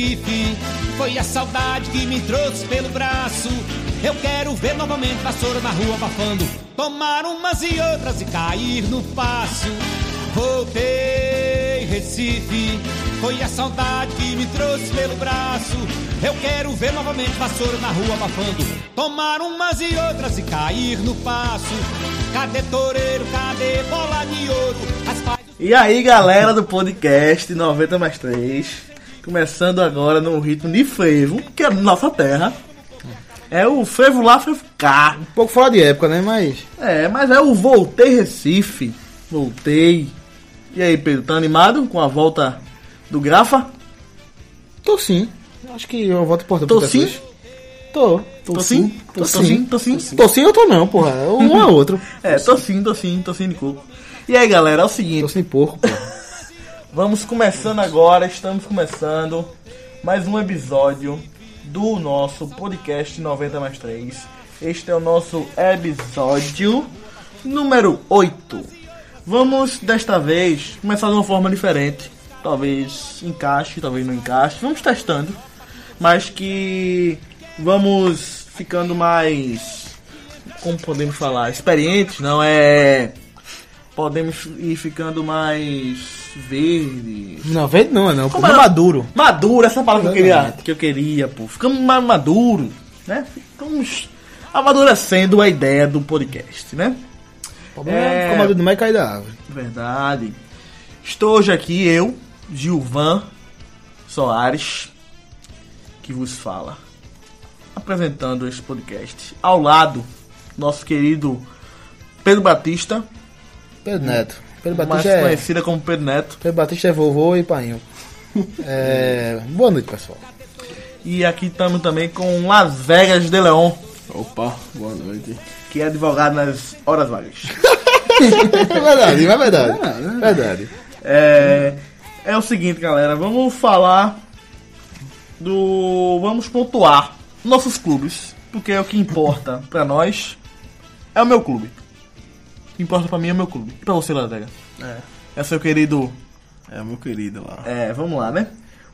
Recife. Foi a saudade que me trouxe pelo braço. Eu quero ver novamente vassoura na rua abafando. Tomar umas e outras e cair no passo. Voltei, Recife. Foi a saudade que me trouxe pelo braço. Eu quero ver novamente vassoura na rua abafando. Tomar umas e outras e cair no passo. Cadê toureiro? Cadê bola de ouro? As paz... E aí, galera do podcast 90 mais 3. Começando agora no ritmo de frevo, que é nossa terra. É o frevo lá, frevo cá. Um pouco fora de época, né? Mas. É, mas é o Voltei Recife. Voltei. E aí, Pedro, tá animado com a volta do Grafa? Tô sim. Acho que eu volto importante Tô pro sim? Tessuz. Tô. Tô sim? Tô sim, tô sim. Tô sim ou tô não, porra. Um é outro. É, tô sim, tô sim, tô sim de coco. E aí, galera, é o Tô seguinte. sem porco, porra. Vamos começando agora, estamos começando mais um episódio do nosso podcast 90 mais 3. Este é o nosso episódio número 8. Vamos desta vez começar de uma forma diferente. Talvez encaixe, talvez não encaixe. Vamos testando. Mas que vamos ficando mais. Como podemos falar? Experientes, não é. Podemos ir ficando mais verdes, Não, verde não, é não. Como é? maduro. Maduro, essa palavra que eu queria, que eu queria, pô. Ficamos mais maduro, né? Ficamos amadurecendo a ideia do podcast, né? O problema É. é ficar maduro demais e cair da árvore. Verdade. Estou hoje aqui, eu, Gilvan Soares, que vos fala, apresentando este podcast. Ao lado, nosso querido Pedro Batista, Pedro Neto. Pedro mais Batista é. conhecida como Pedro Neto. Pedro Batista é vovô e painho. É. Boa noite, pessoal. E aqui estamos também com Las Vegas de Leon, Opa, boa noite. que é advogado nas horas vagas. É verdade, é verdade. Verdade. É, é o seguinte, galera, vamos falar do. Vamos pontuar nossos clubes, porque é o que importa pra nós. É o meu clube. Que importa pra mim é o meu clube. E pra você, Las Vegas? É, É seu querido. é o meu querido lá. É, vamos lá, né?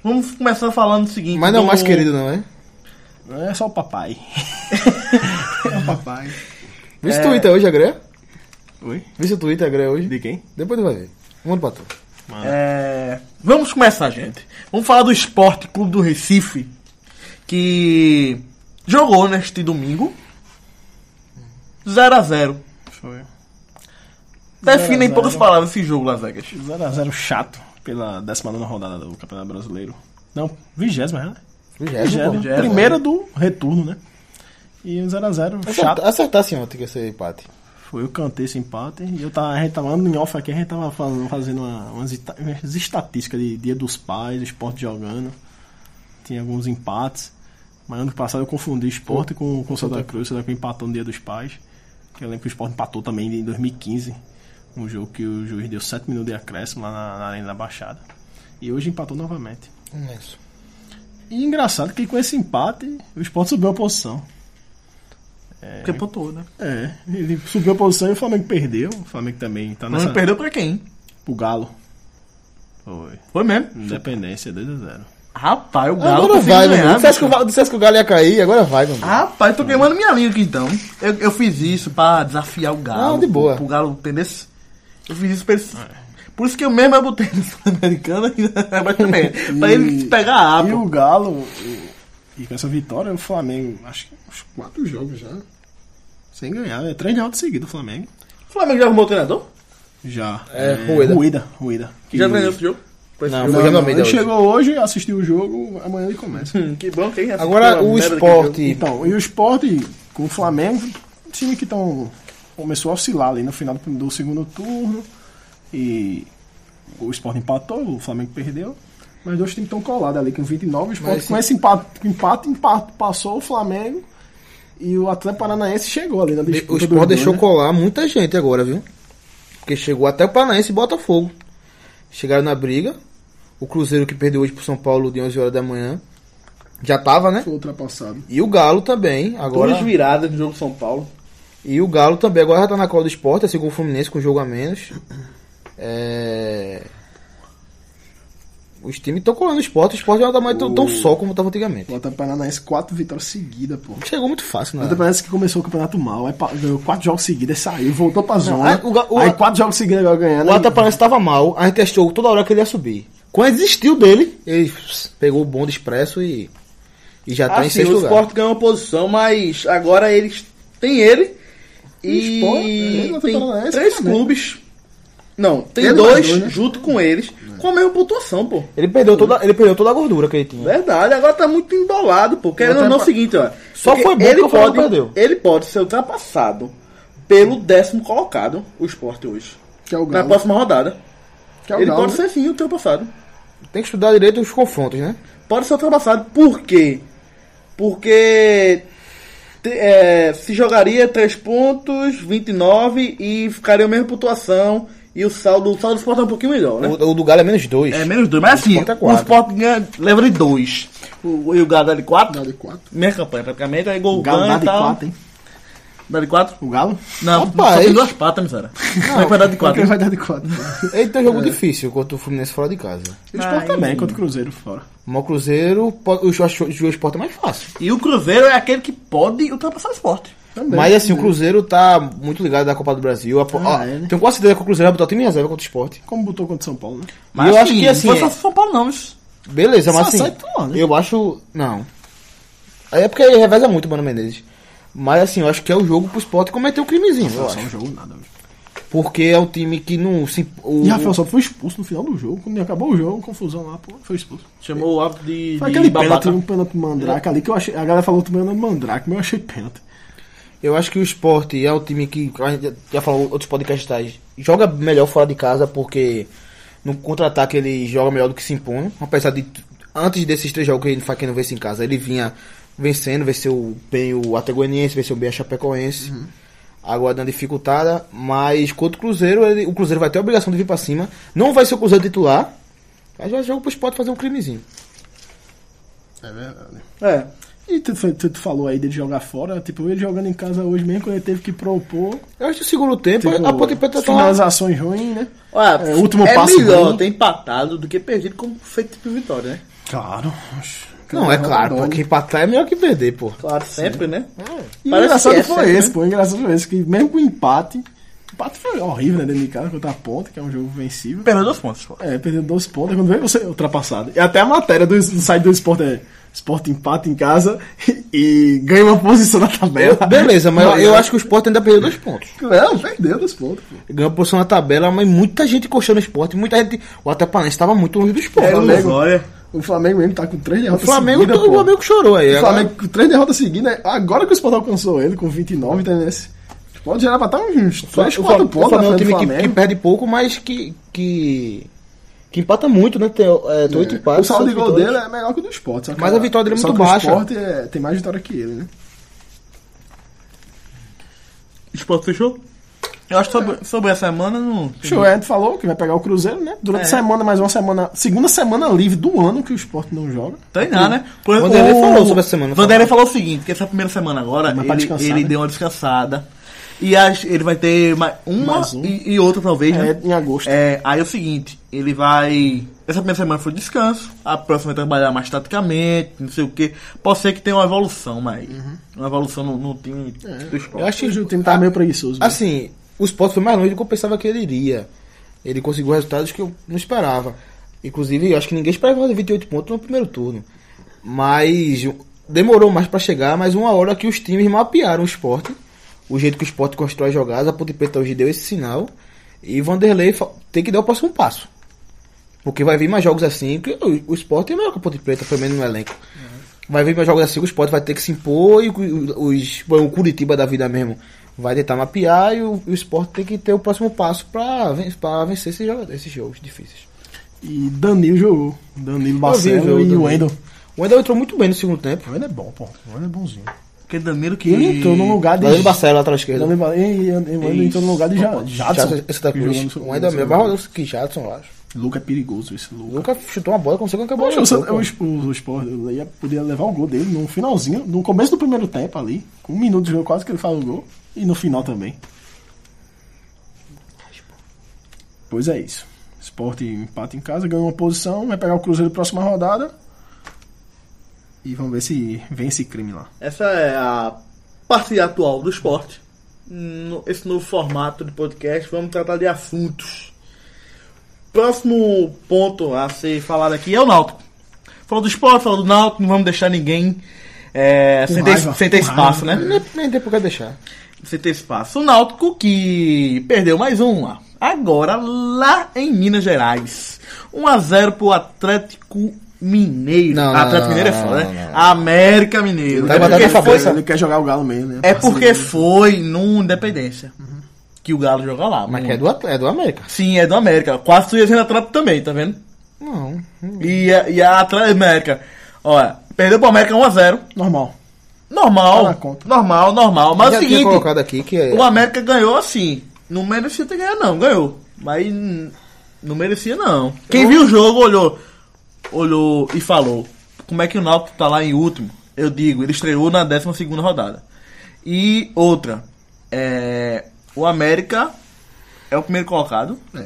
Vamos começar falando o seguinte. Mas não é o mais querido, não, é? É só o papai. é o papai. Vê se o Twitter hoje, Agré. Oi? Vê se o Twitter Agré hoje. De quem? Depois tu vai ver. Manda pra tu. É, vamos começar, gente. Vamos falar do Esporte Clube do Recife, que jogou neste domingo 0 a 0 Foi. Defina em 0 a poucas 0. palavras esse jogo, Las Vegas. 0x0 chato pela 19 rodada do Campeonato Brasileiro. Não, 20 né? 20 Primeira do retorno, né? E um 0x0 chato. Acertar, acertasse ontem que esse empate. Foi eu cantei esse empate e eu tava, a gente tava andando em off aqui, a gente tava fazendo, fazendo uma- umas, umas estatísticas de Dia dos Pais, esporte jogando. Tinha alguns empates. Mas ano passado eu confundi esporte com, com Santa Cruz, Santa Cruz empatou no Dia dos Pais. Que eu lembro que o esporte empatou também em 2015. Um jogo que o juiz deu 7 minutos de acréscimo lá na, na Arena da Baixada. E hoje empatou novamente. Isso. E engraçado que com esse empate o esporte subiu a posição. Porque pontuou, né? É, ele subiu a posição e o Flamengo perdeu. O Flamengo também tá O nessa. Flamengo perdeu pra quem? Pro Galo. Foi. Foi mesmo. Independência 2x0. Rapaz, o Galo Agora conseguiu vai, meu ganhar, amigo. Dissesse que, o Val- dissesse que o Galo ia cair, agora vai, meu amigo. Rapaz, tô queimando minha língua aqui então. Eu, eu fiz isso pra desafiar o Galo. Não, de boa. Pro, pro Galo, entendeu? Eu fiz isso pra eles. Por isso que eu mesmo eu botei no Sul-Americana e Baixamento. Pra ele pegar a E água. o Galo, e, e com essa vitória, o Flamengo, acho que uns quatro jogos já. Sem ganhar. É três derrotas seguidas o Flamengo. O Flamengo já arrumou o treinador? Já. É, Rueda. Rueda. Rueda. Que- Já treinou esse jogo? Não, Não, ele hoje. chegou hoje, assistiu o jogo, amanhã ele começa. Hum, que bom que Agora o esporte. Então, e o esporte com o Flamengo, time que estão. Começou a oscilar ali no final do, do segundo turno. E o esporte empatou, o Flamengo perdeu. Mas dois times estão colados ali com 29. O esporte Mas com esse empate, empate, empate, passou o Flamengo. E o Atlético Paranaense chegou ali na disputa. O Sport deixou né? colar muita gente agora, viu? Porque chegou até o Paranaense e Botafogo. Chegaram na briga. O Cruzeiro que perdeu hoje pro São Paulo de 11 horas da manhã. Já tava, né? Foi ultrapassado. E o Galo também, agora. Duas viradas no jogo do São Paulo. E o Galo também agora já tá na cola do esporte, assim como o Fluminense com jogo a menos. É... Os times estão colando o esporte, o esporte não tá mais tão, tão só como estava antigamente. O Atlético Paranaense, quatro vitórias seguidas, pô. Chegou muito fácil, O né? Atlético Paranaense que começou o campeonato mal, aí ganhou quatro jogos seguidos, saiu, voltou pra zona. aí o o- aí quatro jogos seguidos agora ganhando. O aí- Atlético Paranaense estava mal, a gente achou toda hora que ele ia subir. Quando desistiu dele, ele pegou o bonde expresso e, e já tá em Assim, sexto o lugar. Sport ganhou uma posição, mas agora eles têm ele e Sport, não tem Paranaense três também. clubes. Não, tem Ele dois dois, né? junto com eles com a mesma pontuação, pô. Ele perdeu, toda, ele perdeu toda a gordura que ele tinha. Verdade, agora tá muito embolado, pô. Querendo ou não, é o seguinte, ó. Só foi bom ele que pode, perdeu. Ele pode ser ultrapassado pelo décimo colocado, o Sport hoje. Que é o Na Galo. próxima rodada. Que é o ele Galo, pode né? ser sim ultrapassado. Tem que estudar direito os confrontos, né? Pode ser ultrapassado. Por quê? Porque é, se jogaria 3 pontos, 29 e ficaria a mesma pontuação. E o saldo, o saldo do Sport é um pouquinho melhor, né? O, o do Galo é menos dois. É menos 2, mas assim, Sport é o. Sport ganha, leva de 2. O, e o Galo dá de 4. Galo de quatro. Minha campanha, praticamente, aí gol O Galo ganha dá de tal. quatro, hein? Dá de 4? O Galo? Não, Rapaz. só tem duas patas, miséria. Não, vai dar de Qual que 4. ele vai dar de quatro? Ele tem um jogo difícil contra o Fluminense fora de casa. O Sport Ai. também, contra o Cruzeiro fora. Mas o Cruzeiro, o jo- o jogo esporte é mais fácil. E o Cruzeiro é aquele que pode ultrapassar o Sport. Também. Mas assim, o Cruzeiro tá muito ligado da Copa do Brasil. A- ó, é, né? Tenho quase certeza que o Cruzeiro vai botar o time em reserva contra o esporte. Como botou contra o São Paulo, né? E eu acho que assim. Não foi é- só São Paulo, não. mas- Beleza, mas Só assim. sai titular, né? Eu acho. Não. Aí é porque ele reveza muito o Mano Menezes. Mas assim, eu acho que é o jogo pro esporte cometer o crimezinho. eu Não acho. só um jogo nada. velho. Porque é um time que não se. O, E Rafael só foi expulso no final do jogo. Quando acabou o jogo, confusão lá, pô, foi expulso. Chamou o árbitro de, Foi de aquele babaca. pênalti, um pênalti mandrake ali que eu achei. A galera falou também no mandrake, mas eu achei pênalti. Eu acho que o esporte é o time que, a gente já falou outros podcasts, joga melhor fora de casa porque no contra-ataque ele joga melhor do que se impõe. Apesar de, antes desses três jogos que ele faz que não vence em casa, ele vinha vencendo, venceu bem o Atagoaniense, venceu bem a Chapecoense. Agora dando dificultada, mas contra o Cruzeiro, ele- o Cruzeiro vai ter a obrigação de vir pra cima. Não vai ser o Cruzeiro titular, mas já joga pro esporte fazer um crimezinho. É verdade. É. E tu, tu- tu falou aí dele jogar fora, tipo, ele jogando em casa hoje mesmo, quando ele teve que propor. Eu acho que o segundo tempo, Tipo, a Ponte Preta tá finalizações ruins, né? Olha, É, último é passo melhor ruim. ter empatado do que perdido como feito tipo vitória, né? Claro. Não, é claro, porque empatar é melhor que perder, pô. Claro, sempre, né? E o Parece engraçado que é foi sempre, esse, né? pô. O engraçado foi esse, que mesmo com empate, o empate foi horrível, né? Dentro de casa contra a ponta, que é um jogo vencível. Perdeu dois pontos, pô. É, perdeu 12 pontos, quando veio você ultrapassado. E até a matéria do, do site do esporte é esporte empate em casa e ganha uma posição na tabela. Beleza, mas eu, eu acho que o Sport ainda perdeu dois pontos. Não, perdeu dois pontos, pô. Ganhou posição na tabela, mas muita gente coxando o Sport, muita gente. O Atapanense estava muito longe do Sport. É, o Olha, O Flamengo mesmo tá com três derrotas Flamengo, seguidas, todo- o. Flamengo chorou aí. O Agora- Flamengo com três derrotas seguidas, agora que o Sport alcançou ele com 29, tá nesse. Pode gerar pra estar uns 3, o 4 Flamengo, pontos o Flamengo é um time do que, Flamengo. que perde pouco, mas que. que, que empata muito, né? Tem, é, tem oito o empates. saldo de gol vitórias. dele é melhor que o do Sport. só que Mas a vitória dele é muito baixa. O Sport é- tem mais vitória que ele, né? o Sport fechou? Eu acho que sobre, sobre a semana não. Show, é, a gente falou que vai pegar o Cruzeiro, né? Durante a É. semana, mais uma semana. Segunda semana livre do ano que o Sport não joga. Treinar, né? Por Vanderlei falou sobre essa semana, Vanderlei falou o seguinte, que essa primeira semana agora, Mas ele, descansar, ele né? deu uma descansada. E as- ele vai ter mais uma Mais um. e, e outra talvez, É, né? em agosto. É, aí é o seguinte, ele vai. Essa primeira semana foi descanso, a próxima vai trabalhar mais taticamente, não sei o que. Pode ser que tenha uma evolução, mas. Uma evolução no, no time do esporte. Eu acho que o time tá meio preguiçoso. né? Assim, o Sport foi mais longe do que eu pensava que ele iria. Ele conseguiu resultados que eu não esperava. Inclusive, eu acho que ninguém esperava fazer 28 pontos no primeiro turno. Mas demorou mais pra chegar, mas uma hora que os times mapearam o esporte. O jeito que o esporte constrói jogadas, a Ponte Preta hoje deu esse sinal. E Vanderlei tem que dar o próximo passo. Porque vai vir mais jogos assim, que o, o esporte é melhor que a Ponte Preta, pelo menos no elenco. Vai vir mais jogos assim, o esporte vai ter que se impor e os, o Curitiba da vida mesmo vai tentar mapear e o, o esporte tem que ter o próximo passo pra vencer esses jogos, esses jogos difíceis. E Danilo jogou. Danilo vi o Barcelo jogo e o Wendel. O Wendel entrou muito bem no segundo tempo. O Wendel é bom, pô. O Wendel é bonzinho. Porque Danilo que. Ele entrou no lugar de. Danilo Barcelo, lateral esquerdo. Danilo Ba- e- e- e o Wendel entrou no lugar de Ja- Jadson. Jadson, tá cruz. no- O Wendel é melhor vai rodar que Jadson, eu acho. Luca é perigoso esse Luca. Luca chutou uma bola, conseguiu acabar o, o, o Sport ia, podia levar o gol dele no finalzinho, no começo do primeiro tempo ali, com um minuto de jogo quase que ele faz o gol, e no final também. Pois é isso. Sport empata em casa, ganha uma posição, vai pegar o Cruzeiro na próxima rodada. E vamos ver se vem esse crime lá. Essa é a partida atual do esporte. Esse novo formato de podcast, vamos tratar de assuntos. Próximo ponto a ser falado aqui é o Náutico. Falou do esporte, falou do Náutico, não vamos deixar ninguém é, sem, ter, raiva, sem ter espaço, raiva. né? Nem, nem tem por que deixar. Sem ter espaço. O Náutico que perdeu mais um lá. Agora lá em Minas Gerais. 1x0 pro Atlético Mineiro. Não, não, Atlético não, Mineiro é não, foda, não, né? não, não. América Mineiro. Vai É botar porque foi-. Ele quer jogar o Galo mesmo, né? É porque foi no Independência que o Galo joga lá. Mas que é do, é do América. Sim, é do América. Quase tu ia sendo Atlético também, tá vendo? Não. E a, e a Atlético América, olha, perdeu pro América 1x0. Normal. Normal. Tá. Normal, normal. Mas é o seguinte, colocado aqui que é- o América ganhou assim. Não merecia ter ganhado, não. Ganhou. Mas não merecia, não. Quem viu o jogo olhou, olhou e falou: como é que o Náutico tá lá em último? Eu digo, ele estreou na 12 rodada. E outra, é, o América é o primeiro colocado, É.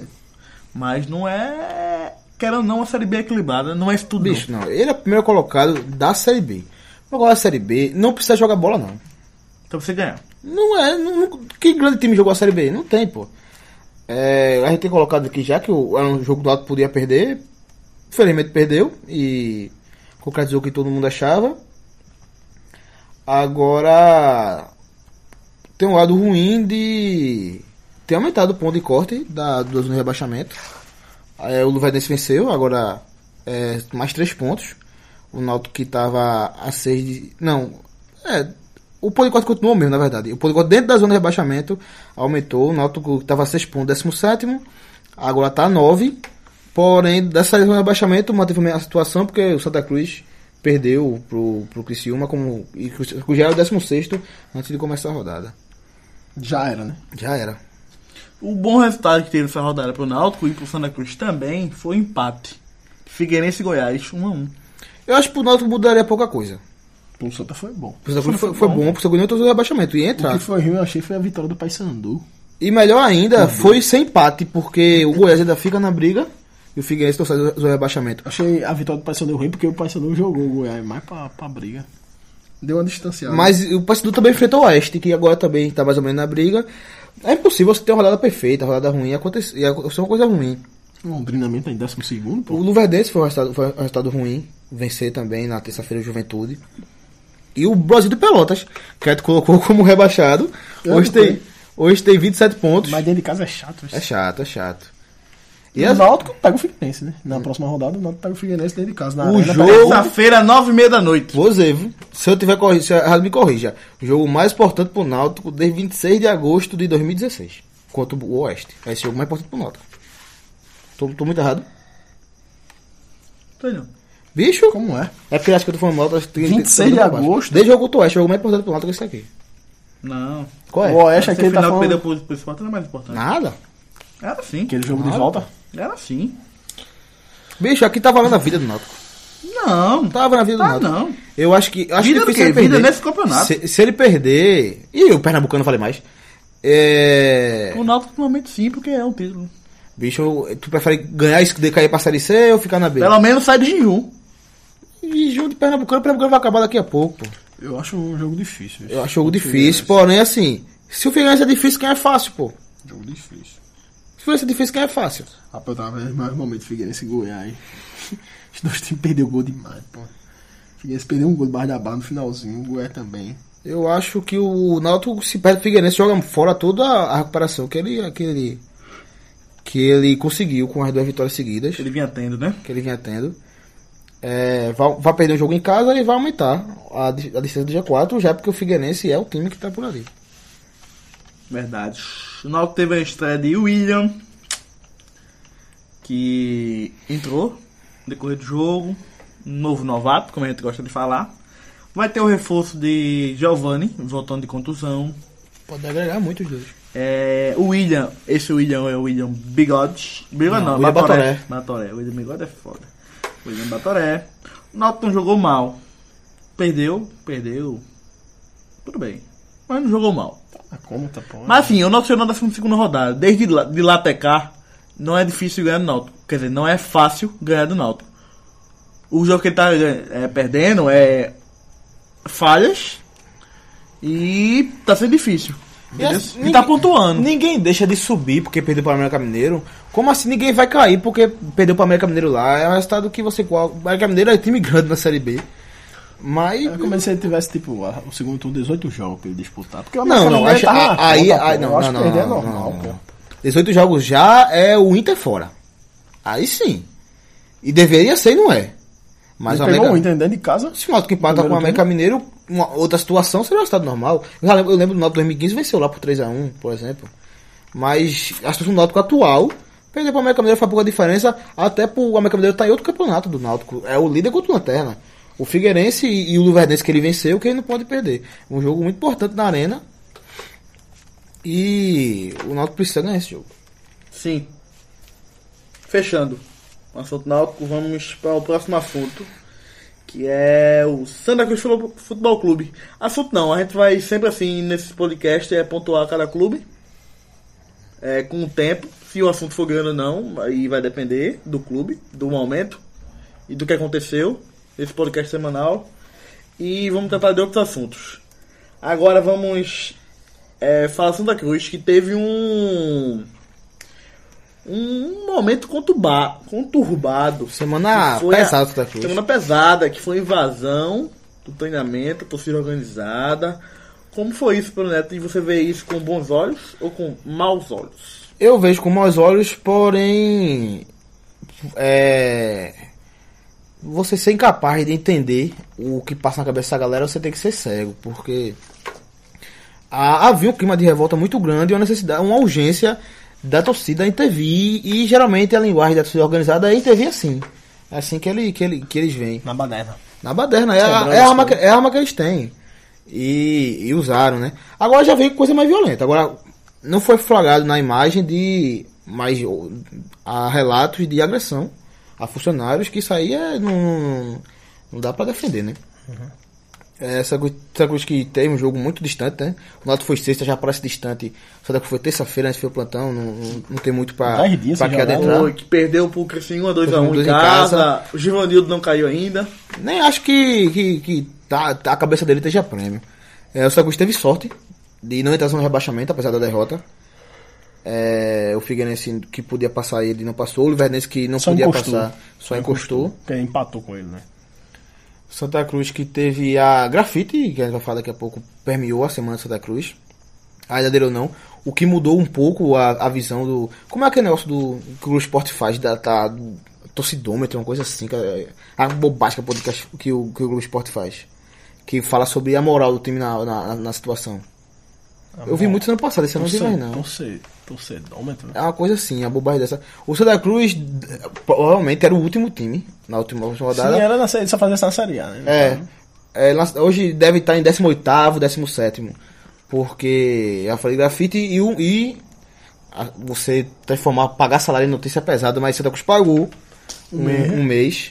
mas não é. Quero ou não, uma série B equilibrada, não é isso tudo. Bicho, não. Ele é o primeiro colocado da Série B. Agora a Série B não precisa jogar bola, não. Então você ganhar. Não é. Não, não- que grande time jogou a Série B? Não tem, pô. É, a gente tem colocado aqui já que o, era um jogo do lado podia perder. Infelizmente perdeu. E concretizou o que todo mundo achava. Agora. Tem um lado ruim de. Ter aumentado o ponto de corte da, do rebaixamento. É, o Luverdense venceu, agora é, mais três pontos. O Náutico que estava a seis de. Não. É. O ponto de corte continuou mesmo, na verdade. O ponto de corte dentro da zona de rebaixamento aumentou. O Náutico estava a 6 pontos, 17. Agora está a 9. Porém, dessa zona de rebaixamento manteve a situação porque o Santa Cruz perdeu pro, pro Criciúma como, e já era o 16 antes de começar a rodada. Já era, né? Já era. O bom resultado que teve essa rodada pro Náutico e pro Santa Cruz também foi o empate. Figueirense e Goiás, 1 a 1 Eu acho que pro Náutico mudaria pouca coisa. O Santa foi bom. O Santa Cruz foi, foi bom, porque o Santa Cruz rebaixamento e O entrar. que foi ruim, eu achei, foi a vitória do Paysandu. E melhor ainda, foi sem empate, porque o Goiás ainda fica na briga e o Figueirense não sai do do rebaixamento. Achei a vitória do Paysandu ruim porque o Paysandu jogou o Goiás mais pra, pra briga. Deu uma distanciada. Mas o Paysandu também enfrentou o Oeste, que agora também está mais ou menos na briga. É impossível você ter uma rodada perfeita, uma rodada ruim, acontecer, acontecer uma coisa ruim. Londrina mesmo tá em 12 segundo, O pô. Luverdense foi um resultado, foi um resultado ruim, vencer também na terça-feira o Juventude. E o Brasil de Pelotas, que a gente colocou como rebaixado, Eu hoje tem, hoje tem 27 pontos. Mas dentro de casa é chato. É chato, é chato. E E o as- Náutico pega o Figueirense, né? Na próxima rodada, o Náutico pega o Figueirense dentro de casa. Na O arena, jogo- Terça-feira, 9h30 da noite. Vou dizer, se eu tiver corrigido, se eu errado, me corrija. O jogo mais importante pro Náutico desde 26 de agosto de 2016. Contra o Oeste. É esse jogo mais importante pro Náutico. Tô, tô muito errado? Tô não. Bicho? Como é? É porque acho que eu tô falando mal. que tem- 26 tem- de agosto. Desde o jogo contra o Oeste, o jogo mais importante pro Náutico é esse aqui. Não. Qual é? O Oeste aqui ele tá final que perdeu pro, esporte não é mais importante. Nada. Era sim. Aquele jogo de Nada. volta. Era sim. Bicho, aqui tá valendo a vida do Náutico. Não. Tá valendo a vida do Tá Náutico. não. Eu acho que. Acho Vida difícil quê? ele perder. Vida nesse campeonato. Se, se ele perder. Ih, o Pernambucano eu falei mais. É. O Náutico normalmente sim, porque é um título. Bicho, tu prefere ganhar isso de cair pra série C ou ficar na B? Pelo menos sai de jejum. E jogo de Pernambucano, o Pernambucano vai acabar daqui a pouco. pô. Eu acho um jogo difícil. Eu acho jogo difícil, porém assim, se o Figueirense é difícil, quem é fácil, pô? Jogo difícil. Se o Figueirense é difícil, quem é fácil? Rapaz, eu tava vendo mais momento Figueirense e Goiás. Os dois times perderam gol demais, pô. Figueirense perdeu um gol debaixo da barra no finalzinho, o Goiás também. Eu acho que o Náutico, se perde o Figueirense, joga fora toda a recuperação que ele, que ele, que ele conseguiu com as duas vitórias seguidas, Ele vinha tendo, né? que ele vinha tendo. É, vai, vai perder um jogo em casa e vai aumentar a, a distância do G4, já porque o Figueirense é o time que tá por ali. Verdade. O Náutico teve a estreia de William, que entrou no decorrer do jogo. Um novo novato, como a gente gosta de falar. Vai ter o reforço de Giovanni, voltando de contusão. Pode agregar muito os dois. É, o William, esse William é o William Bigode. Bigode não, Não, William Batoré. Batoré. O William Bigode é foda. William Batoré. O não jogou mal. Perdeu, perdeu. Tudo bem. Mas não jogou mal. A conta, pô. Mas assim, o Náutico chegou na 12 rodada. Desde lá, de lá até cá, não é difícil ganhar do Náutico. Quer dizer, não é fácil ganhar do Náutico. O jogo que ele tá é, perdendo é falhas e tá sendo difícil. E assim, E, tá pontuando. Ninguém deixa de subir porque perdeu para o América Mineiro. Como assim ninguém vai cair porque perdeu para o América Mineiro lá? É um resultado que você. O América Mineiro é time grande na Série B. Mas. É como se ele tivesse, tipo, a- o segundo turno 18 jogos pra ele disputar. Porque o Não, América não, acho, tá a- aí, conta, aí- pô. não, Eu acho não, que perder é normal, não, pô. não. 18 jogos já é o Inter fora. Aí sim. E deveria ser, e não é. Mas Ele o pegou América, o Inter dentro de casa. se o Náutico empata com o América Mineiro, uma outra situação seria o estado normal. Eu, lembro, eu lembro do Náutico 2015 venceu lá por 3x1, por exemplo. Mas a situação do Náutico atual, perder para o América Mineiro faz pouca diferença, até pro América Mineiro tá em outro campeonato do Náutico. É o líder contra o Lanterna. O Figueirense e, e o Luverdense que ele venceu, que ele não pode perder. Um jogo muito importante na arena. E o Náutico precisa ganhar esse jogo. Sim. Fechando o assunto náutico, vamos para o próximo assunto, que é o Santa Cruz Futebol- Clube. Assunto não, a gente vai sempre assim, nesse podcast, é pontuar cada clube, é, com o tempo, se o assunto for grande ou não, aí vai depender do clube, do momento e do que aconteceu, esse podcast semanal, e vamos tratar de outros assuntos. Agora vamos é, falar Santa Cruz, que teve um um momento conturba, conturbado. Semana a- pesada Cruz. Semana pesada, que foi a invasão do treinamento, torcida organizada. Como foi isso pelo Neto? E você vê isso com bons olhos ou com maus olhos? Eu vejo com maus olhos, porém. É. Você ser incapaz de entender o que passa na cabeça da galera, você tem que ser cego, porque. Havia um clima de revolta muito grande e uma necessidade, uma urgência da torcida intervir, e geralmente a linguagem da torcida organizada é intervir assim. É assim que, ele, que, ele, que eles vêm. Na baderna. Na baderna, é, a, é, a arma que, é a arma que eles têm. E, e usaram, né? Agora já veio coisa mais violenta. Agora, não foi flagrado na imagem de. Mas há relatos de agressão a funcionários que isso aí é, não, não dá pra defender, né? É, Essa coisa essa coisa que tem um jogo muito distante, né? O Náutico foi sexta, já parece distante. Só que foi terça-feira, antes foi o plantão, não, não, não tem muito pra, dias pra que adentrar. Foi, que perdeu pro Criciúma 2x1 Criciúma em dois em casa. casa. O Givanildo não caiu ainda. Nem acho que, que, que tá, tá- a cabeça dele esteja prêmio. É, o Santa Cruz teve sorte de não entrar no rebaixamento, apesar da derrota. É, o Figueirense que podia passar ele não passou. O Luverdense que não Só podia encostou. passar só encostou. Porque empatou com ele, né? Santa Cruz que teve a grafite, que a gente vai falar daqui a pouco, permeou a semana de Santa Cruz. Ainda dele ou não. O que mudou um pouco a, a visão do. Como é aquele negócio do que o Sport faz, da, tá, do torcidômetro, uma coisa assim. Que é, a bobagem que, podcast- que o, que o Globo Esporte faz. Que fala sobre a moral do time na, na, na situação. Eu vi muito ano passado, esse ano não vi mais não. Torce- Torcedômetro. É uma coisa assim, a bobagem dessa. O Santa Cruz provavelmente era o último time na última, última Sim, rodada. era na série, só fazia essa na série A, né? É. Então, é, hoje deve estar em 18º, 17 Porque eu falei grafite e, o- e a- você transformar, pagar salário em notícia pesada, mas Santa Cruz pagou um, um mês.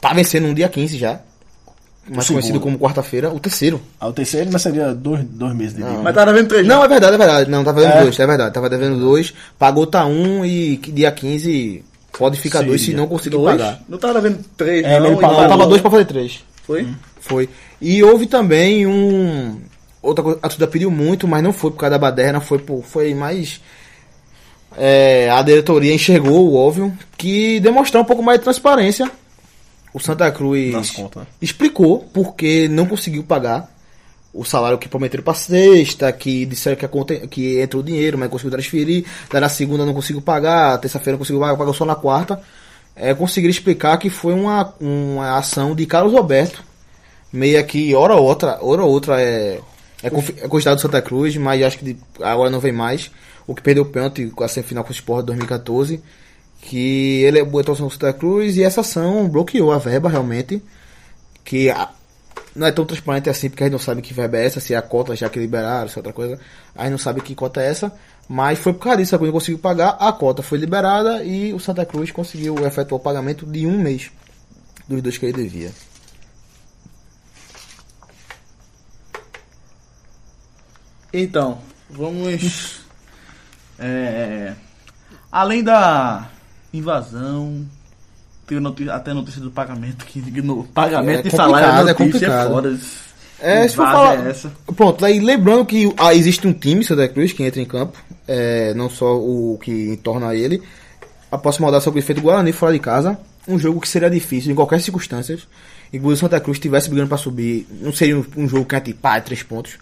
Tá vencendo um dia 15 já. Mais segundo. conhecido como quarta-feira. O terceiro. Ah, o terceiro, mas seria dois, dois meses de. Mas tá devendo 3 Não, é verdade, é verdade. Não, tava devendo É. dois, é verdade. Tava devendo dois. Pagou tá um e dia 15 pode ficar Seria. dois se não conseguir dois? pagar. Não tá devendo 3 É, não. ele pagou. Não, tava dois pra fazer três. Foi? Foi. E houve também um. Outra coisa, a torcida pediu muito, mas não foi por causa da baderna, foi, por, foi mais. é, a diretoria enxergou o óbvio que demonstrar um pouco mais de transparência. O Santa Cruz contas, né? explicou porque não conseguiu pagar o salário que prometeram para sexta, que disseram que, a conta, que entrou dinheiro, mas conseguiu transferir, na segunda não conseguiu pagar, terça-feira não conseguiu pagar, pagou só na quarta. É, conseguiram explicar que foi uma, uma ação de Carlos Roberto, meia que hora ou outra, hora ou outra é, é, confi- é considerado Santa Cruz, mas acho que de- agora não vem mais. O que perdeu o pênalti com a semifinal com o Sport 2014, que ele botou no Santa Cruz e essa ação bloqueou a verba realmente, que a- não é tão transparente assim, porque a gente não sabe que verba é essa, se é a cota já que liberaram, se é outra coisa. A gente não sabe que cota é essa, mas foi por causa disso, a Cruz conseguiu pagar, a cota foi liberada e o Santa Cruz conseguiu efetuar o pagamento de um mês dos dois que ele devia. Então, vamos. é, Além da invasão, teve notícia, até notícia do pagamento, que no pagamento É de salário é é notícia, é complicado. foda. É, se for falar. é essa. Pronto, aí lembrando que ah, existe um time, Santa Cruz, que entra em campo. É, não só o que torna ele. A próxima rodada sobre o efeito Guarani fora de casa. Um jogo que seria difícil em qualquer circunstância. Inclusive Santa Cruz estivesse brigando pra subir. Não seria um, um jogo que a gente pá, três pontos.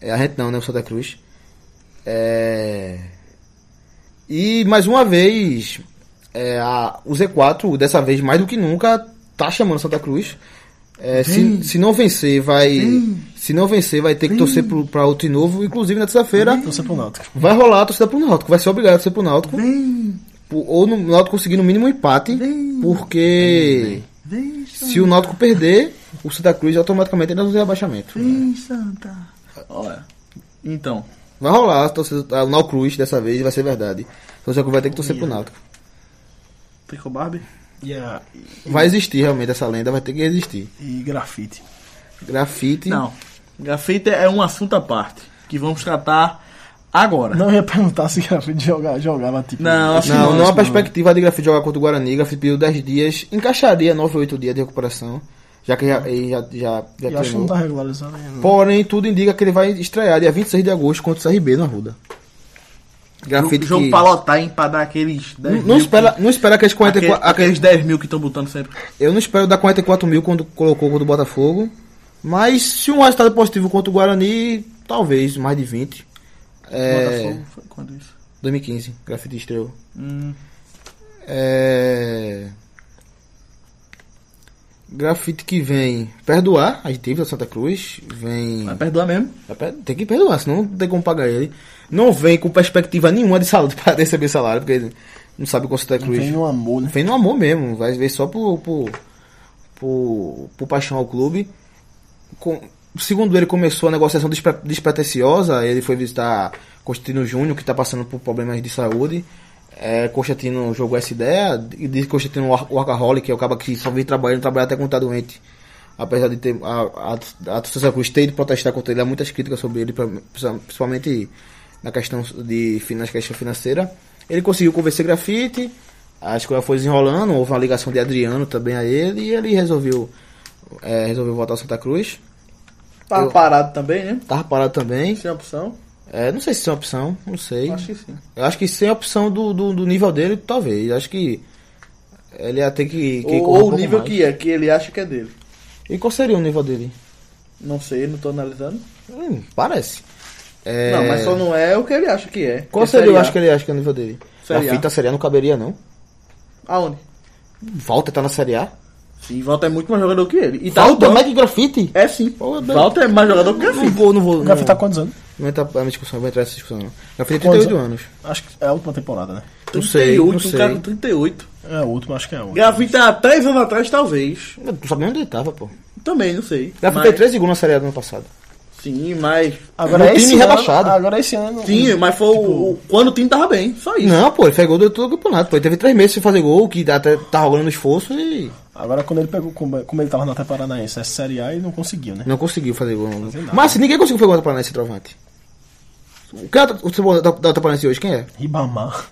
É, a gente não, né? O Santa Cruz. É... E mais uma vez, é, a- o Z4, dessa vez mais do que nunca, tá chamando Santa Cruz. É, se, se não vencer, vai. Se não vencer, vai ter que torcer pro, pra outro de novo. Inclusive na terça-feira Torcer pro Náutico. vai rolar a torcida pro Náutico. Vai ser obrigado a torcer pro Náutico. Por- Ou no Náutico conseguir no mínimo um empate. Porque Vem, se o Náutico perder, o Santa Cruz automaticamente entra no rebaixamento. vem, Santa. Olha, então, Vai rolar a torcida, o Náutico Cruz dessa vez, vai ser verdade. O Santa Cruz vai ter que torcer pro Náutico. Trico Barbie? E, a, Vai existir realmente essa lenda, vai ter que existir. e grafite. Grafite. Não, grafite é um assunto à parte, que vamos tratar agora. Não ia perguntar se grafite joga, jogava tipo. Não, acho Não, Não, não, a perspectiva de Grafite jogar contra o Guarani. Grafite pediu 10 dias, encaixaria 9 ou 8 dias de recuperação, já que já, ele já, já, já Eu acho que não tá regularizado ainda. Porém, tudo indica que ele vai estrear dia 26 de agosto contra o CRB no Arruda. Grafite jogo que... pra lotar, hein, pra dar aqueles 10 Não, não espera, não espera aqueles 44... Aquele- aqueles 10 mil que estão botando sempre. Eu não espero dar 44 mil quando colocou contra o Botafogo. Mas se um resultado positivo contra o Guarani, talvez mais de 20. É, Botafogo, foi quando isso? 2015, Grafite estreou. Hum, É... Grafite que vem perdoar a gente da Santa Cruz. Vem. vai perdoar mesmo. Tem que perdoar, senão não tem como pagar ele. Não vem com perspectiva nenhuma de salário para receber salário, porque não sabe com Santa Cruz. Vem no amor, né? Vem no amor mesmo, vai ver só por, por, por, por paixão ao clube. Com, segundo ele, começou a negociação despre, despretensiosa. Ele foi visitar Constantino Júnior, que está passando por problemas de saúde. É, Constantino jogou essa ideia e disse que Constantino workaholic, que é o cara que só vem trabalhando, trabalhar até quando tá doente. Apesar de ter a, a, a Cruz ter ido protestar contra ele, há muitas críticas sobre ele, pra- principalmente na questão de na questão financeira. Ele conseguiu convencer grafite, a escola foi desenrolando, houve uma ligação de Adriano também a ele e ele resolveu é, resolveu voltar ao Santa Cruz. Tava Eu- parado também, né? Tava parado também. Sem opção. É, não sei se é uma opção, não sei. Acho que sim. Eu acho que sem a opção do, do, do nível dele, talvez. Eu acho que ele ia ter que. que um Ou o nível mais. que é, que ele acha que é dele. E qual seria o nível dele? Não sei, não tô analisando. Hum, parece. É, Não, mas só não é o que ele acha que é. Qual Que é seria, eu acho que ele acha que é o nível dele? Série a fita Série A não caberia, não. Aonde? Walter tá na Série A? Sim, Walter é muito mais jogador que ele. E tá Walter banco. Mac Grafite? É sim. Pô, Walter é mais jogador que Não Grafite. vou, não vou. Não, grafite tá quantos anos? não entra na discussão, vou entrar nessa discussão não. Grafite tem Quantos 38 anos. Acho que é a última temporada, né? Não sei, 38, não um sei. cara com 38. É a última, acho que é a última. Grafite há 3 anos atrás, talvez. Eu não sabia onde ele tava, pô. Também, não sei. Grafite Mas- tem 3 segundos na Série A do ano passado. Sim, mas. Agora esse time ano, rebaixado. Agora esse ano. Sim, mas foi o, o- quando o time tava bem. Só isso. Não, pô, ele fez gol durante todo o campeonato. Pô. Ele teve 3 meses sem fazer gol, que até tá rolando esforço e Agora quando ele pegou, como, como ele tava na Até Paranaense, essa Série A, ele não conseguiu, né? não conseguiu fazer gol. Fazer. Mas assim, ninguém conseguiu fazer gol da Paranaense trovante. Quem é o futebol da, da Ataparanense hoje? Quem é? Ribamar.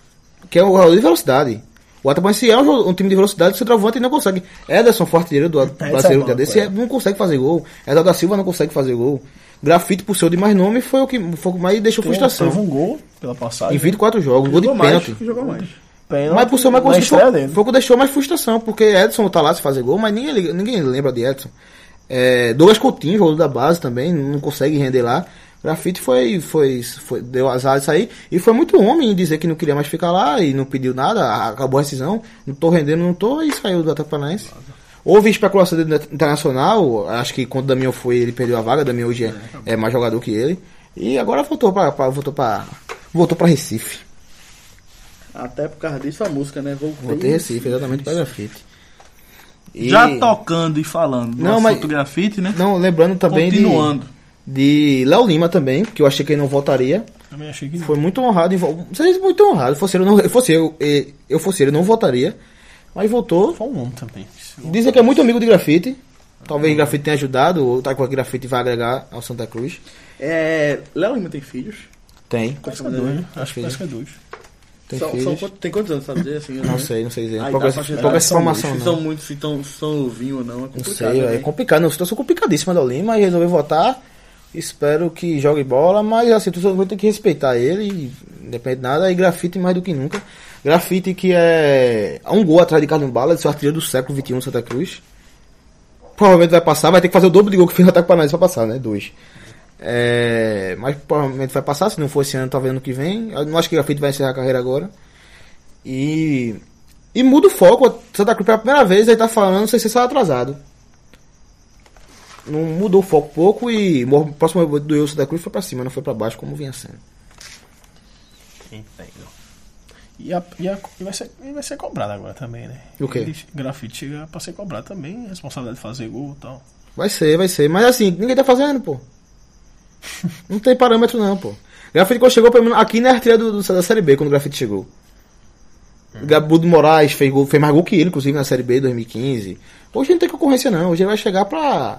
Que é o jogador de velocidade. O Ataparanense é um, um time de velocidade, o trovante não consegue. Ederson, forteiro do brasileiro, banco, desse, é. não consegue fazer gol. Edson da Silva não consegue fazer gol. Grafite, por seu de mais nome, foi o que, foi o que mais deixou frustração. Teve um gol pela passagem. Em 24 jogos, gol de mais. pênalti. Jogou mais. Pênalti Mas por ser mais conseguiu, estreia foi, foi o que deixou mais frustração, porque Edson tá lá se fazer gol, mas ninguém, ninguém lembra de Edson. É, Douglas Coutinho, jogador da base também, não consegue render lá. Grafite foi, foi, foi, deu azar de sair e foi muito homem em dizer que não queria mais ficar lá e não pediu nada, acabou a decisão, não tô rendendo, não tô, e saiu do Atlético Paranaense. Houve especulação dele internacional, acho que quando o Damião foi, ele perdeu a vaga, Damião hoje é, é mais jogador que ele. E agora voltou pra, pra- voltou pra, voltou pra Recife. Até por causa disso a música, né? Voltei. Voltei Recife, exatamente pra grafite. E- Já tocando e falando do Não, mas- grafite, né? Não, lembrando também de- Continuando. de Léo Lima também, que eu achei que ele não voltaria. Também achei que não. Foi muito honrado. Seria muito honrado. Fosse ele, não, fosse eu, e- eu fosse ele, não votaria. Mas voltou. Foi um homem também. Dizem que é muito amigo de grafite. Talvez grafite tenha ajudado, ou tá com a grafite vai agregar ao Santa Cruz. É, Léo Lima tem filhos. Tem. Parece que é dois, né? Acho que é dois. tem São, filhos. são quantos- tem quantos anos, sabe dizer? Assim, Não sei, não sei dizer. Chegar- pouca são informação muitos, não. São muito, se tão, são novinhos ou não, é Não complicado. sei, né? é complicado. Não, situação complicadíssima do Lima e resolveu votar. Espero que jogue bola, mas assim, tu só vai ter que respeitar ele, independente de nada, e grafite mais do que nunca. Grafite que é um gol atrás de Carlos Bala, de artilheiro do século XXI no Santa Cruz. Provavelmente vai passar, vai ter que fazer o dobro de gol que fez o ataque Paranaense pra passar, né? Dois. É, mas provavelmente vai passar, se não for esse ano, talvez ano que vem. Eu não acho que o Grafite vai encerrar a carreira agora. E. E muda o foco. Santa Cruz pela primeira vez, ele tá falando, não sei se está atrasado. Não mudou o foco pouco e o próximo do Wilson da Cruz foi pra cima, não foi pra baixo como vinha sendo. Entendo. E, a, e, a- e vai ser, e vai ser cobrado agora também, né? O quê? Ele- grafite chega pra ser cobrado também, responsabilidade de fazer gol e tal. Vai ser, vai ser. Mas assim, ninguém tá fazendo, pô. Não tem parâmetro não, pô. Grafite quando chegou, pelo menos, aqui na artilha do, do- da Série B, quando o Grafite chegou. Hum. Gabudo Moraes fez, gol, fez mais gol que ele, inclusive, na Série B 2015. Hoje não tem concorrência não, hoje ele vai chegar pra...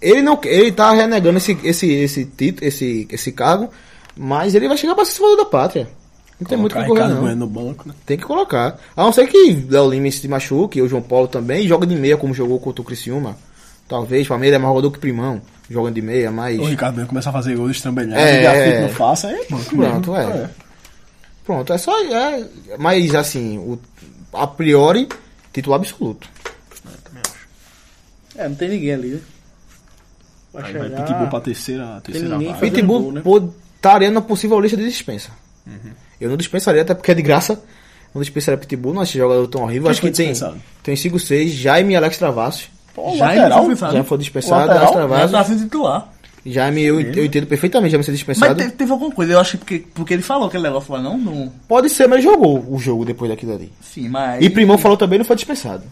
Ele não ele tá renegando esse, esse, esse título, esse, esse cargo, mas ele vai chegar pra ser salvador da pátria. Não tem muito o que Colocar correr Ricardo não. No banco, né? Tem que colocar. A não ser que Léo Lima se machuque, ou João Paulo também, e joga de meia como jogou contra o Criciúma. Talvez, Palmeiras é mais jogador que Primão, jogando de meia, mas... O Ricardo Bueno começa a fazer gol estrambelhado, É, é, o grafite é. não faça, aí banco Pronto, mesmo. é. Pronto, é só... É, mas, assim, o, a priori, titular absoluto. É, não tem ninguém ali, né? Vai Aí vai chegar- Pitbull pra terceira, terceira vaga. Pitbull gol, né? estaria na possível lista de dispensa. Eu não dispensaria, até porque é de graça. Não dispensaria Pitbull, não acho jogador tão horrível. Quem acho que foi tem, tem 5, 6, Jaime e Alex Travassi. Pô, Já lateral, foi dispensado. Já foi dispensado, Lateral? Alex Já Travassi. tá titular. Jaime, eu, eu entendo perfeitamente Jaime ser Mas dispensado. teve, teve alguma coisa, eu acho que porque, porque ele falou aquele negócio lá, não? não Pode ser, mas ele jogou o jogo depois daquilo ali. sim, mas. E Primão falou também não foi dispensado.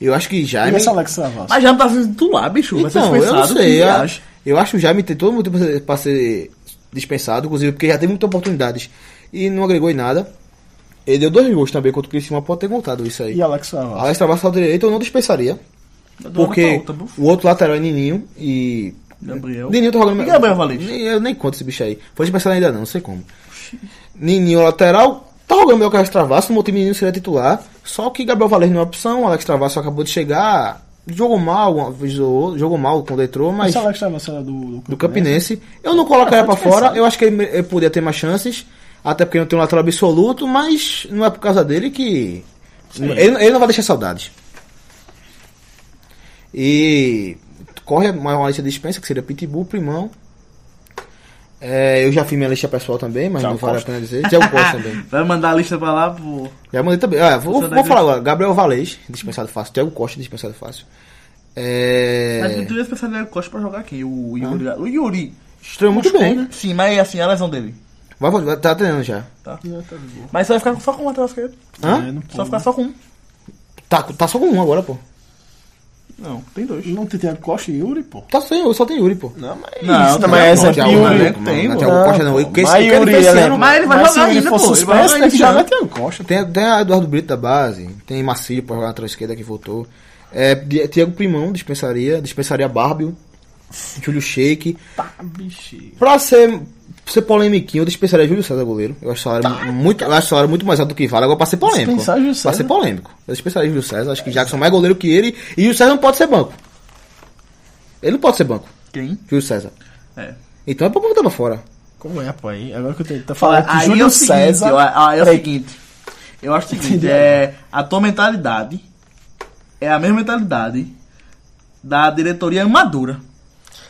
Eu acho que E Jaime. esse Alex Travassi? Mas já não tá titular, bicho. vai ser Então, eu não dispensado, sei. que Eu, eu acho que o Jaime tem todo ser, pra ser dispensado, inclusive porque já teve muitas oportunidades e não agregou em nada. Ele deu dois gols também contra o Criciúma, pode ter contado isso aí. E Alex Travassi? Alex Travassi ao direito eu não dispensaria, hora porque outra, o outro lateral é Nininho e... Gabriel. Nininho tá jogando... E Gabriel Valente? Nem- Eu nem conto esse bicho aí. Foi dispensado ainda não, não sei como. Nininho lateral, tá jogando melhor que o Alex Travassi, no meu time Nininho seria titular, só que Gabriel Valente não é opção, o Alex Travassi acabou de chegar, jogou mal jogou mal quando entrou, mas... Esse Alex Travassi era do, do, do Campinense. Eu não colocaria Ah, pra fora, eu acho que ele, ele podia ter mais chances, até porque não tem um lateral absoluto, mas não é por causa dele que. Ele, ele não vai deixar saudades. E corre mais uma lista de dispensa, que seria Pitbull, Primão. É, eu já fiz minha lista pessoal também, mas Thiago não vale a pena dizer. Tiago Costa também. Vai mandar a lista pra lá pro. Já mandei também. Ah, vou, vou falar agora. Gabriel Valês, dispensado fácil. Tiago Costa, dispensado fácil. É... Mas tu ia pensar no Costa pra jogar aqui, o Yuri. O Yuri. Estreou muito bem. né? Sim, mas assim, a lesão dele. Vai, vai, tá treinando já. Tá. Mas você vai ficar só com um lateral esquerdo. Hã? É, não, Só ficar só com um. Tá, tá só com um agora, pô. Não, tem dois. não tem Thiago Costa e Yuri, pô. Tá sem, só tem Yuri, pô. Não, mas Não, também mas é essa não, Thiago Yuri. Maneco tem, não. Thiago Costa não. pô, O que esse- mas Yuri, ele é- Mas ele vai mas jogar ainda, pô, ele vai jogar tem que esse jogar ano. Thiago Costa. Tem, tem a Eduardo Brito da base, tem Marcílio pra jogar na esquerda que voltou. É, Thiago Primão dispensaria, dispensaria Bárbio, Júlio Sheik. Tá, bichinho. Pra ser, ser polêmiquinho, eu dispensaria Júlio César, goleiro. Eu acho o salário, mu- muito, eu acho o salário muito mais alto do que vale. Agora pra ser polêmico. Dispensar Júlio Pra César? ser polêmico. Eu dispensaria Júlio César, acho que Jackson é mais goleiro que ele. E Júlio César não pode ser banco. Ele não pode ser banco, Quem? Júlio César. É. Então é pra botar pra fora. Como é, pô? Aí, agora que eu tô, tô falando que Aí Júlio é o seguinte, César. ó, aí é o seguinte. Eu acho o seguinte, é, a tua mentalidade é a mesma mentalidade da diretoria amadora.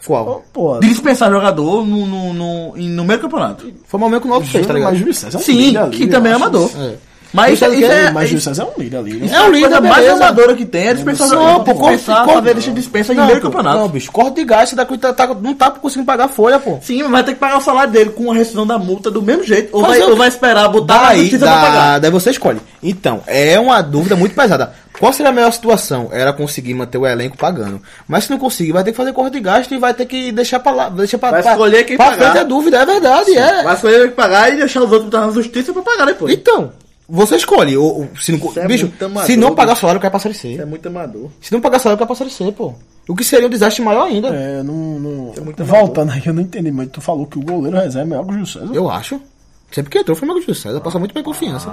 Qual? Pô, dispensar jogador no, no, no, no meio do campeonato. Foi o momento que o Náutico fez, tá ligado? mas Júlio César é um Sim, líder que também é amador. É. Mas isso, Júlio isso César é, Mas Júlio César é um líder ali. né? é a coisa mais beleza. amadora que tem, é dispensar Não, pô, corte- corte- fazer lista de dispensa em meio campeonato. Não, bicho, corte de gás, da tá, tá, não tá conseguindo pagar a folha, pô. Sim, mas vai ter que pagar o salário dele com a rescisão da multa do mesmo jeito. Ou, vai, ou vai esperar botar Daí, justiça pra dá, pagar. daí você escolhe. Então, é uma dúvida muito pesada. Qual seria a melhor situação? Era conseguir manter o elenco pagando. Mas se não conseguir, vai ter que fazer corte de gasto e vai ter que deixar pra lá. Deixar pra, Vai pra, escolher quem pra pagar. frente é dúvida, é verdade, é. Vai escolher que pagar e deixar os outros na justiça pra pagar depois. Então, você escolhe. Ou, ou, se não, Isso é bicho, amador, se não pagar salário, cai pra série C. É muito amador. Se não pagar salário, cai pra série C, pô. O que seria um desastre maior ainda. É, não. não... muito Voltando aí, eu não entendi, mas tu falou que o goleiro reserva é melhor que o Júlio César. Eu acho. Sempre que entrou foi mais que o Júlio César. Passa muito bem confiança.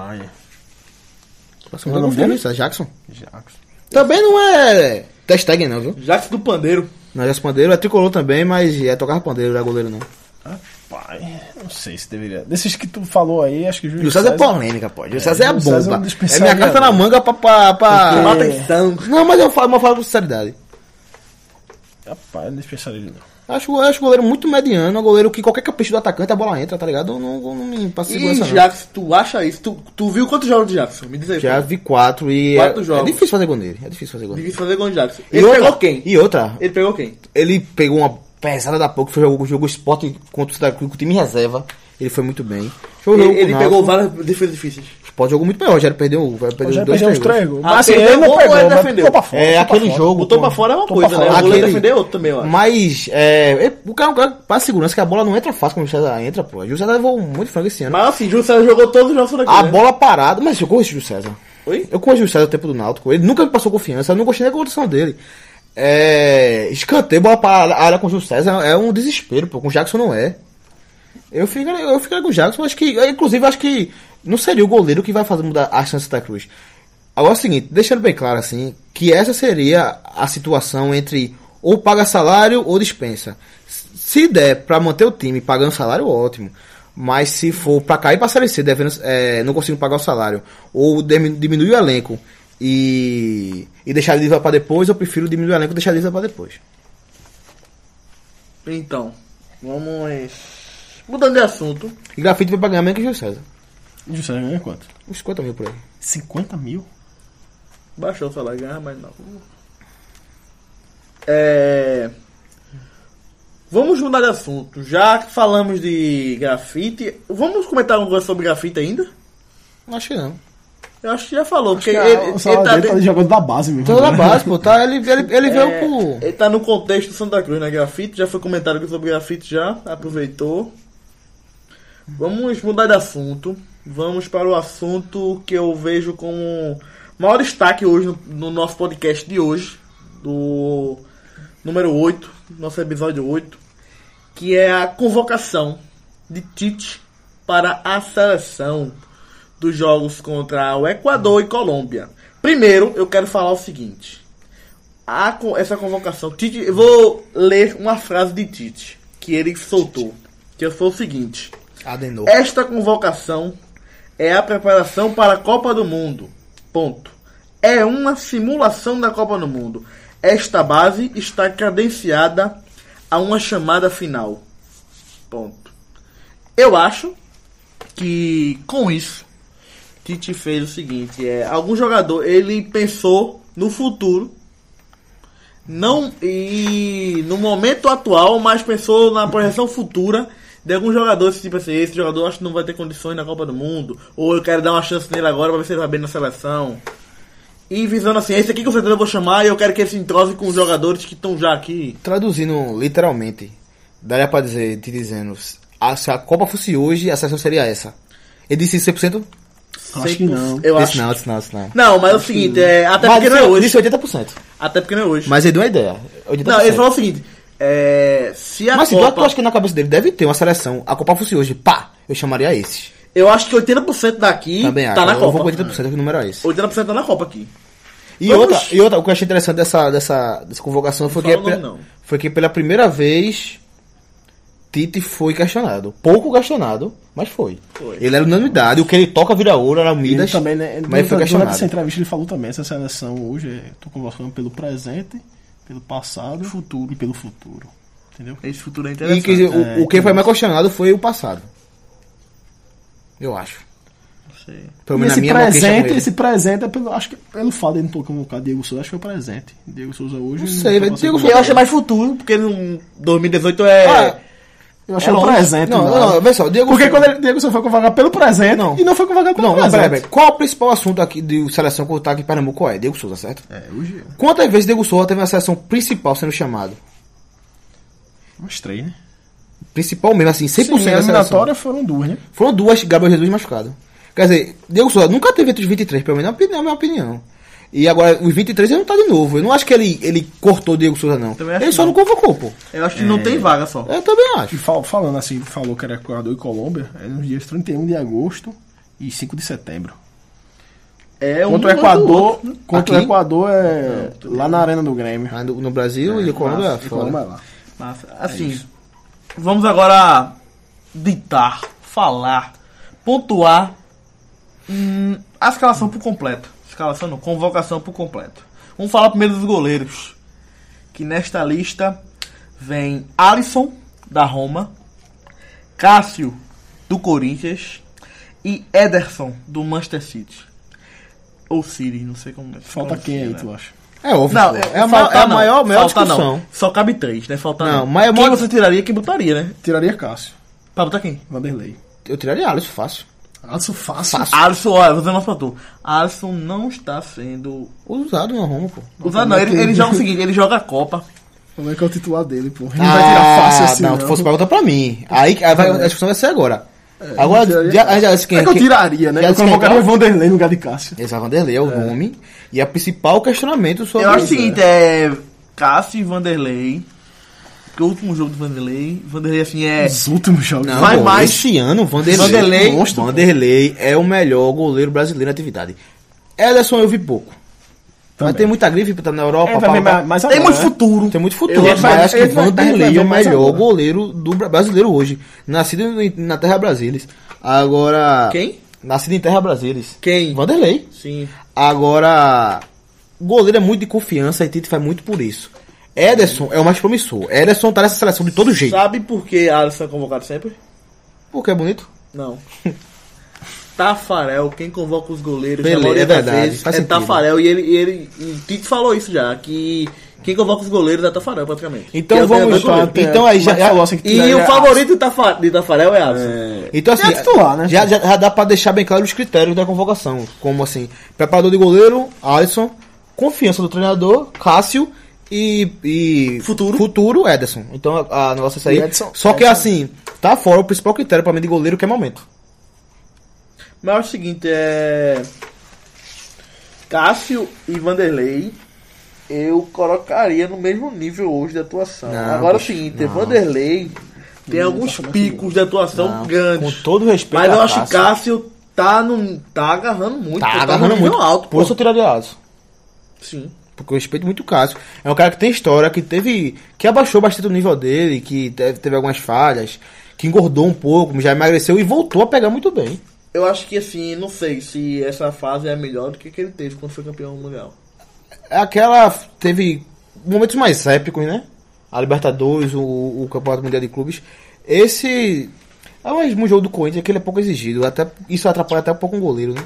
Passa Qual é o muito nome bem confiança. Jackson. Jackson. Também não é Testegen não, viu? Jackson do Pandeiro. Não é Jackson Pandeiro, é tricolor também, mas é tocar pandeiro, não é goleiro não. Pai, não sei se deveria. Desses que tu falou aí, acho que o Júlio Júlio César é polêmica, pô. Júlio César é a Júlio César é um bomba. É minha carta na manga pra... pra, pra... Chama atenção. Não, mas eu falo, mas eu falo com sinceridade. Rapaz, não dispensaria ele não. Acho, eu acho o goleiro muito mediano, um goleiro que qualquer capricho do atacante a bola entra, tá ligado? Eu não, eu não me passo E segurança não. Jackson, tu acha isso? Tu, tu viu quantos jogos de Jackson? Me diz aí. Já pô. vi quatro e Quatro é, jogos. é difícil fazer gol nele. É difícil fazer gol. nele. Difícil fazer gol de Jackson. E Ele outra- pegou quem? E outra, Ele pegou quem? ele pegou uma pesada da pouco, foi jogo, jogou esporte contra o Santa Cruz com o time em reserva. Ele foi muito bem. Ele, o ele pegou várias defesas difíceis. O Sport jogou muito bem. O Rogério perdeu, vai perder Já dois, perdeu três gols. Ah, Mas assim, perdeu ele não pegou, ele defendeu? pra fora. É, aquele fora. jogo. Botou pra fora é uma Tô coisa, né? O goleiro defendeu outro também, acho. Mas, é, é, o cara, o cara passa segurança que a bola não entra fácil como o César entra, pô. O Júlio César levou muito frango esse ano. Mas assim, Júlio César jogou todos os jogos daqui, a né? bola parada, mas eu conheço o Júlio César. Oi? Eu conheço o Júlio César no tempo do Náutico. Ele nunca me passou confiança, eu não gostei nem da condição dele. É, escanteio, bola para a área com o Júlio César é um desespero, pô. Com o Jackson não é. Eu ficaria, eu ficaria com o Jackson, acho que, inclusive, acho que não seria o goleiro que vai fazer mudar a chance da Cruz. Agora é o seguinte, deixando bem claro assim, que essa seria a situação entre ou paga salário ou dispensa. Se der pra manter o time pagando salário, ótimo. Mas se for pra cair pra Série C, devendo, é, não conseguindo pagar o salário, ou diminuir o elenco e, e deixar ele livre pra depois, eu prefiro diminuir o elenco e deixar ele livre pra depois. Então, vamos... Mudando de assunto. E grafite vai pagar menos que o Júlio César. E o Júlio César ganha quanto? Uns 50 mil por aí. 50 mil? Baixou o salário, ganha mais não. É... Vamos mudar de assunto. Já que falamos de grafite, vamos comentar alguma coisa sobre grafite ainda? Acho que não. Eu acho que já falou, porque Porque ele, ele, salário tá, tá de- jogando da base mesmo. Toda a né? base, pô, tá? Ele, ele, ele veio é, por. ele tá no contexto Santa Cruz, né? Grafite, já foi comentado aqui sobre grafite já, aproveitou. Vamos mudar de assunto. Vamos para o assunto que eu vejo como maior destaque hoje no, no nosso podcast de hoje, do número 8, nosso episódio 8, que é a convocação de Tite para a seleção dos jogos contra o Equador e Colômbia. Primeiro, eu quero falar o seguinte. A, essa convocação, Tite, eu vou ler uma frase de Tite que ele soltou, que foi o seguinte: Adenou. esta convocação é a preparação para a Copa do Mundo. Ponto. É uma simulação da Copa do Mundo. Esta base está credenciada a uma chamada final. Ponto. Eu acho que com isso Tite fez o seguinte, é, algum jogador, ele pensou no futuro não e no momento atual, mas pensou na projeção futura de alguns jogadores, tipo assim, esse jogador acho que não vai ter condições na Copa do Mundo, ou eu quero dar uma chance nele agora pra ver se ele vai bem na seleção. E visando assim, esse aqui com certeza eu vou chamar e eu quero que ele se entrose com os jogadores que estão já aqui. Traduzindo literalmente, daria pra dizer, te dizendo, se a Copa fosse hoje, a seleção seria essa. Ele disse 100%? Acho que não. Eu acho. não, não, não. Não, mas é o seguinte, é, até Mas porque não é disse- hoje. disse 80%. Até porque não é hoje. Mas ele deu uma ideia. 80%. não, ele falou o seguinte, é, se a Mas se tu Copa... acha que na cabeça dele deve ter uma seleção, a Copa fosse hoje, pá, eu chamaria esses. Eu acho que 80% daqui Também acho. tá na eu Copa. vou com 80%, que o número é esse. 80% tá na Copa aqui. E Vamos- outra, e outra, o que eu achei interessante dessa, dessa, dessa convocação foi que, nome, pela- foi que pela primeira vez Tite foi questionado. Pouco questionado, mas foi. Foi. Ele era unanimidade, o que ele toca vira ouro, era o Ele Midas, também, né? mas foi Durante essa questionado. entrevista ele falou também, essa seleção hoje, eu tô conversando pelo presente, pelo passado futuro. e pelo futuro. Entendeu? Esse futuro é E interessante. que, o, É, o que foi mais questionado foi o passado. Eu acho. Não sei. Pelo E menos esse minha com presente, esse presente é pelo. Acho que pelo fato de ele não ter colocado Diego Souza, acho que foi o presente. Diego Souza hoje. Não sei, velho, Diego Eu acho mais futuro, porque no 2018 é... Ah, Eu achei É o longe. presente. não, não, não, vê só, Diego Porque Souza- quando ele, Diego Souza foi convocado pelo presente Não. e não foi convocado pelo Não, não, presente. peraí, peraí. Qual é o principal assunto aqui de seleção que tá aqui em Pernambuco? Qual é? Diego Souza, certo? É, hoje Quantas vezes Diego Souza teve uma seleção principal sendo chamado? umas três, né? Principal mesmo, assim, 100% Sim, a da seleção. eliminatória foram duas, né? Foram duas Gabriel Jesus machucado. Quer dizer, Diego Souza nunca teve entre os 23, pelo menos na opinião- na minha opinião. E agora, os 23 ele não tá de novo. Eu não acho que ele, ele cortou o Diego Souza, não. Ele só não não. convocou, pô. Eu acho que não tem vaga só. Eu também E acho. fal- falando assim, falou que era Equador e Colômbia, é nos dias 31 de agosto e 5 de setembro. É um Contra o do Equador, outro. contra o Aqui? Equador é lá na Arena do Grêmio. Mas no, no Brasil e a Colômbia massa. E Colômbia fora. é lá. Massa. Assim, vamos agora ditar, falar, pontuar hum, a escalação por completo. Escalação não, convocação por completo. Vamos falar primeiro dos goleiros. Que nesta lista vem Alisson, da Roma, Cássio, do Corinthians e Ederson, do Manchester City. Ou City, não sei como é. Falta como quem se aí, chama. tu acha? É óbvio. Não, é, é, a, falta é a não. maior, maior falta discussão. Não. Só cabe três, né? Falta Não, não. mas é quem maior- você tiraria, quem botaria, né? Tiraria Cássio, Pra botar quem? Vanderlei. Eu tiraria Alisson fácil. Alisson fácil. Alisson, olha, vou dizer mais pra tu. Alisson não está sendo. Usado na Roma, pô. Usado, não, ele, ele joga o seguinte, ele joga a Copa. Como é que é o titular dele, pô? Ele não vai tirar fácil assim, Ah, não, não. se fosse pergunta pra mim. Aí, aí vai, a discussão vai ser agora. agora, tiraria- já, já, já, quem, É que eu quem- tiraria, né? já Eu quem colocaria o? Vanderlei no lugar de Cássio. Esse é Vanderlei é o nome. E a principal questionamento sobre Eu acho o seguinte, é. Cássio e Vanderlei. Que o último jogo do Vanderlei. Vanderlei, assim, é. Os últimos jogos. Não, vai pô, mais. Esse ano, Vanderlei, Vanderlei- monstro, Vanderlei é o melhor goleiro brasileiro na atividade. Ederson eu vi pouco. Mas Também. tem muita grife pra estar na Europa. É, vai pá, pá. mais, mais Tem muito né? futuro. Tem muito futuro, Eu mas acho que acho que vai- Vanderlei vai é o melhor agora. goleiro do bra- brasileiro hoje. Nascido na Terra Brasilis. Agora. Quem? Nascido em Terra Brasilis. Quem? Vanderlei. Sim. Agora. Goleiro é muito de confiança e Tite faz muito por isso. Ederson é o mais promissor. Ederson tá nessa seleção de todo jeito. Sabe por que Alisson é convocado sempre? Porque é bonito. Não. Tafarel, quem convoca os goleiros, Beleza, é verdade, vezes, faz é sentido. Tafarel. E ele, e ele e Tite falou isso já, que quem convoca os goleiros é Tafarel, praticamente. Então é vamos. goleiro. Então aí já. Já- falou assim que E o favorito de, Tafa, de Tafarel é Alisson. Então assim, É titular, né? já, já, já dá pra deixar bem claro os critérios da convocação. Como assim, preparador de goleiro, Alisson, confiança do treinador, Cássio e, e Futuro. futuro Ederson. Então a, a negócio é. E Edson- Só que Edson. assim, tá fora o principal critério pra mim de goleiro que é momento. Mas é o seguinte, é. Cássio e Vanderlei, eu colocaria no mesmo nível hoje de atuação. Não, Agora bicho, é o seguinte, não. Vanderlei tem alguns picos de atuação Não, grandes. Com todo respeito Mas eu acho que Cássio tá, no, tá agarrando muito. tá pô, agarrando muito. alto. Por isso pô. eu tiraria Alisson. Sim. Porque eu respeito muito o Cássio. É um cara que tem história, que teve. que abaixou bastante o nível dele, que teve, algumas falhas, que engordou um pouco, já emagreceu e voltou a pegar muito bem. Eu acho que assim, não sei se essa fase é melhor do que que ele teve quando foi campeão mundial. É aquela. Teve momentos mais épicos, né? A Libertadores, o, o Campeonato Mundial de Clubes. Esse. É o mesmo jogo do Corinthians que ele é pouco exigido. Até, isso atrapalha até um pouco o goleiro, né?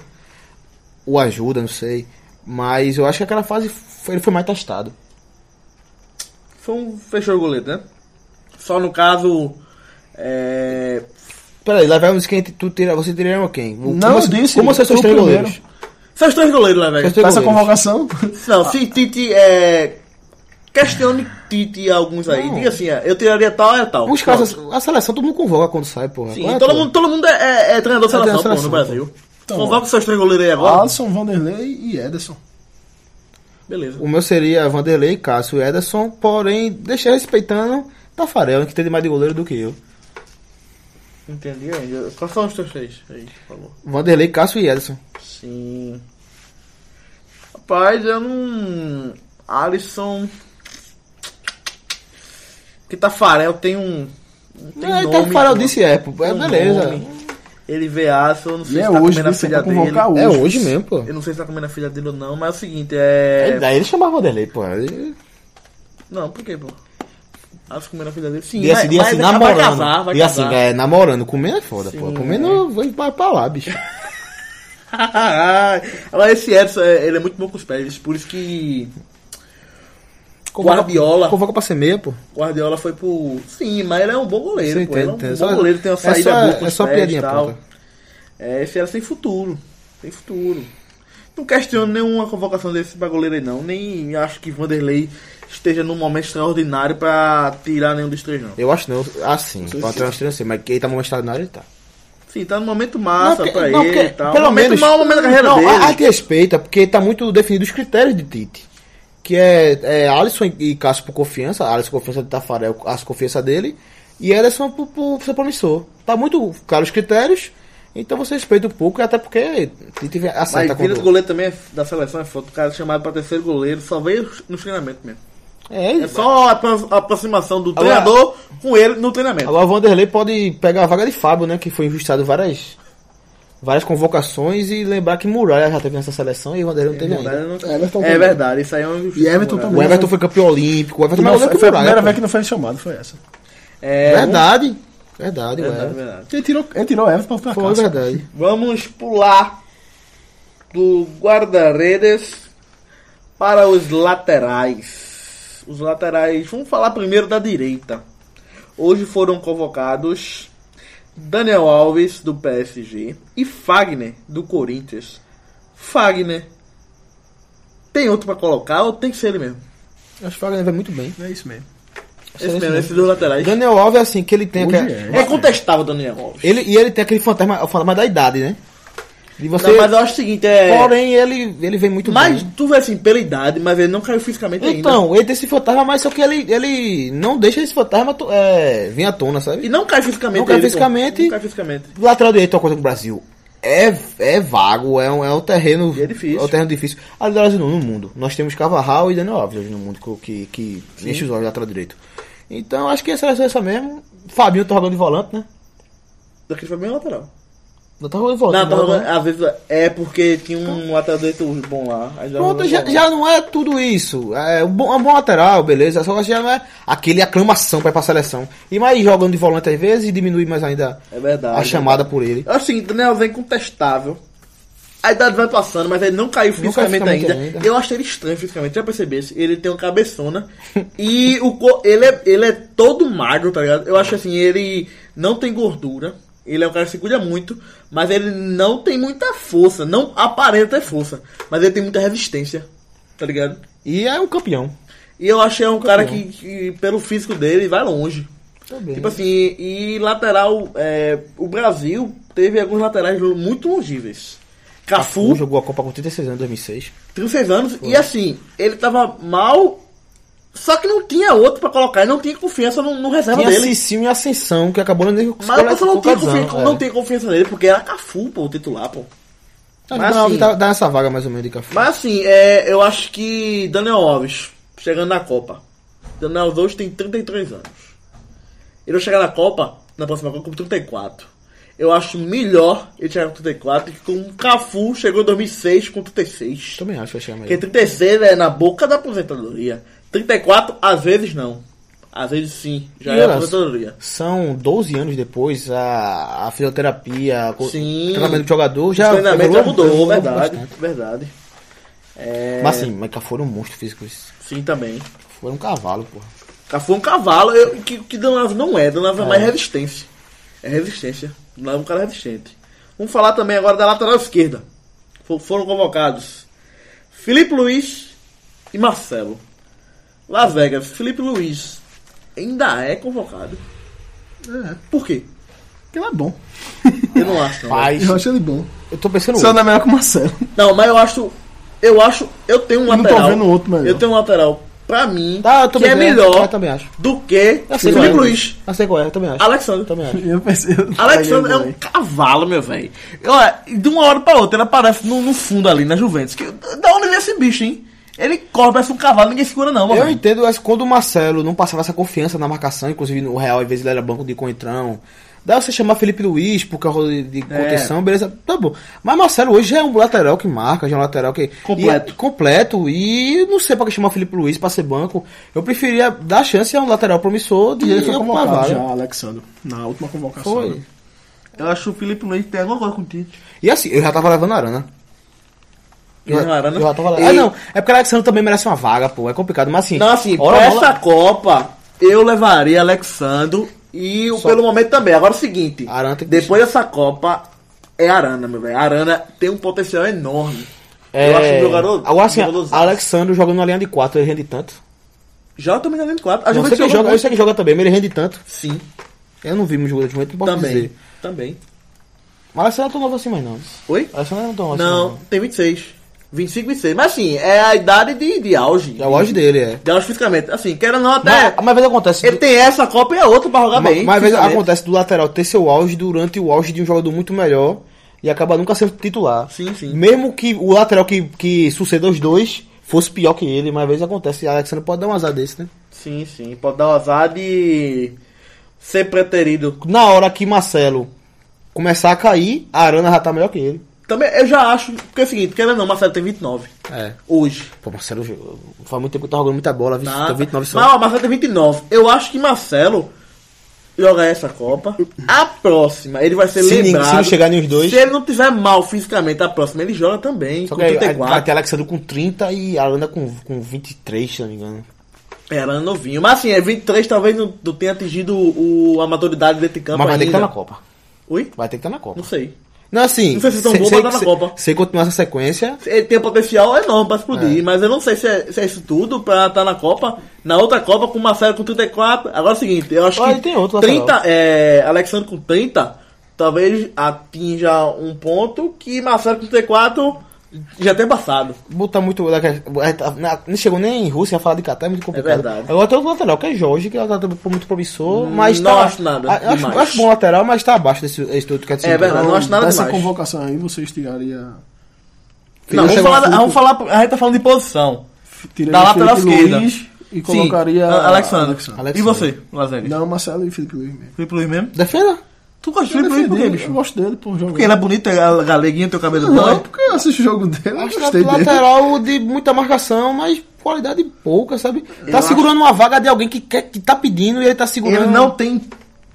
O ajuda, não sei. Mas eu acho que aquela fase foi- ele foi mais testado. Foi um fechou o goleiro, né? Só no caso. É. Peraí, lá vai uns quem tu tira, você tiraria quem? Não, como, eu disse, Como são seus o três primeiro. goleiros? Seus três goleiros, né, velho? Essa goleiros. convocação. Não, se Tite é. Questione Tite alguns aí. Não. Diga assim, é, eu tiraria tal é tal. Os caras, a seleção todo mundo convoca quando sai, porra. Sim, Qual é, todo, pô? mundo, todo mundo é, é, é treinador de seleção, de pô, no seleção, Brasil. Então, Convoca os seus três goleiros aí agora. Alisson, Vanderlei e Ederson. Beleza. O meu seria Vanderlei, Cássio e Ederson, porém, deixei respeitando Tafarel, que tem mais de goleiro do que eu. Entendi aí. Quais são os teus três? Aí, por favor. Vanderlei, Cássio e Ederson. Sim. Rapaz, eu não. Alisson. Que Tafarel tem um. não Tem É, nome, Tafarel disse é, pô. É, um beleza. nome. Ele vê Alisson, eu não sei E é se tá hoje, comendo a filha vai convocar dele. É hoje. hoje mesmo, pô. Eu não sei se tá comendo a filha dele ou não, mas é o seguinte, é. Ele- Daí ele chamava Vanderlei, pô. Ele- Não, por quê, pô? Alisson comendo a filha dele? Sim, E assim, e assim vai namorando. casar, vai e assim, casar. é, namorando. Comendo é foda, pô. Sim, Comendo vai vai pra lá, bicho. Agora esse Edson, é- ele é muito bom com os pés, por isso que Guardiola. Convoca pra ser meia, pô. Guardiola foi pro. Sim, mas ele é um bom goleiro, Sim, pô. Ele é um bom Só- goleiro, tem uma é saída só- boa é os só piadinha e tal. pronta. É, esse era sem futuro. Sem futuro. Não questiono nenhuma convocação desse pra goleiro aí, não. Nem acho que Vanderlei esteja num momento extraordinário pra tirar nenhum dos três, não. Eu acho não. Assim, pode ter uma estranha assim, mas quem tá no momento extraordinário ele tá. Sim, tá no momento massa porque- pra não, ele e tal. Pelo momento menos. mal, momento da carreira não, dele. A, a gente respeita, porque tá muito definido os critérios de Tite. Que é, é Alisson e Cássio por confiança, Alisson confiança de Tafarel, por confiança dele, e Ederson por, por ser promissor. Tá muito claro os critérios, então você respeita um pouco, e até porque Mas acerta vira quando... de goleiro também é- da seleção é foda. O cara chamado pra terceiro goleiro só veio no treinamento mesmo. É, É só a aproximação do Agora- treinador com ele no treinamento. Agora o Vanderlei pode pegar a vaga de Fábio, né? Que foi injustado várias, várias convocações e lembrar que Muralha já teve nessa seleção e o Vanderlei não teve ainda. Everton É também. verdade, isso aí é um E Everton O também. Everton foi campeão olímpico, o Everton Não, foi, foi a o primeira vez que não foi chamado, foi essa. É, Verdade. Verdade, vamos- ué. verdade, verdade. Ele tirou, ele tirou o Everton pra Foi casa. verdade. Vamos pular do guarda-redes para os laterais. Os laterais, vamos falar primeiro da direita. Hoje foram convocados Daniel Alves, do PSG, e Fagner, do Corinthians. Fagner, tem outro pra colocar ou tem que ser ele mesmo? Acho que o Fagner vai muito bem. É isso mesmo. Esse mesmo, esses dois laterais. Daniel Alves, assim, que ele tem aquela- é. É contestável o Daniel Alves. Ele, e ele tem aquele fantasma, o fantasma da idade, né? E você. Não, mas eu acho o seguinte, é. Porém, ele, ele vem muito Mas bem. tu vê assim, pela idade, mas ele não caiu fisicamente ainda. Então, ele tem esse fantasma, mas só que ele, ele não deixa esse fantasma é, vir à tona, sabe? E não cai fisicamente. Não cai ele, fisicamente. Não cai fisicamente. Lateral direito é uma coisa com o Brasil. É, é vago, é um, é um terreno. É difícil. É um terreno difícil. Aliás, no, no mundo. Nós temos Carvajal e Daniel Alves hoje no mundo que, que, que enche os olhos lateral direito. Então acho que a seleção é essa mesmo. Fabinho tá jogando de volante, né? Daqui foi bem lateral. Não tá jogando de volante. Não, tá né? jogando, às vezes é porque tinha um lateral direito bom lá. já Pronto, já, já não é tudo isso. É um bom, é um bom lateral, beleza. Só que já não é aquele aclamação pra ir pra seleção. E mais jogando de volante às vezes e diminui mais ainda É verdade. a chamada por ele. Acho o seguinte, Daniel é incontestável. A idade vai passando, mas ele não caiu Não caiu fisicamente fisicamente ainda. ainda. Eu achei ele estranho fisicamente, já percebesse? Ele tem uma cabeçona. e o ele, é, ele é todo magro, tá ligado? Eu acho assim, ele não tem gordura. Ele é um cara que se cuida muito, mas ele não tem muita força. Não aparenta ter força, mas ele tem muita resistência, tá ligado? E é um campeão. E eu achei um cara que, que, pelo físico dele, vai longe. Também. Tipo assim, e lateral, é, o Brasil teve alguns laterais muito longíveis. Cafu, jogou a Copa com 36 anos em 2006. 36 anos, e assim, ele tava mal, só que não tinha outro pra colocar, não tinha confiança no, no reserva Tinha dele. Cicinho e Ascensão, que acabou nem Mas a pessoa não tinha, confiança, confiança, não tinha confiança nele, porque era Cafu, pô, o titular, pô. Mas Mas assim, tá, dá essa vaga mais ou menos de Cafu. Mas assim, é, eu acho que Daniel Alves, chegando na Copa. Daniel Alves tem 33 anos. Ele vai chegar na Copa, na próxima Copa, com 34. Eu acho melhor ele chegar com 34 que com o Cafu chegou em 2006 com 36. Também acho que vai chegar Porque melhor. 36 é na boca da aposentadoria. 34, às vezes não. Às vezes sim, já E é olha, aposentadoria. São 12 anos depois, a, a fisioterapia, o Sim. tratamento do jogador já, o treinamento já evoluiu- mudou, evoluiu verdade. bastante. Verdade. É, Mas assim, mas Cafu era um monstro físico. isso. sim, também. Foi um cavalo, porra. Cafu é um cavalo, eu, que, que Danilo não é. Danilo é mais resistência. É resistência. Danilo é um cara resistente. Vamos falar também agora da lateral esquerda. Fo- Foram convocados Felipe Luiz e Marcelo. Las Vegas, Felipe Luiz ainda é convocado. É, Por quê? porque ele é bom. Eu não acho, não. Mas Eu acho ele bom. eu tô pensando Só não é melhor que o Marcelo. Não, mas eu acho. Eu acho. Eu tenho um Eu não tô lateral. vendo outro melhor. Eu tenho um lateral, pra mim, Tá, eu tô que é melhor Eu também acho. do que Felipe é. Luiz. Eu sei qual é, eu também acho. Alexandre. Eu também acho. Eu pensei. eu Alexandre é um cavalo, meu velho. Olha, De uma hora pra outra, ele aparece no, no fundo ali, na Juventus. Que, da onde vem esse bicho, hein? Ele corre, parece um cavalo, ninguém segura não, Eu mano. entendo essa- quando o Marcelo não passava essa confiança na marcação, inclusive no Real, às vezes ele era banco de coentrão. Daí você chamar Felipe Luiz por causa de, de É. contenção, beleza, tá bom. Mas Marcelo hoje já é um lateral que marca, já é um lateral que. Completo. E, completo. E não sei pra que chamar Felipe Luiz pra ser banco. Eu preferia dar chance a um lateral promissor de E ele foi convocado já, Alexandre, na última convocação. Foi. né? Eu acho que o Felipe Luiz tem alguma coisa com o Tite. E assim, eu já tava levando a Arana. Eu, Não, Arana? eu já tava E- Ah, não. É porque o Alexandre também merece uma vaga, pô. É complicado, mas assim. Não, assim, hora pra essa Copa, eu levaria Alexandro e o Só- pelo momento também. Agora é o seguinte, Arana que depois dessa Copa, é Arana, meu velho. Arana tem um potencial enorme. É... Eu acho um jogador... Agora assim. Alexandre jogando na linha de 4, ele rende tanto. Joga também na linha de 4. A Não, eu, sei que joga, eu sei que joga também, mas ele rende tanto. Sim, Eu não vi muito jogo de Juventus, não posso também. dizer. Também. Mas Alexandre não é tão novo assim mais não. Oi? Alexandre não é tão novo Não, assim tem 26. 25, 26. Mas assim, é a idade de, de auge. É o auge dele, é. De auge fisicamente. Assim, quero não, até. Mas, mas vezes acontece... Ele tem essa Copa e a outra pra jogar mas, bem. mas vezes acontece do lateral ter seu auge durante o auge de um jogador muito melhor e acaba nunca sendo titular. Sim, sim. Mesmo que o lateral que, que suceda os dois fosse pior que ele, mas às vezes acontece. E Alexandre pode dar um azar desse, né? Sim, sim. Pode dar o azar de ser preterido. Na hora que Marcelo começar a cair, a Arana já tá melhor que ele. Também eu já acho. Porque é o seguinte, querendo ou não, Marcelo tem 29. É. Hoje. Pô, Marcelo faz muito tempo que tá jogando muita bola, viu? Nada. Tem 29 só. Mas ó, Marcelo tem 29. Eu acho que Marcelo jogar essa Copa. A próxima, ele vai ser Se lembrado. se não chegar nos dois- Se ele não tiver mal fisicamente, a próxima ele joga também. Só com que aí, aí 34. vai ter Alexandre com 30 e a Arana com, com 23, se não me engano. Era novinho. Mas assim, é 23, talvez não, não tenha atingido o, a maturidade dentro de campo Mas vai ter que ainda. estar na Copa. Oi? Vai ter que estar na Copa. Não sei. Não, assim. Não sei se tão bom pra dar na se, Copa. Se continuar essa sequência, Ele tem um potencial enorme pra explodir, É. mas eu não sei se é, se é isso tudo pra estar na Copa. Na outra Copa, com o Marcelo com 34. Agora é o seguinte, eu acho Olha, que tem outro 30, lateral. é, Alexandre com 30, talvez atinja um ponto que Marcelo com 34 já tem passado. botar muito. Não chegou nem em Rússia a falar de Catar, é muito complicado. verdade. Agora tem outro lateral, que é Jorge, que é um lateral muito promissor, mas não tá. acho nada a- Acho, acho bom lateral, mas tá abaixo desse esse outro que é É verdade, não acho nada Nessa demais. convocação aí, vocês tirariam. Não, vamos falar, a- vamos falar, a gente tá falando de posição. tiraria Da lateral esquerda. Luiz e Sim, colocaria. a- Alexandre. Alexandre. E você, Lazeres? Não, Marcelo e Felipe Luiz mesmo. Felipe Luiz mesmo? Defenda. Tu gosta de Eu, Felipe Luiz por quê, defendi, eu bicho? gosto dele por jogar. Porque ele é bonito, é galeguinho, teu cabelo Não, branco. porque eu assisto o jogo dele, eu Acho gostei dele. lateral de muita marcação, mas qualidade pouca, sabe? Tá acho- segurando uma vaga de alguém que, quer, que tá pedindo e ele tá segurando. Ele não tem.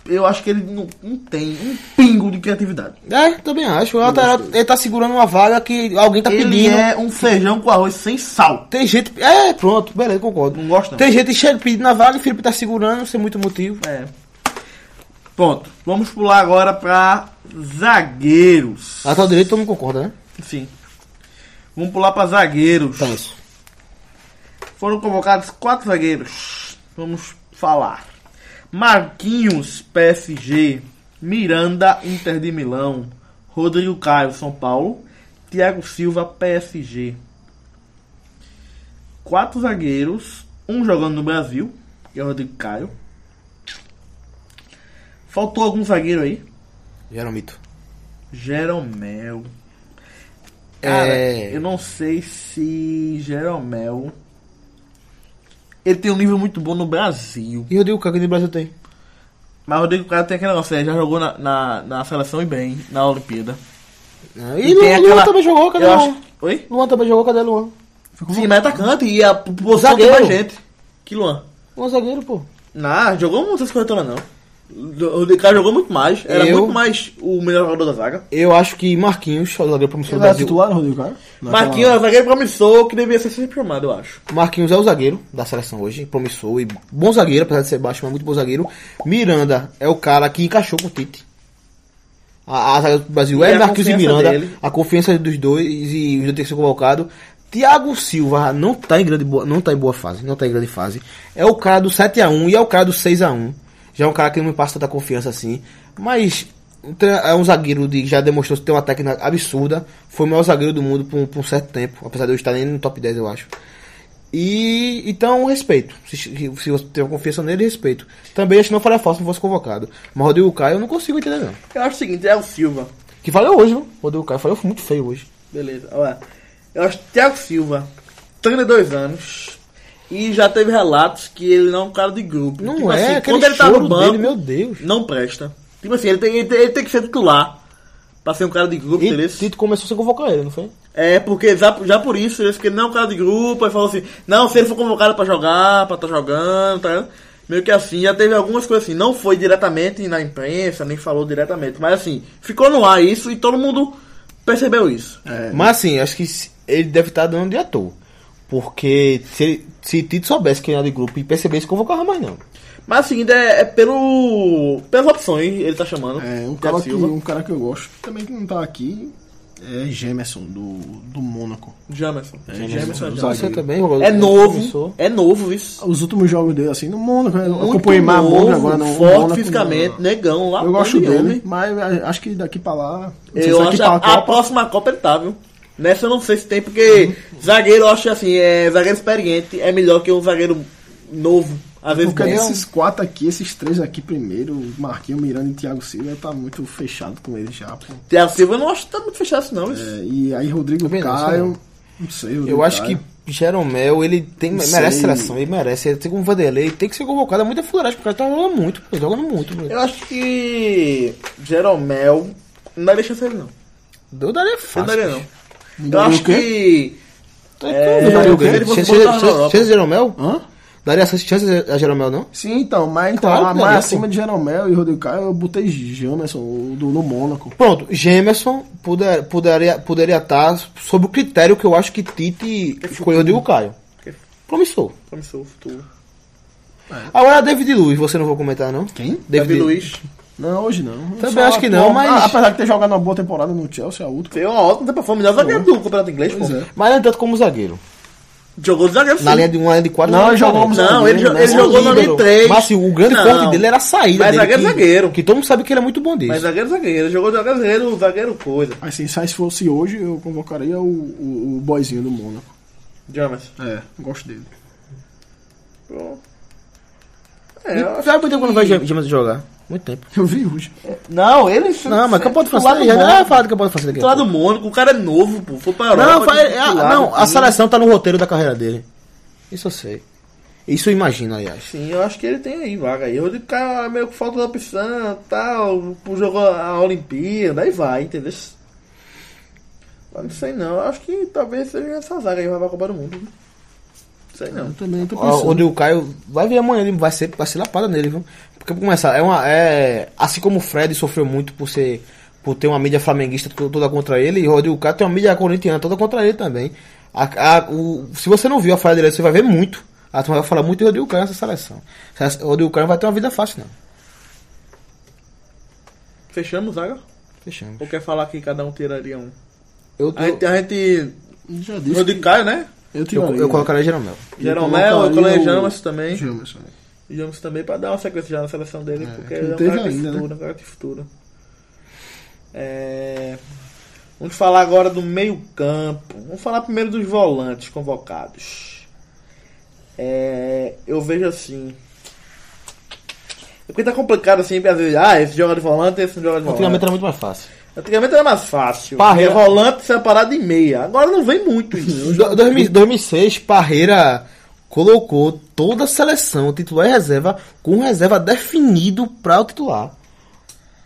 Eu acho que ele não, não tem um pingo de criatividade. É, também acho. O lateral, ele tá segurando uma vaga que alguém tá ele pedindo. é um feijão com arroz sem sal. Tem gente. É, pronto, beleza, concordo. Não gosto, não. Tem gente que chega pedindo na vaga e o Felipe tá segurando, sem muito motivo. É. Pronto, vamos pular agora pra zagueiros. Lateral direito todo mundo concorda, né? Sim. Vamos pular pra zagueiros. Então isso. Foram convocados quatro zagueiros. Vamos falar. Marquinhos, PSG. Miranda, Inter de Milão. Rodrigo Caio, São Paulo. Thiago Silva, PSG. Quatro zagueiros. Um jogando no Brasil, que é o Rodrigo Caio. Faltou algum zagueiro aí? Jeromito. Jeromel. Cara, É. eu não sei se Jeromel. Ele tem um nível muito bom no Brasil. E o Rodrigo Caio que no Brasil tem? Mas o Rodrigo Caio tem aquele negócio, ele já jogou na, na, na seleção e bem, na Olimpíada. Ah, E, Luan, Luan também jogou, cadê eu Luan? acho- Oi? Luan também jogou, cadê Luan? Sim, mas é atacante e a posição tem mais gente. Que Luan? Luan zagueiro, pô. Não, jogou muitas corretoras não. O Rodrigo Caio jogou muito mais. Era Eu- muito mais o melhor jogador da zaga. Eu acho que Marquinhos, o zagueiro promissor do Ele Brasil. titular Rodrigo Caio? Naquela- Marquinhos é o zagueiro promissor que devia ser sempre chamado, eu acho. Marquinhos é o zagueiro da seleção hoje, promissor e bom zagueiro, apesar de ser baixo, mas muito bom zagueiro. Miranda é o cara que encaixou com o Tite. A, a zaga do Brasil E é Marquinhos e Miranda, dele. a confiança dos dois e os dois têm que ser convocado. Thiago Silva não tá em grande boa, não tá em boa fase, não tá em grande fase. É o cara do 7 a 1 e é o cara do 6 a 1. Já é um cara que não me passa tanta confiança assim, mas é um zagueiro de já demonstrou ter uma técnica absurda. Foi o maior zagueiro do mundo por, um- por um certo tempo, apesar de eu estar nem no top 10, eu acho. E então, respeito. Se, se você tem confiança nele, respeito. Também acho que não faria falta se não fosse convocado. Mas Rodrigo Caio eu não consigo entender, não. Eu acho o seguinte, é o Silva. Que falhou hoje, viu? Rodrigo Caio falhou muito feio hoje. Beleza, olha. Eu acho que Thiago Silva, 32 anos, e já teve relatos que ele não é um cara de grupo. Não Tipo é, assim, aquele quando ele tá no banco, dele, meu Deus. não presta. Tipo assim, ele tem, ele, tem, ele tem que ser titular pra ser um cara de grupo, E entendeu? Tito começou a convocar ele, não foi? É, porque já, já por isso, ele disse que ele não é um cara de grupo, aí falou assim, não, se ele for convocado pra jogar, pra tá jogando, tá ligado? Meio que assim, já teve algumas coisas assim, não foi diretamente na imprensa, nem falou diretamente, mas assim, ficou no ar isso e todo mundo percebeu isso. É, Mas assim, acho que ele deve estar dando de ator. Porque se, se Tito soubesse que era de grupo e percebesse, convocava mais não. Mas assim, é, é pelo. pelas opções, ele tá chamando. é um, cara que, um cara que eu gosto, também que não tá aqui, É Gemerson, do, do Mônaco. Jamerson. Jamerson é Você zagueiro. também, jogador- É novo, é novo isso. Os últimos jogos dele, assim, no Mônaco, eu Muito acompanhei mais novo, Mônaco agora no forte Mônaco, fisicamente, no- negão lá. Eu gosto dele, homem. mas eh, acho que daqui pra lá. Eu acho pra a, a Copa- próxima Copa ele tá, viu? Nessa eu não sei se tem, porque zagueiro, eu acho assim, é, zagueiro experiente é melhor que um zagueiro novo. Às vezes Porque bom. desses quatro aqui, esses três aqui primeiro, Marquinhos, Miranda e Thiago Silva, tá muito fechado com eles já, pô. Thiago Silva eu não acho que tá muito fechado assim, não. isso. É, e aí Rodrigo Também não, sei Caio, não. sei, Rodrigo Eu acho que Caio. Jeromel, ele tem, Não merece sei. seleção, ele merece. Ele tem como Vanderlei, ele tem que ser convocado. É muita fuleiragem, porque o cara tá jogando muito, pô, jogando muito. pô. Eu acho que Jeromel não daria chance a ele, não. Eu daria Eu fácil. não daria, não. Eu acho que. É, É, daria o se ele quê? fosse Chance botar na Europa. chance de Jeromel? Hã? Daria chance a Jeromel, não? Sim, então, mas então, Claro que mais daria, acima pô. de Jeromel e Rodrigo Caio, eu botei Jamerson, do, no Mônaco. Pronto, Gemerson poder, poderia poderia estar sob o critério que eu acho que Tite escolheu de Caio. Promissor. Promissor, futuro. Agora, David Luiz, você não vou comentar, não? Quem? David Luiz. Não, hoje não. Também Só, acho que não, pô, mas- ah, Apesar de ter jogado uma boa temporada no Chelsea, a última. Tem uma ótima performance. Melhor zagueiro do campeonato inglês, pô. Pois é. Mas não é tanto como zagueiro. Jogou de zagueiro, sim. Na linha de uma linha de quatro. Não, é ele jogou Não, ele, jo- Zagueiro, ele né? jogou na linha Líbero. 3. Mas assim, o grande Não. forte dele era a saída Mas dele. zagueiro, que, zagueiro. Que todo mundo sabe que ele é muito bom disso. Mas zagueiro, zagueiro. Ele jogou de zagueiro, zagueiro, zagueiro coisa. Assim, se fosse hoje, eu convocaria o, o, o boyzinho do Mônaco. James. É, gosto dele. Pronto. É, eu Faz muito tempo que não vejo James jogar. Muito tempo. Eu vi hoje. Não, ele... Não, mas França. do Já é Mônaco. falar de Campo de França daqui. a Titular do. Mônaco, o cara é novo, pô. Foi pra Europa. Não, de é, não, do a seleção tá no roteiro da carreira dele. Isso eu sei. Isso eu imagino, aliás. Sim, eu acho que ele tem aí vaga aí. O cara meio que falta da opção, tal, jogou a Olimpíada, aí vai, entendeu? Mas não sei não, eu acho que talvez seja essa zaga aí vai pra Copa do Mundo. viu? Sei não. Eu também tô pensando. O Rodrigo Caio vai vir amanhã, ele vai ser, vai ser lapada nele, viu? Porque pra começar, é uma. É, assim como o Fred sofreu muito por ser. Por ter uma mídia flamenguista to- toda contra ele, e o Rodrigo Caio tem uma mídia corintiana toda contra ele também. A- a- o- se você não viu a falha dele, você vai ver muito. A turma vai falar muito de Rodrigo Caio nessa seleção. O Rodrigo Caio não vai ter uma vida fácil, não. Fechamos, zaga? Fechamos. Ou quer falar que cada um tiraria um? Eu, A gente, a gente Já disse. Rodrigo Caio, né? Eu, eu, tiraria. eu colocaria Jeromel. Jeromel, eu colocaria Jamas também. Jamerson. Jamas também pra dar uma sequência já na seleção dele, porque que ele é um cara de ainda, futuro, um cara de futuro. É, Vamos falar agora do meio campo. Vamos falar primeiro dos volantes convocados. É, Eu vejo assim. É porque tá complicado assim, porque às vezes, ah, esse joga de volante, esse não joga de volante. Antigamente era muito mais fácil. Antigamente era mais fácil. Parreira- volante separado em meia. Agora não vem muito isso. Em do- 2000 2006, Parreira colocou toda a seleção, titular e reserva, com reserva definido para o titular.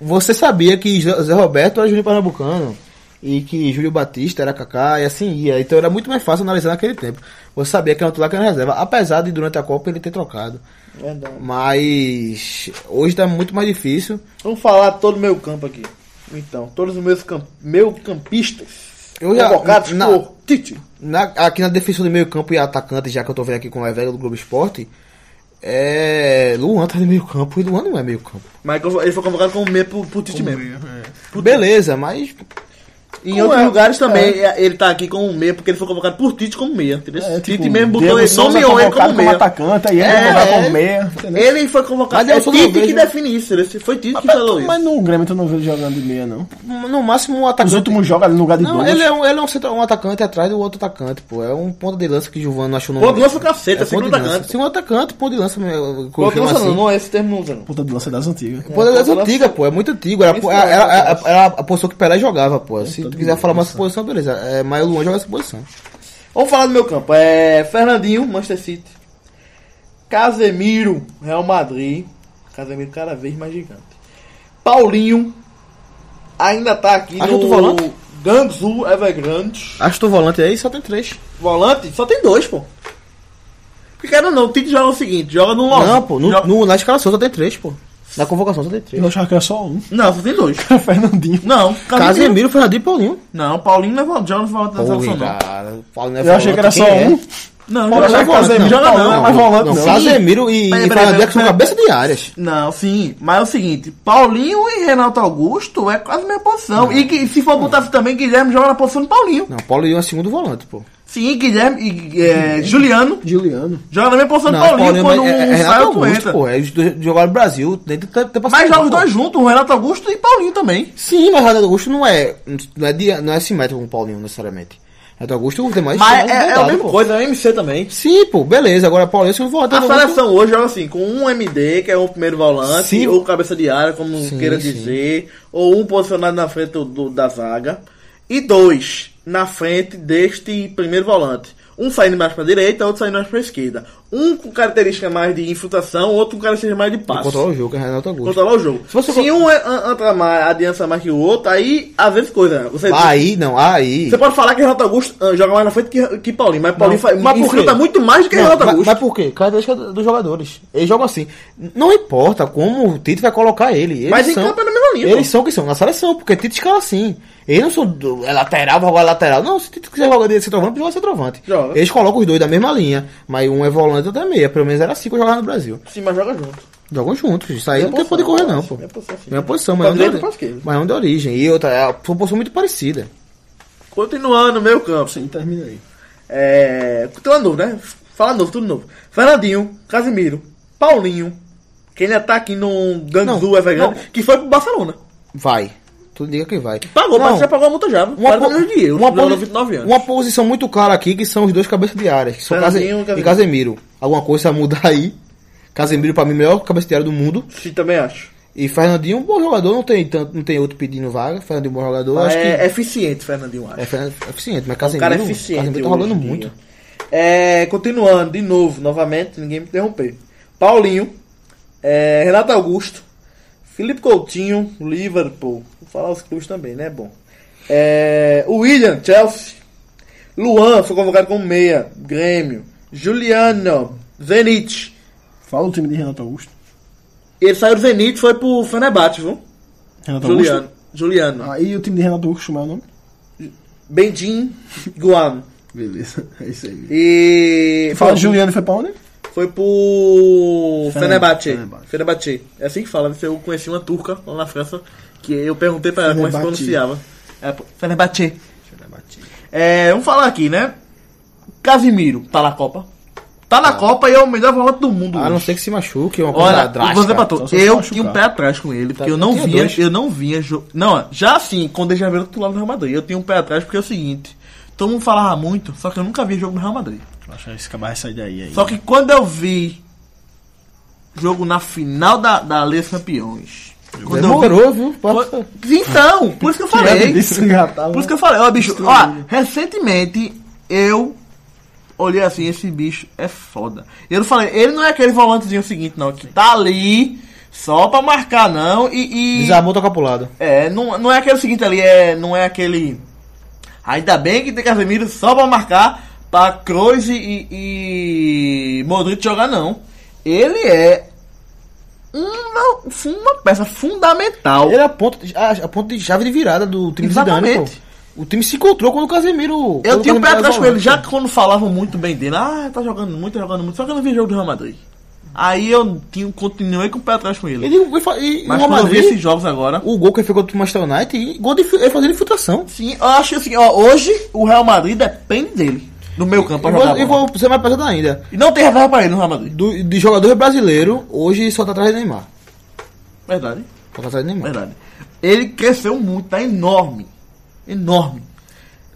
Você sabia que Zé Roberto era Júlio Pernambucano e que Júlio Batista era Kaká e assim ia. Então era muito mais fácil analisar naquele tempo. Você sabia que era o titular que era reserva, apesar de durante a Copa ele ter trocado. Verdade. Mas hoje tá muito mais difícil. Vamos falar todo o meio campo aqui. Então, todos os meus camp... meio campistas Eu já- convocados na- por Tite. Na- aqui na defesa do meio campo e atacante, já que eu tô vendo aqui com o Evelo do Globo Esporte, é. Luan tá no meio campo e Luan não é meio campo. Mas ele foi convocado como meio por, por Tite mesmo. Beleza, mas. Em outros é? lugares também ele tá aqui como meia, porque ele foi convocado por Tite como meia. Entendeu? É, Tite tipo, mesmo botou ele, nomeou ele como meia. atacante, aí ele É, convocado é. como meia. entendeu? Ele foi convocado. Mas É Tite que define isso. Foi Tite que falou isso. Mas no Grêmio tu não vê ele jogando de meia, não. No máximo um atacante. Os últimos jogos ali no lugar de Não, ele é, um, ele é um, centro- um atacante atrás do outro atacante, pô. É um ponto de lança que Giovanni achou no Ponto de lança é o cacete, é ponto segundo de lança. atacante. Segundo atacante, ponto de lança. Ponto de lança não, assim. não é esse termo não. Ponta de lança das antigas. Ponto de lança ponto de antiga, lança- pô. É muito antigo. Era, é, é, a posição que o Pelé jogava, pô. Se tu quiser falar uma lança. posição, beleza. É, mas o Luan joga essa posição. Vamos falar do meu campo. É Fernandinho, Manchester City. Casemiro, Real Madrid. Casemiro cada vez mais gigante. Paulinho ainda tá aqui Acho que no tu volante? Gangzu Evergrande. Acho que o volante aí só tem três. Volante, só tem dois, pô. Porque cara não, o Tite joga o seguinte, joga no Los- Não, pô. No, joga- no- na escalação só tem três, pô. Na convocação só tem três. Eu achava que era só um. Não, só tem dois. Fernandinho. Não, Casemiro. Fernandinho e Paulinho. Não, Paulinho não é volante, joga no volante da seleção não. cara. Paulinho é Eu achei que era só é? um. Não, Paulinho joga Casemiro, não. joga não, mais mais volante. Não, não. Casemiro e, Peraí, e são cabeça de áreas. Não, sim, mas é o seguinte, Paulinho e Renato Augusto é quase a mesma posição. E que, se for botar assim também, Guilherme joga na posição de Paulinho. Não, Paulinho é segundo volante, pô. Sim, Guilherme e é, Juliano Juliano. joga na mesma posição Não, de Paulinho, Paulinho quando é, é um Renato sai, Augusto, entra. pô. É, Eles jogaram no Brasil, tem que ter, ter Mas paciência, joga os dois juntos, o Renato Augusto e Paulinho também. Sim, mas Renato Augusto não é, não é, dia- não é simétrico com o Paulinho, necessariamente. Renato Augusto tem mais Mas é, é a mesma pô. coisa, é MC também. Sim, pô, beleza. Agora Paulinho é segundo volante. A Renato Augusto- seleção hoje joga assim, com um MD, que é o primeiro volante, Sim. ou cabeça de área, como Sim, queira sim. dizer, ou um posicionado na frente do, do- da zaga, e dois na frente deste primeiro volante. Um saindo mais para direita, outro saindo mais para esquerda. Um com característica mais de infiltração, outro com característica mais de passe. Controlar o jogo, é Renato Augusto. Controlar o jogo. Se você Se um é- entra mais, adianta mais que o outro, aí às vezes coisa. Você, Aí, não, aí. você pode falar que Renato Augusto ah, joga mais na frente que, que Paulinho, mas Paulinho faz, Mas quê? infiltra muito mais do que Não, Renato mas, Augusto. mas por quê? Característica do- dos jogadores. Eles jogam assim. Não importa como o Tite vai colocar ele. Eles Mas em são, campo é na mesma linha, Eles pô. são que são, na seleção, porque Tite escala assim. Eles não são é lateral, vai jogar lateral. Não, se Tite quiser jogar de centroavante, joga centroavante. Joga. Eles colocam os dois da mesma linha. Mas um é volante e outro é meia. Pelo menos era assim que eu jogava no Brasil. Sim, mas joga junto. Jogam juntos. Isso aí É não tem posição, correr, não, é pô. posição, sim. Mesma posição, mas não, de, mas não de origem. E outra, é uma posição muito parecida. Continuando, meu campo. Sim, termina aí. É. Tudo novo, né? Fala novo, tudo novo. Fernandinho, Casimiro, Paulinho, que ainda tá aqui no Ganzu Não, Evergrande, não. que foi pro Barcelona. Vai. Tu diga que vai. Pagou, Não. mas já pagou a multa já. Uma, 40 po- de euros. uma, posi- 29 anos. uma posição muito clara aqui que são os dois cabeças de área, que são Case- e e Casemiro. Alguma coisa vai mudar aí. Casemiro, pra mim, melhor cabeça de área do mundo. Sim, também acho. E Fernandinho, um bom jogador, não tem, tanto, não tem outro pedindo vaga. Fernandinho, um bom jogador, Mas acho é que eficiente, Fernandinho, acho. é, fe- eficiente. Mas Um Casemiro, cara eficiente. Casemiro tá rolando muito. É, continuando, de novo, novamente, ninguém me interromper. Paulinho, é, Renato Augusto, Felipe Coutinho, Liverpool. Vou falar os clubes também, né? Bom. É, William, Chelsea. Luan foi convocado como meia, Grêmio. Juliano, Zenit. Fala o time de Renato Augusto. Ele saiu do Zenit foi pro Fenerbahçe, viu? Renato Juliano. Augusto. Juliano. Aí o time de Renato Augusto, como é o nome? Bendim Guam. Beleza, é isso aí. E. Fala Juliano foi pra onde? Foi pro Fener- Fenerbahçe. Fenerbahçe. Fenerbahçe. É assim que fala. Eu conheci uma turca lá na França que eu perguntei pra ela como é que se Fenerbahçe. pronunciava. É, pô, Fenerbahçe. É, vamos falar aqui, né? Casimiro tá na Copa. Tá na Copa e é o melhor volante do mundo. A não hoje. ser que se machuque, é uma coisa Olha, vou drástica. dizer pra tu, eu machucar. tinha um pé atrás com ele, porque Tá, eu não tinha via, dois. eu não via jo- Não, já assim, quando ele já veio do lado do Real Madrid, eu tinha um pé atrás porque é o seguinte, todo mundo falava muito, só que eu nunca vi jogo no Real Madrid. Acho que vai sair daí aí. Só que quando eu vi jogo na final da, da Liga dos Campeões. Quando eu vi- Demorou, viu? Passa- Quando- Então, por isso que eu falei. tava- Por isso que eu falei, ó, bicho, ó, recentemente eu olhei assim, esse bicho é foda. Eu falei, ele não é aquele volantezinho seguinte, não, que tá ali só pra marcar, não, e. e Desarmou, toca pro lado. é, não, não é aquele seguinte ali, é, não é aquele. Ainda bem que tem Casemiro só pra marcar pra Kroos e, e, e Modric jogar, não. Ele é uma, uma peça fundamental. Ele é a ponta, a, a ponta de chave de virada do time de Zidane, pô. O time se encontrou quando o Casemiro... Eu tinha o pé atrás com ele, já que quando falavam muito bem dele, ah, tá jogando muito, tá jogando muito, só que eu não vi jogo do Real Madrid. Aí eu tinha, continuei com o pé atrás com ele. Ele, fa- e, Mas no quando eu vi Madrid, esses jogos agora, o gol que ele fez contra o Manchester United, e gol de, ele fazendo infiltração. sim, eu acho assim, ó, hoje o Real Madrid depende dele, do meu campo pra E jogar e vou ser mais pesado ainda. E não tem reserva pra ele no Real Madrid. Do, de jogador brasileiro, hoje só tá atrás de Neymar. Verdade, Só tá atrás de Neymar. verdade. Ele cresceu muito, tá enorme. Enorme.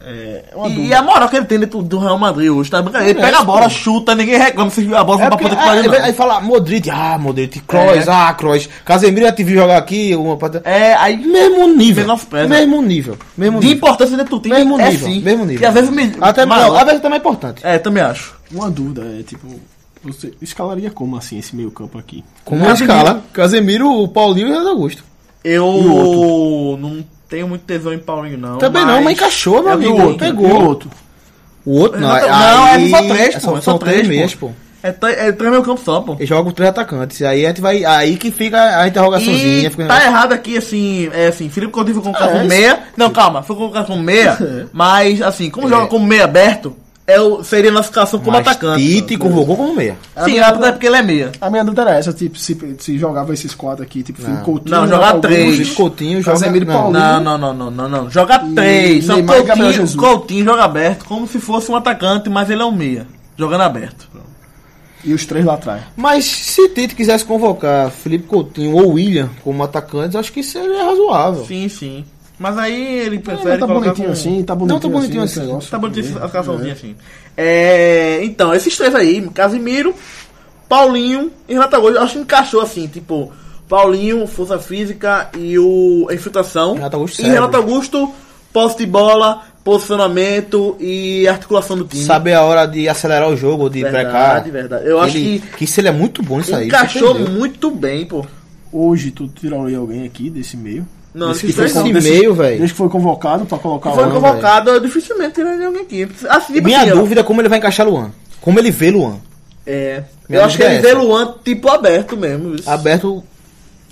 É E, dúvida. a moral que ele tem dentro do Real Madrid hoje, tá? Ele Merece, pega a bola, pô. chuta, ninguém reclama se a bola É pra que ah, pariu, aí, aí fala Modric, ah, Modric, Kroos, É. ah, Kroos. Casemiro já te viu jogar aqui, uma. É, aí Mesmo nível. Menospreza. Mesmo nível. Mesmo de nível. importância dentro do time Mesmo é nível. sim. Mesmo nível. E às vezes me, Até maior. às vezes também é importante. É, também acho. Uma dúvida é, tipo, você escalaria como assim esse meio campo aqui? Como uma escala, Casemiro, o Paulinho e o Renato Augusto. Eu não tenho muito tesão em Paulinho, não. Também não, mas encaixou, meu É amigo. outro, Pegou. E o outro? O outro não, Não, aí- é só três, pô. São, É só são três três, meias, pô. pô. É, é três meio campo só, pô. Ele joga com três atacantes. Aí a gente vai. Aí que fica a interrogaçãozinha. E fica- tá errado aqui, assim, é assim, Felipe Coutinho foi colocado É, como meia. Não, calma, foi colocado como meia, mas assim, como joga como meia aberto, é o, seria na classificação como Mas atacante. Tite convocou como meia. Sim, até porque ele é meia. A minha dúvida era essa, tipo, se, se jogava esses quatro aqui, tipo, Felipe Coutinho... Não, jogar Renato três. Felipe Coutinho joga- Casemiro e não. Paulinho. Não, não, não, não, não, não. Joga E três. Só Neymar e Coutinho, Jesus. Coutinho joga aberto como se fosse um atacante, mas ele é um meia. Jogando aberto. E os três lá atrás. Mas se Tite quisesse convocar Felipe Coutinho ou William como atacantes, acho que seria razoável. Sim, sim. Mas aí ele É, prefere mas tá colocar bonitinho com- assim, tá bonitinho, Não, tá bonitinho esse assim. negócio. Tá bonitinho a calçãozinha assim. É, então, esses três aí, Casimiro, Paulinho e Renato Augusto, eu acho que encaixou assim, tipo, Paulinho, força física e o a infiltração. Renato Augusto e serve. Renato Augusto, posse de bola, posicionamento e articulação do time. Saber a hora de acelerar o jogo, de Verdade, brecar. verdade. Eu acho Ele- que isso ele é muito bom nisso aí. encaixou muito bem, pô. Hoje, tu tiraria alguém aqui desse meio? Não, Desse que foi não. Esse meio, velho. Desde que foi convocado pra colocar Foi o não, convocado, eu dificilmente tiraria alguém aqui. Assim, tipo Minha assim, ó, dúvida é como ele vai encaixar Luan. Como ele vê Luan. É. Minha Eu acho que dúvida ele é vê essa. Luan tipo aberto mesmo. isso. Aberto.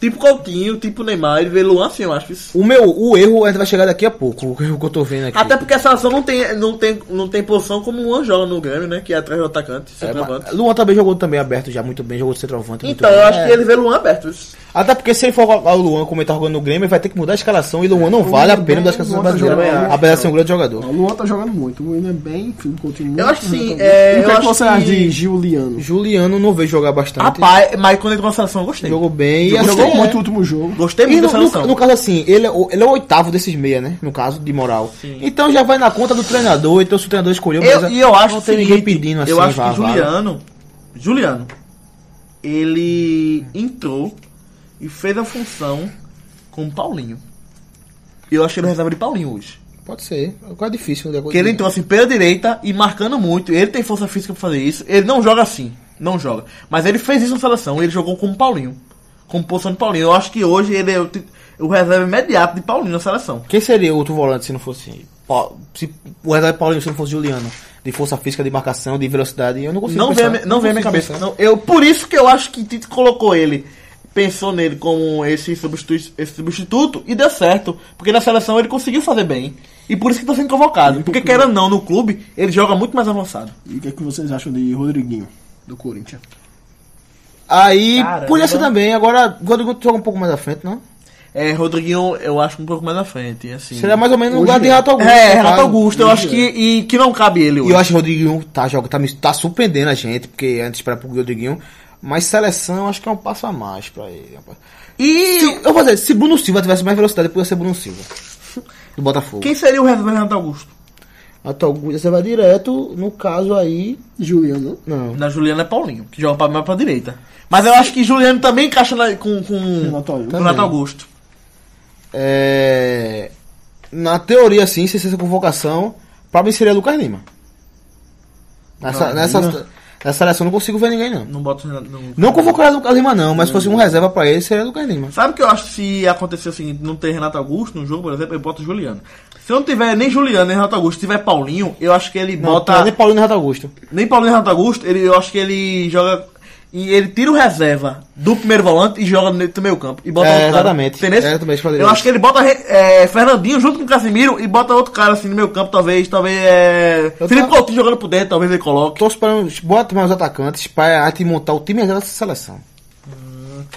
Tipo Coutinho, tipo Neymar, ele vê Luan assim, eu acho. Isso. O meu, o erro ainda vai chegar daqui a pouco. O erro que eu tô vendo aqui. Até porque a seleção não tem, não tem, não tem posição como o Luan joga no Grêmio, né? Que é atrás do atacante, É, centroavante. mas Luan também jogou também aberto já muito bem, jogou de centroavante. muito Então, bem. eu acho É. que ele vê Luan aberto. isso. Até porque se ele for o Luan como ele tá jogando no Grêmio, ele vai ter que mudar a escalação e Luan não O vale a Luan pena mudar a bem, escalação Luan tá brasileira. bem. Apesar de ser um grande jogador. O Luan tá jogando muito. O William é bem, Coutinho muito. Eu acho sim, é, o eu que, é que você acha de Juliano? Juliano não veio jogar bastante. Rapaz, mas quando ele entrou na seleção, eu gostei. jogou bem. E Jogou muito é. o último jogo. Gostei E muito no, da seleção. no- no caso assim, ele é, o, ele é o oitavo desses meia, né? No caso de moral. Sim. Então já vai na conta do treinador, então se o treinador escolheu, Eu, e eu acho não tem ninguém pedindo assim, eu acho vá, que vá. Juliano, Juliano, ele entrou e fez a função com o Paulinho. Eu achei ele reserva de Paulinho hoje. Pode ser, é quase difícil. Né? Porque ele entrou assim pela direita e marcando muito. Ele tem força física pra fazer isso. Ele não joga assim. Não joga. Mas ele fez isso na seleção. Ele jogou como Paulinho. Como posição de Paulinho. Eu acho que hoje ele é o, o reserva imediato de Paulinho na seleção. Quem seria o outro volante se não fosse. Se o reserva Paulinho se não fosse Juliano? De força física, de marcação, de velocidade, eu não consigo Não pensar. vem, me- não vem a minha cabeça. Não, eu, por isso que eu acho que Tite colocou ele. Pensou nele como esse substituto, esse substituto e deu certo. Porque na seleção ele conseguiu fazer bem. E por isso que está sendo convocado. Porque quer ou não, no clube, ele joga muito mais avançado. E o que, é que vocês acham de Rodriguinho, do Corinthians? Aí, Caramba. podia ser também, agora, o Rodrigo joga um pouco mais à frente, não? É, Rodriguinho, eu acho um pouco mais na frente. Assim. Seria mais ou menos no lugar de é. Renato Augusto. É, no Renato. Augusto, eu acho que, e, que não cabe ele E hoje. eu acho que o Rodriguinho tá, joga, tá, me- tá surpreendendo a gente, porque antes esperava pro Rodriguinho. Mas seleção, eu acho que é um passo a mais pra ele. rapaz. E Se, eu vou dizer, se Bruno Silva tivesse mais velocidade, podia ser Bruno Silva. Do Botafogo. quem seria o reserva de Renato Augusto? Renato Augusto, você vai direto, no caso aí. Juliano, Não. Na Juliana é Paulinho, que joga pra, mais pra direita. Mas eu acho que Juliano também encaixa na- com, com, Renato Augusto. com Renato Augusto. É. Na teoria, assim, se essa convocação, pra mim seria Lucas Lima. Nessa, Não, nessa, Lima. nessa seleção eu não consigo ver ninguém, não. Não bota o Renato. Não. Não convocaria Lucas Lima, não, mas se fosse um reserva pra ele, seria Lucas Lima. Sabe o que eu acho que se acontecer o seguinte, não ter Renato Augusto no jogo, por exemplo, eu boto o Juliano. Se não tiver nem Juliano nem Renato Augusto, tiver Paulinho, eu acho que ele Não, bota. tá nem Paulinho nem Renato Augusto. Nem Paulinho nem Renato Augusto, ele, eu acho que ele joga. E ele tira o reserva do primeiro volante e joga do meio campo. E bota É, outro cara. exatamente. É, eu acho que ele bota é, Fernandinho junto com o Casimiro e bota outro cara assim no meio campo, talvez. Talvez é. Eu Felipe tô- Coutinho jogando por dentro, talvez ele coloque. Tô esperando, bota mais os atacantes pra te montar o time reserva dessa seleção.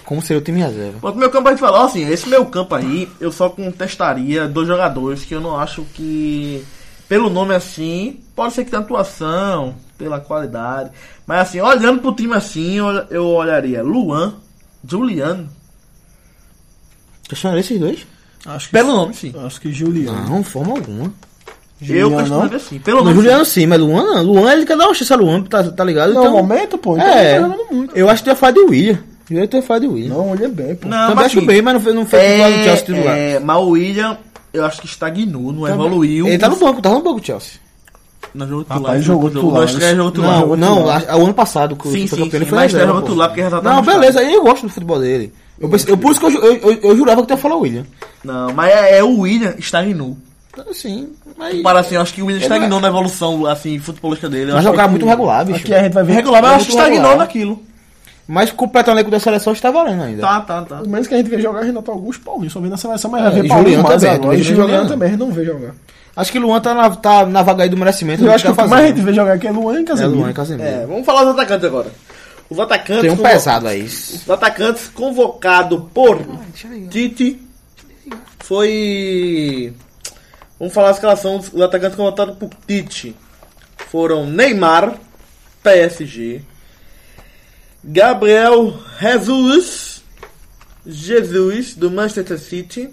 Como seria o time reserva? Bota meu campo a gente falar assim, esse meu campo aí, eu só contestaria dois jogadores que eu não acho que, pelo nome assim, pode ser que tenha atuação, pela qualidade. Mas assim, olhando pro time assim, eu, eu olharia Luan, Juliano, Questionaria esses dois? Acho que, pelo nome sim. acho que Juliano. Não, forma alguma. eu Juliano, não? questionaria assim, pelo nome Juliano sim. sim, mas Luan não. Luan ele quer dar uma chance a Luan, tá, tá ligado? Não, então, momento, pô. Então é, tá jogando muito. eu acho que ia falar de William. Eu ia ter falado de William. Não, ele é bem, pô. Não, Também mas acho bem, mas não fez, não fez titular no Chelsea titular. é, mas o William, eu acho que estagnou, não evoluiu. Ele tá no banco, tá no banco Chelsea. Não jogou Rapaz, titular, ele jogou jogou titular, né? jogou titular. Não, não, o ano passado que o Sim, foi sim, campeão, sim, foi mas reserva, jogou titular porque já tá Não, beleza, aí eu gosto do futebol dele. Eu, pensei- eu, por isso que eu, eu, eu, eu jurava que tu ia falar o William. Não, mas é, é o William estagnou. Assim, mas... Para assim, eu acho que o William estagnou na evolução assim, futebolística dele. Mas jogar muito regular, bicho. Aqui a gente vai ver. regular, mas eu É acho que estagnou naquilo. Mas completar o elenco da seleção está valendo ainda. Tá, tá, tá. Pelo menos que a gente vê jogar Renato Augusto Paulinho. Só vê na seleção, mas É, vai ver Paulinho Juliano mais também, agora. também E Juliano também, não vê jogar. Acho que Luan tá na, tá na vaga aí do merecimento. Eu do acho que o tá que mais a gente vê jogar aqui é Luan e É Casemiro. Luan e Casemiro. É, vamos falar dos atacantes agora. Os atacantes. Tem um convo- pesado aí. Os atacantes convocado por Tite foi. Vamos falar a escalação dos atacantes convocados por Tite. Foram Neymar, PSG. Gabriel Jesus, Jesus do Manchester City.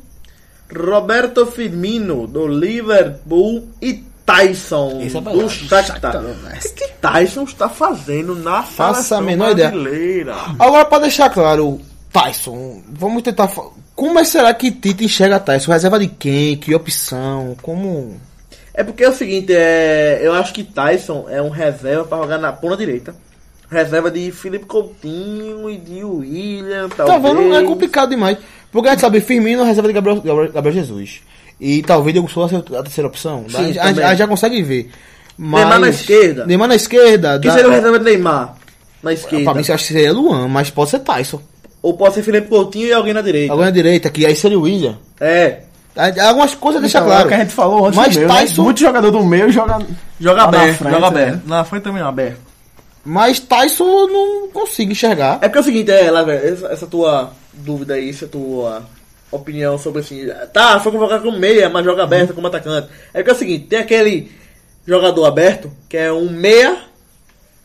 Roberto Firmino do Liverpool e Tyson Esse é do. Shakhtar. O que Tyson está fazendo na Faça a menor ideia. brasileira? Agora, pra deixar claro, Tyson, vamos tentar. Como é será que Tite enxerga Tyson? Reserva de quem? Que opção? Como. É porque é o seguinte, é, eu acho que Tyson é um reserva pra jogar na ponta direita. Reserva de Felipe Coutinho e de William, Tá talvez. vendo? É complicado demais. Porque a gente sabe, Firmino reserva de Gabriel, Gabriel, Gabriel Jesus. E talvez Diego Souza seja a terceira opção. Sim, a, a, a gente já consegue ver. Mas... Neymar na esquerda. Neymar na esquerda. Quem dá- seria o reserva de Neymar? Na esquerda. Pra mim, acho que seria Luan, mas pode ser Tyson. Ou pode ser Felipe Coutinho e alguém na direita. Agora na direita, que aí seria o William. É. Algumas coisas deixa Então, é claro. o que a gente falou antes Mas do meu, né? Tyson- Muito jogador do meio joga... Joga na aberto, frente, joga é. aberto. Na frente também aberto. Mas Tyson eu não consigo enxergar. É porque é o seguinte, é, velho, essa, essa tua dúvida aí, essa tua opinião sobre assim, tá, foi convocado como meia, mas joga aberto como atacante. É porque é o seguinte, tem aquele jogador aberto, que é um meia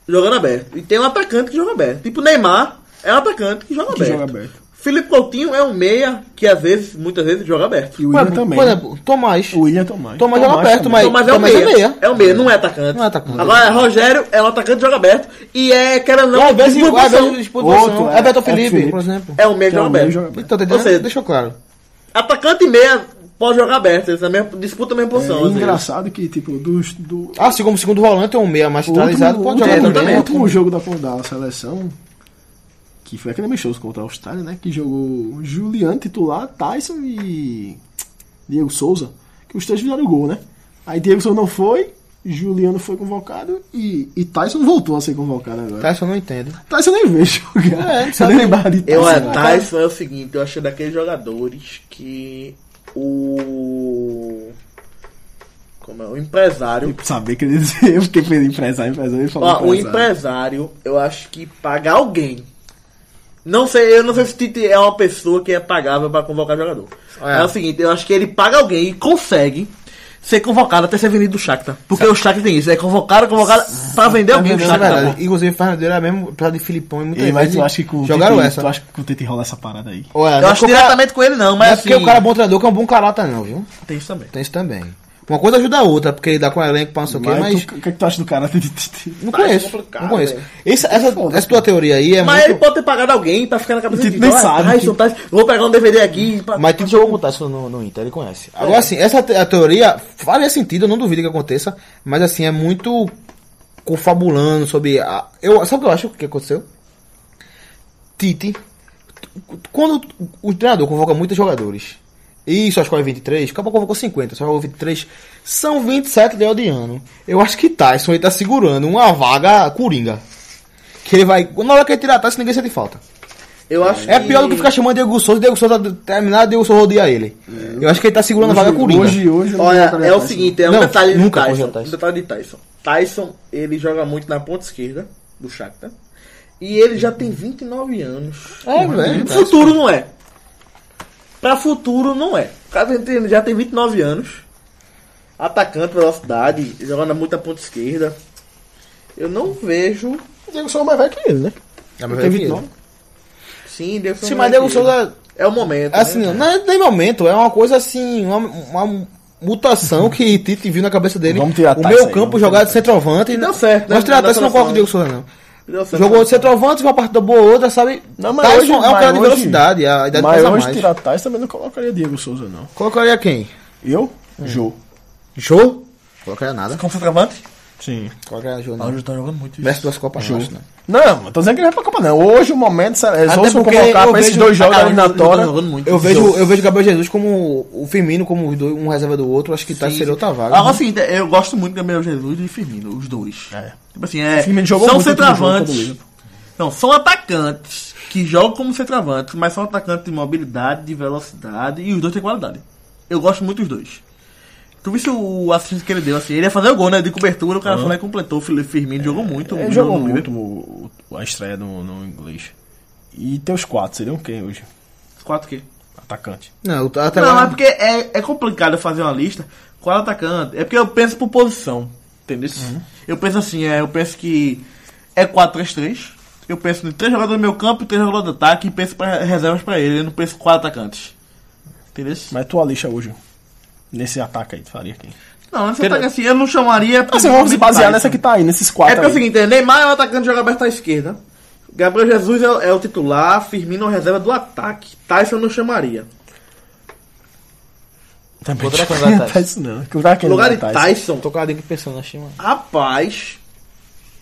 jogando aberto. E tem um atacante que joga aberto. Tipo Neymar é um atacante que joga Que aberto. joga aberto. Felipe Coutinho é um meia que às vezes, muitas vezes, joga aberto. E o William Por também. Por exemplo, Tomás. O William Tomás. Tomás joga perto, também. mas- Então, mas é um Tomás é meia. meia. É um meia, não é atacante. Não é atacante. Agora, Rogério é um atacante que joga aberto. E é, querendo ou Não, não, às vezes, disputa às vezes posição. disputa Outro, é- É Beto é Felipe, Felipe. por exemplo. é um meia que Que é joga um meia aberto. que joga aberto. Então, tá Ou entendendo? seja, Deixou claro. Atacante e meia pode jogar aberto, eles também disputam a mesma É posição. vezes. engraçado que, tipo, dos, do, Assim como o segundo volante é um meia mais centralizado, pode o jogar também. o último jogo da, da seleção, que foi aquele amistoso contra a Austrália, né? Que jogou Juliano titular, Tyson e Diego Souza, que os três fizeram gol, né? Aí Diego Souza não foi, Juliano foi convocado e, e Tyson voltou a ser convocado agora. Tyson eu não entendo. Tyson nem vê jogar. É, eu sabe? nem lembrava de Eu, Tyson. é, Tyson é o seguinte, eu achei daqueles jogadores que o. Como é? O empresário. Saber que ele eu fiquei empresário, empresário, ele falou Ó, o empresário. empresário, eu acho que pagar alguém. Não sei, eu não sei se Tite é uma pessoa que é pagável pra convocar jogador. É. É. o seguinte, eu acho que ele paga alguém e consegue ser convocado até ser vendido do Shakhtar. Porque o Shakhtar tem isso, é convocado, convocado pra vender alguém do é Shakhtar. Inclusive, o Fernando era mesmo, apesar de Filipão e muita Ei, mas tu acha que com o jogaram Tite, essa. Tu acha que o Tite rola essa parada aí? Ou é, Eu não é acho o cara- diretamente com ele não, Não mas é assim... porque o cara é bom treinador que é um bom caráter, não, viu? Tem isso também. Tem isso também. Uma coisa ajuda a outra, porque ele dá com o elenco pra não sei o quê, Mas, mas. tu- o que, é que tu acha do caráter de Tite? Não Mas é conheço. complicado, Não conheço. Essa, essa, Foda-se. essa tua teoria aí é Mas muito. ele pode ter pagado alguém pra ficar na cabeça Tite de nem sabe Tyson, vou pegar um DVD aqui. Pra... Mas Tite jogou com o Tyson no, no Inter, ele conhece. Agora, assim, essa te- a teoria faria sentido, eu não duvido que aconteça, mas assim, é muito confabulando sobre. A, eu, sabe o que eu acho que aconteceu? Tite, quando o treinador convoca muitos jogadores e só escolhe 23, acabou convocou 50, só convocou 23, são 27 de de ano. Eu acho que Tyson ele tá segurando uma vaga coringa. Que ele vai. Na hora que ele tirar Tyson, ninguém sente falta. Eu acho É pior do que ficar chamando Diego Souza, Diego Souza terminar, Diego Souza rodear ele. Eu acho que ele tá segurando a vaga coringa. Hoje, hoje, Olha, é o seguinte, é um Não, detalhe de nunca Tyson. Um detalhe de Tyson. Tyson, ele joga muito na ponta esquerda do Shakhtar. E ele já tem 29 anos. É, velho. Futuro não é. Pra futuro não é. O cara tem- já tem 29 anos. Atacante, velocidade, jogando muito na ponta esquerda. Eu não vejo. O Diego Souza é mais velho que ele, né? É, mas Tem é 29. Sim, Deus Sim, mas Diego Souza, É o momento. assim, né? não é nem momento, é uma coisa assim, uma, uma mutação que Tite viu na cabeça dele. Vamos tirar o aí, campo vamos jogar de centroavante. deu certo, né? Mas tirar Na Tyson não coloca o Diego Souza, não. Jogou centroavante, uma partida boa outra, sabe? Não, mas Tyson hoje- é um cara de velocidade, a idade Mas pesa hoje, mais. tirar Tyson, também não colocaria Diego Souza, não. Colocaria quem? Eu? Jô. Jô? Colocaria nada. Como centroavante? Sim. Colocaria Jô, não. Hoje tá jogando muito. Mestre duas Copas, Jô. não. Não, eu tô dizendo que ele vai pra Copa, não. Hoje o momento, é só se convocar eu pra esses vejo- dois jogos muito. Eu vejo, eu vejo Gabriel Jesus como o Firmino como dois, um reserva do outro, acho que Tyson seria outra vaga. Agora, assim, eu gosto muito de Gabriel Jesus e Firmino, os dois. É. Tipo assim, é, Firmino jogou são centroavantes. Não, são atacantes que jogam como centroavantes, mas são atacantes de mobilidade, de velocidade e os dois têm qualidade. Eu gosto muito dos dois. Tu viu o assistente que ele deu assim? Ele ia fazer o gol, né? De cobertura, o cara foi lá e completou. O Firmino jogou muito. Ele jogou muito o- o- a estreia no, no inglês. E teus quatro seriam quem hoje? Quatro quê? Atacante. Não, o- até Não, lá. é porque é, é complicado eu fazer uma lista. Qual atacante? É porque eu penso por posição. Entendeu? Eu penso assim, é, eu penso que é 4-3-3. Eu penso em três jogadores do meu campo e três jogadores de ataque e penso pra, reservas pra ele. Eu não penso quatro atacantes. Entendeu? Mas tua lista hoje, nesse ataque aí, tu faria quem? Não, esse ataque assim, eu não chamaria. Ah, você vamos se basear Tyson. nessa que tá aí, nesses É quatro porque é o seguinte, é, Neymar é o atacante joga aberto à esquerda. Gabriel Jesus é, o- é o titular, Firmino é o reserva do ataque. Tyson eu não chamaria. Também Outra coisa, não Tyson. tá não. Que querendo lugar de Tyson. Tyson, Tô com a pensando na Chima. rapaz.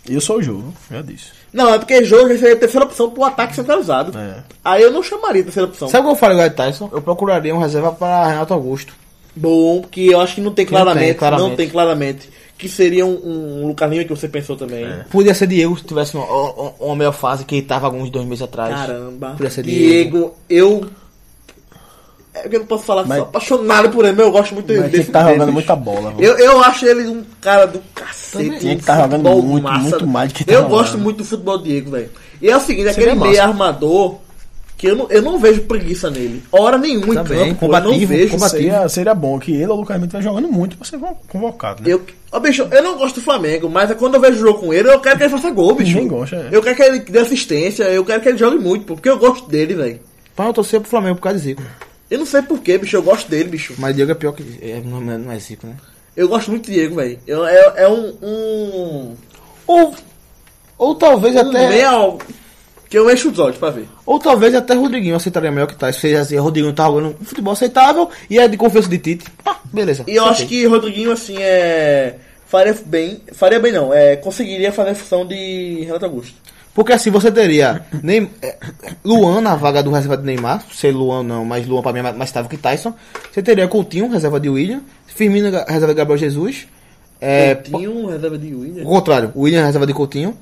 Eu sou o jogo, já disse. Não, é porque jogo seria a terceira opção pro ataque centralizado. É. Aí eu não chamaria a terceira opção. Sabe o que eu de Tyson? Eu procuraria um reserva para Renato Augusto. Bom, porque eu acho que não tem Que não claramente. tem, Não claramente. tem claramente. Que seria um, um Lucas Lima que você pensou também. Podia ser Diego se tivesse uma, uma- uma melhor fase que ele tava alguns dois meses atrás. Caramba. Podia ser Diego, eu. É porque eu não posso falar que Mas- sou apaixonado por ele, mas eu gosto muito Mas dele. que tá jogando muita bola. Eu, eu acho ele um cara do cacete. Tinha que tá jogando muito, muito mais do que tá Eu jogando. gosto muito do futebol do Diego, velho. E é o seguinte, Seria aquele massa. meio armador que eu não, eu não vejo preguiça nele. Hora nenhuma em Também, campo, pô, eu não combativo, vejo. combativo. Seria, seria bom que ele ou o Lucas Mendes vai jogando muito pra ser convocado, né? Eu, ó, bicho, eu não gosto do Flamengo, mas é quando eu vejo jogo com ele, eu quero que ele faça gol, bicho. Ninguém gosta, é. Eu quero que ele dê assistência, eu quero que ele jogue muito, pô, porque eu gosto dele, velho. Pra eu torcer pro Flamengo por causa de Zico. Eu não sei porquê, bicho, eu gosto dele, bicho. Mas Diego é pior que. É, não, é- não é Zico, né? Eu gosto muito do Diego, velho. É, é um. um Ou. Ou talvez um até. meia que eu encho os olhos pra ver. Ou talvez até Rodriguinho aceitaria melhor que Tyson. Se assim, Rodriguinho tá jogando um futebol aceitável e é de confiança de Tite. Ah, beleza. E eu acho aceitei. que Rodriguinho, assim, é. Faria bem. Faria bem, não. É, conseguiria fazer a função de Renato Augusto. Porque assim você teria Neym- é, Luan na vaga do reserva de Neymar, se Luan não, mas Luan pra mim é mais- estável que Tyson. Você teria Coutinho, reserva de William, Firmino, reserva de Gabriel Jesus. É, um reserva de William. o contrário, William reserva de Coutinho,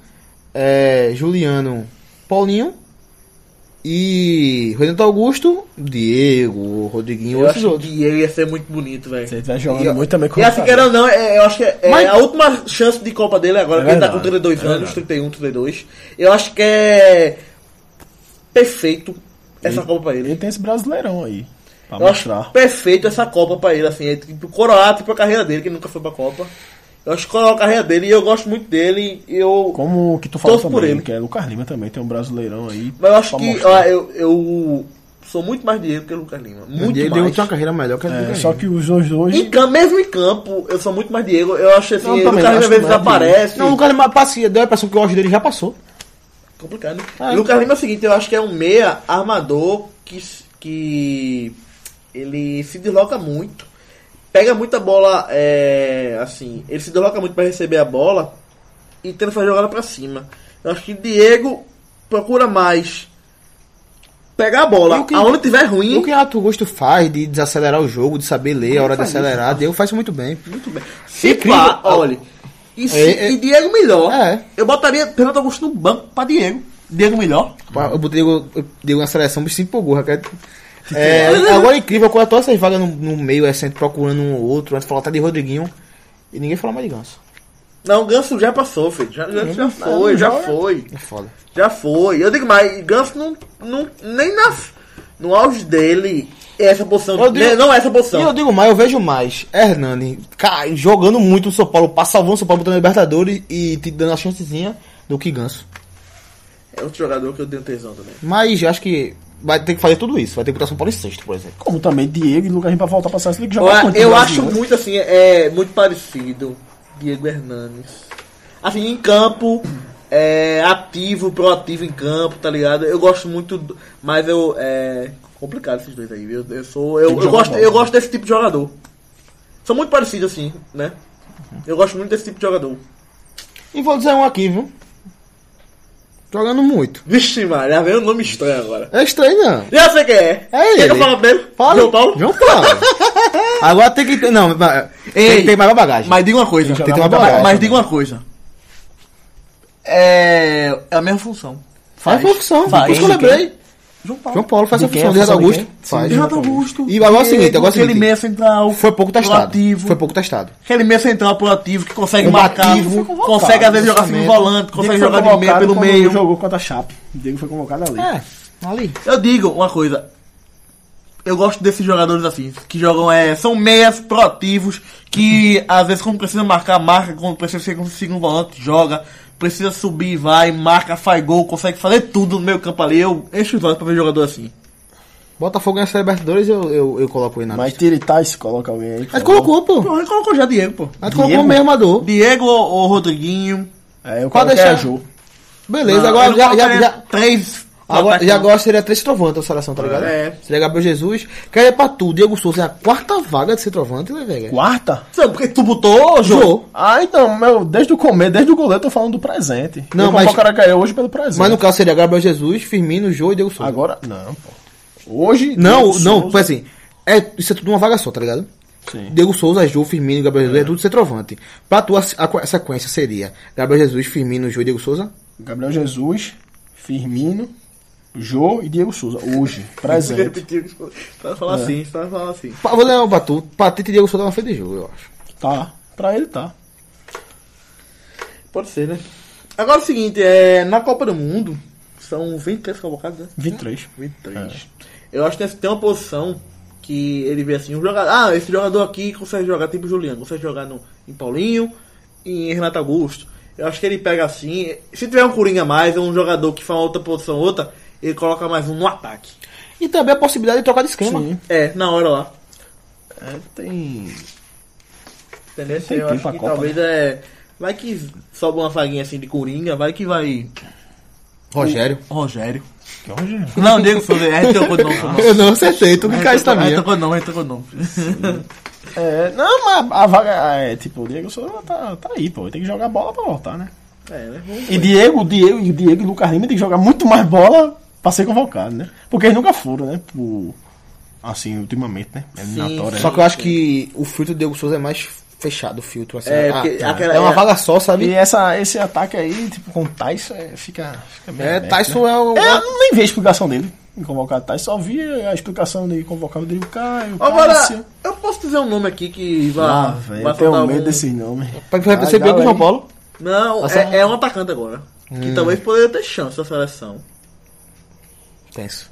é, Juliano, Paulinho e Renato Augusto, Diego, Rodriguinho, Eu esses acho outros. que ele ia ser muito bonito, velho. Ele estiver jogando E- muito também com E assim, querendo ou não, é, eu acho que é, é Mas- a última chance de Copa dele agora, É porque ele tá com verdade, 32 é anos, verdade. 31, 32. Eu acho que é perfeito essa Copa pra ele. Ele tem esse brasileirão aí. Pra Eu acho mostrar. perfeito essa Copa pra ele, assim, é tipo coroar tipo, a carreira dele, que nunca foi pra Copa. Eu acho que coroar a carreira dele e eu gosto muito dele. e Eu, Como que tu falou Torço por também, ele. que é Lucas Lima também, tem um brasileirão aí. mas eu acho que ó, eu, eu sou muito mais Diego que o Lucas Lima. Muito Diego mais. tem uma carreira melhor que a É, só que os dois hoje. Em campo, mesmo em campo, eu sou muito mais Diego. Eu acho assim, Não, o também, Lucas Lima às vezes não é desaparece. Não, o Lucas Lima passeia, deu a impressão que o auge dele já passou. Complicado. Ah, E o Lucas Lima é o seguinte, eu acho que é um meia armador que, que ele se desloca muito. Pega muita bola, é, assim, ele se desloca muito para receber a bola e tenta fazer jogada para cima. Eu acho que Diego procura mais pegar a bola que- aonde tiver ruim. O que Renato Augusto faz de desacelerar o jogo, de saber ler a hora de acelerar, Diego faz isso muito bem. Muito bem. Se Incrível. pá, olha. E, se- É, é- e Diego melhor. É. Eu botaria Renato Augusto no banco para Diego. Diego melhor. Eu botei eu dei uma seleção, me se empolgou, Raquel. É, agora é incrível, quando todas essas vagas no, no meio, é sempre procurando um ou outro, antes falou tá de Rodriguinho, e ninguém falou mais de Ganso. Não, o Ganso já passou, filho. Já, já, já foi, não já foi. É foda. Já foi. Eu digo mais, Ganso não, não nem na, no auge dele é essa posição. Eu digo- não é essa E eu posição. digo mais, eu vejo mais Hernani cara, jogando muito no São Paulo, pa- salvando o São Paulo botando Libertadores e te dando a chancezinha do que Ganso. É outro jogador que eu tenho tesão também. Mas acho que vai ter que fazer tudo isso, vai ter que botar São Paulo em sexto, por exemplo. Como também Diego e Lucas pra voltar pra seleção, tem que Eu, eu acho Brasil, muito assim, é muito parecido. Diego Hernanes. Assim, em campo, é, ativo, proativo em campo, tá ligado? Eu gosto muito, do- mas eu. É complicado esses dois aí, viu? Eu sou. Eu, eu gosto, eu gosto desse tipo de jogador. São muito parecidos assim, né? Eu gosto muito desse tipo de jogador. E vou dizer um aqui, viu? Jogando muito. Vixe, já veio um nome estranho agora. É estranho, não. Já sei quem é. É ele. Quer que eu falo primeiro? Fala. João Paulo? João Paulo. Agora tem que ter. Não, mas- tem Ei, que ter mais bagagem. Mas diga uma coisa. Tem que ter muita bagagem. Mas diga uma coisa. É, é a mesma função. Faz a função. Faz. Por isso que eu lembrei. João Paulo. João Paulo faz De a quem? função. De Renato Augusto. Faz. Renato Augusto. E agora é o seguinte, agora é o aquele seguinte. meia central. Foi pouco testado. proativo. Foi pouco testado. Aquele meia central proativo que consegue Combativo. marcar, consegue às vezes jogar assim no lançamento. volante, consegue jogar de meia pelo meio. jogou contra a Chape. O Diego foi convocado ali. É, ali. Eu digo uma coisa. Eu gosto desses jogadores assim, que jogam, é, são meias proativos, que às vezes quando precisa marcar, marca, quando precisa ser um segundo volante, joga, precisa subir, vai, marca, faz gol, consegue fazer tudo no meio campo ali. Eu encho os olhos pra ver jogador assim. Botafogo ganha a Libertadores, eu, eu, eu coloco ele na Mas lista. tira e Tais, coloca alguém aí. favor. colocou, pô. Pô, ele colocou já Diego, pô. Gente colocou o mesmo armador. Diego ou, Rodriguinho. É, eu Pode coloquei deixar. a Jô. Beleza, Não, agora não já, já, já, Três. Agora, já não. agora seria três centroavantes da seleção, tá ligado? É. Seria Gabriel Jesus. Quer ir pra tu, Diego Souza é a quarta vaga de centroavante, né, velho? Quarta? Não, porque tu botou, Jô. Jô. Ah, então, meu, desde o começo, desde o goleiro, eu tô falando do presente. Não, eu mas- o cara hoje pelo presente. Mas no caso seria Gabriel Jesus, Firmino, Jô e Diego Souza. Agora, não, pô. Hoje. Não, Diego não, Souza- foi assim. É, isso é tudo uma vaga só, tá ligado? Sim. Diego Souza, Jô, Firmino e Gabriel Jesus é tudo centroavante. Pra tu, a, a- a sequência seria Gabriel Jesus, Firmino, Jô e Diego Souza. Gabriel Jesus, Firmino, Jô e Diego Souza. Hoje, presente. Pra falar assim, pra falar assim. Pa- Vou levar pra tu. Patete e Diego Souza na frente de Jô, eu acho. Tá. Pra ele tá. Pode ser, né? Agora é o seguinte, é, na Copa do Mundo, são 23 convocados, né? 23. 23. Eu acho que tem uma posição que ele vê assim, um jogador, ah, esse jogador aqui consegue jogar tipo Juliano, consegue jogar no, em Paulinho e em Renato Augusto. Eu acho que ele pega assim, se tiver um Coringa mais, é um jogador que faz outra posição, outra, ele coloca mais um no ataque. E também a possibilidade de trocar de esquema. Sim. É, na hora lá. É, tem. Entendeu? Tem eu acho que Copa, talvez é. Vai que sobe uma vaguinha assim de Coringa, vai que vai. Rogério. Rogério. Que? Não, Diego Souza, trocou de nome. Eu não acertei, tu que A cai gente minha. trocou de nome, trocou de nome. É, não, mas a vaga é tipo, o Diego Souza tá, tá aí, pô. Ele tem que jogar bola pra voltar, né? É, né? E Diego, Diego e o Diego e o Lucas Lima tem que jogar muito mais bola pra ser convocado, né? Porque eles nunca foram, né? Por, assim, ultimamente, né? Eliminatória. Só que eu acho que o filtro do Diego Souza é mais fechado, o filtro. Assim. É, Ah, porque tá. aquela- é uma é- vaga só, E sabe? essa, esse ataque aí, tipo, com o Tyson, é, fica, fica bem É, aberto, Tyson né? é o. É, eu nem vi a explicação dele em convocar o Tyson, só vi a explicação de convocar o Rodrigo Caio, Agora, Cássio. eu posso dizer um nome aqui que vai. Ah, vai velho, eu tenho medo algum- desses nomes. Pra vai perceber que o João. Paulo. Não, é, é um atacante agora. Que talvez poderia ter chance na seleção. Tenso.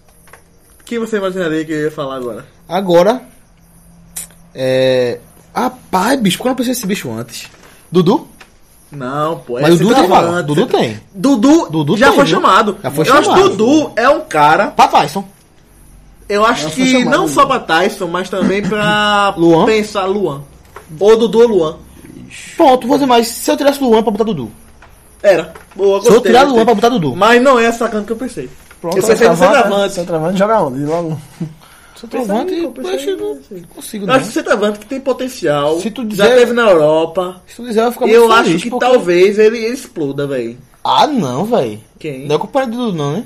Quem você imaginaria que eu ia falar agora? Agora. É. Rapaz, bicho, quando eu pensei nesse bicho antes? Dudu? Não, pô. Mas o Dudu tem vaga. Dudu tem. Dudu, Dudu já tem, foi viu? chamado. Já foi eu acho que chamado. Dudu é um cara. Pra Tyson. Eu acho Já que chamado, não só pra Tyson, mas também pra Luan? pensar Luan. Ou Dudu ou Luan. Pronto, vou dizer mais. Se eu tirasse Luan pra botar Dudu. Era. Boa, Se eu gostei, tirar gostei. Luan pra botar Dudu. Mas não é essa atacante que eu pensei. Pronto, eu pensei no centroavante. Centroavante joga onde? Logo. Centroavante, Pensei, eu pensei, acho que não consigo Eu acho que o centroavante que tem potencial. Se tu Já dizer- teve na Europa. Se tu dizer, eu ficar muito Eu acho feliz, que porque- talvez ele, ele exploda, velho. Ah, não, velho. Quem? Não é companheiro do Dudu, não, né?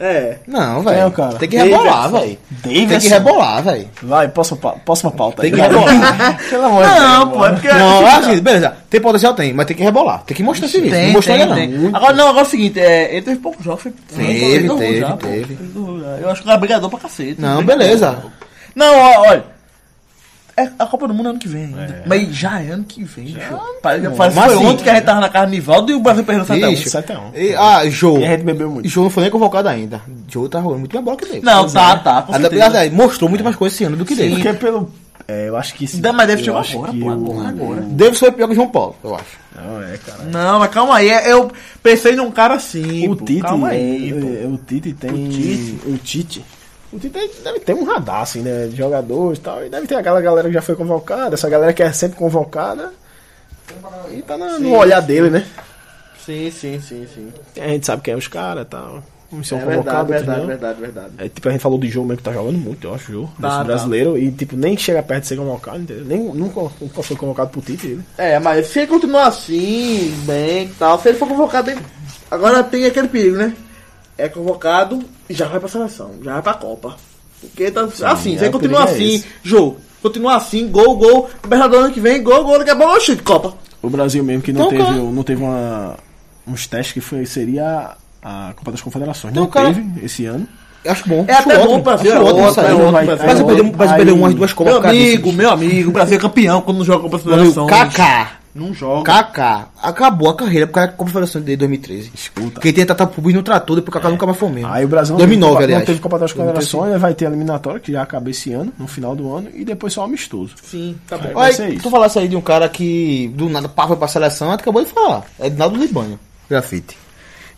É. Não, é velho. cara? Tem que rebolar, velho. Tem que rebolar, velho. Vai, próxima, próxima pauta. Tem que rebolar. Pelo amor de Não, Deus, pô, é porque. Não, é assim, beleza. Tem potencial, tem, mas tem que rebolar. Tem que mostrar serviço. Não mostrou ainda, não. Agora, não, agora é o seguinte, é, ele teve poucos jogos. Foi, Teve, teve, teve. Já. Eu acho que é brigador pra cacete. Não, beleza. Não, olha. É a Copa do Mundo é ano que vem ainda. Mas já é ano que vem, bicho. Parece, parece que Mas foi assim, ontem que a gente tava na casa de Nivaldo e o Brasil perdeu 7 Ixi. 7 a 1. E, ah, Jô. E a gente bebeu muito. Jô não foi nem convocado ainda. Jô tá jogando muito mais bola que Davis. Não, tá, tá, com Até certeza. porque, assim, mostrou muito mais coisa esse ano do que Davis. Porque pelo. É, eu acho que sim. Mais deve chegar acho agora, pô, agora, agora. Davis foi pior que o João Paulo, eu acho. Não, é, cara. Não, mas calma aí. é- Eu pensei num cara assim. O pô. Tite, Calma aí, pô. é, o Tite tem. O Tite. O Tite. O Tite deve ter um radar, assim, né? De jogadores e tal. E deve ter aquela galera que já foi convocada, essa galera que é sempre convocada. E tá na- no olhar dele, né? Sim, sim, sim, sim. A gente sabe quem é os caras e tal. Uns são É verdade, convocados, verdade, não. verdade, verdade. É, tipo, a gente falou de jogo mesmo que tá jogando muito, eu acho, o jogo. Tá, tá. brasileiro. E, tipo, nem chega perto de ser convocado, entendeu? Nem, nunca, nunca foi convocado pro Tite, ele. É, mas se ele continuar assim, bem e tal, se ele for convocado. ele- Agora tem aquele perigo, né? É convocado e já vai pra seleção, já vai pra Copa. Porque tá assim, se é, continuar é assim, esse. jogo, continuar assim, gol, gol, Libertadores ano que vem, gol, gol, daqui a pouco, oxi, Copa. O Brasil mesmo que não Então, teve, cara. não teve uma, uns testes que foi, seria a Copa das Confederações. Então, Não cara- teve esse ano. Acho bom. É acho até ótimo, bom pra acho ver, é é aí- perder umas duas Copas Meu amigo, meu amigo, o Brasil é campeão quando não joga Copa amigo, Confederações. Kaká. Não joga. Kaká. Acabou a carreira por causa da Copa Federação de 2013. Escuta. Quem tem Tata Publi no trator, depois o Kaká nunca mais foi mesmo. Aí o Brasil não 2009, teve, aliás. não teve Copa das 2013. Confederações, vai ter a eliminatória, que já acaba esse ano, no final do ano, e depois só amistoso. Sim, tá bom. Aí tu falasse aí de um cara que do nada pá, foi pra seleção, acabou de falar. É Edinaldo Libânio, grafite.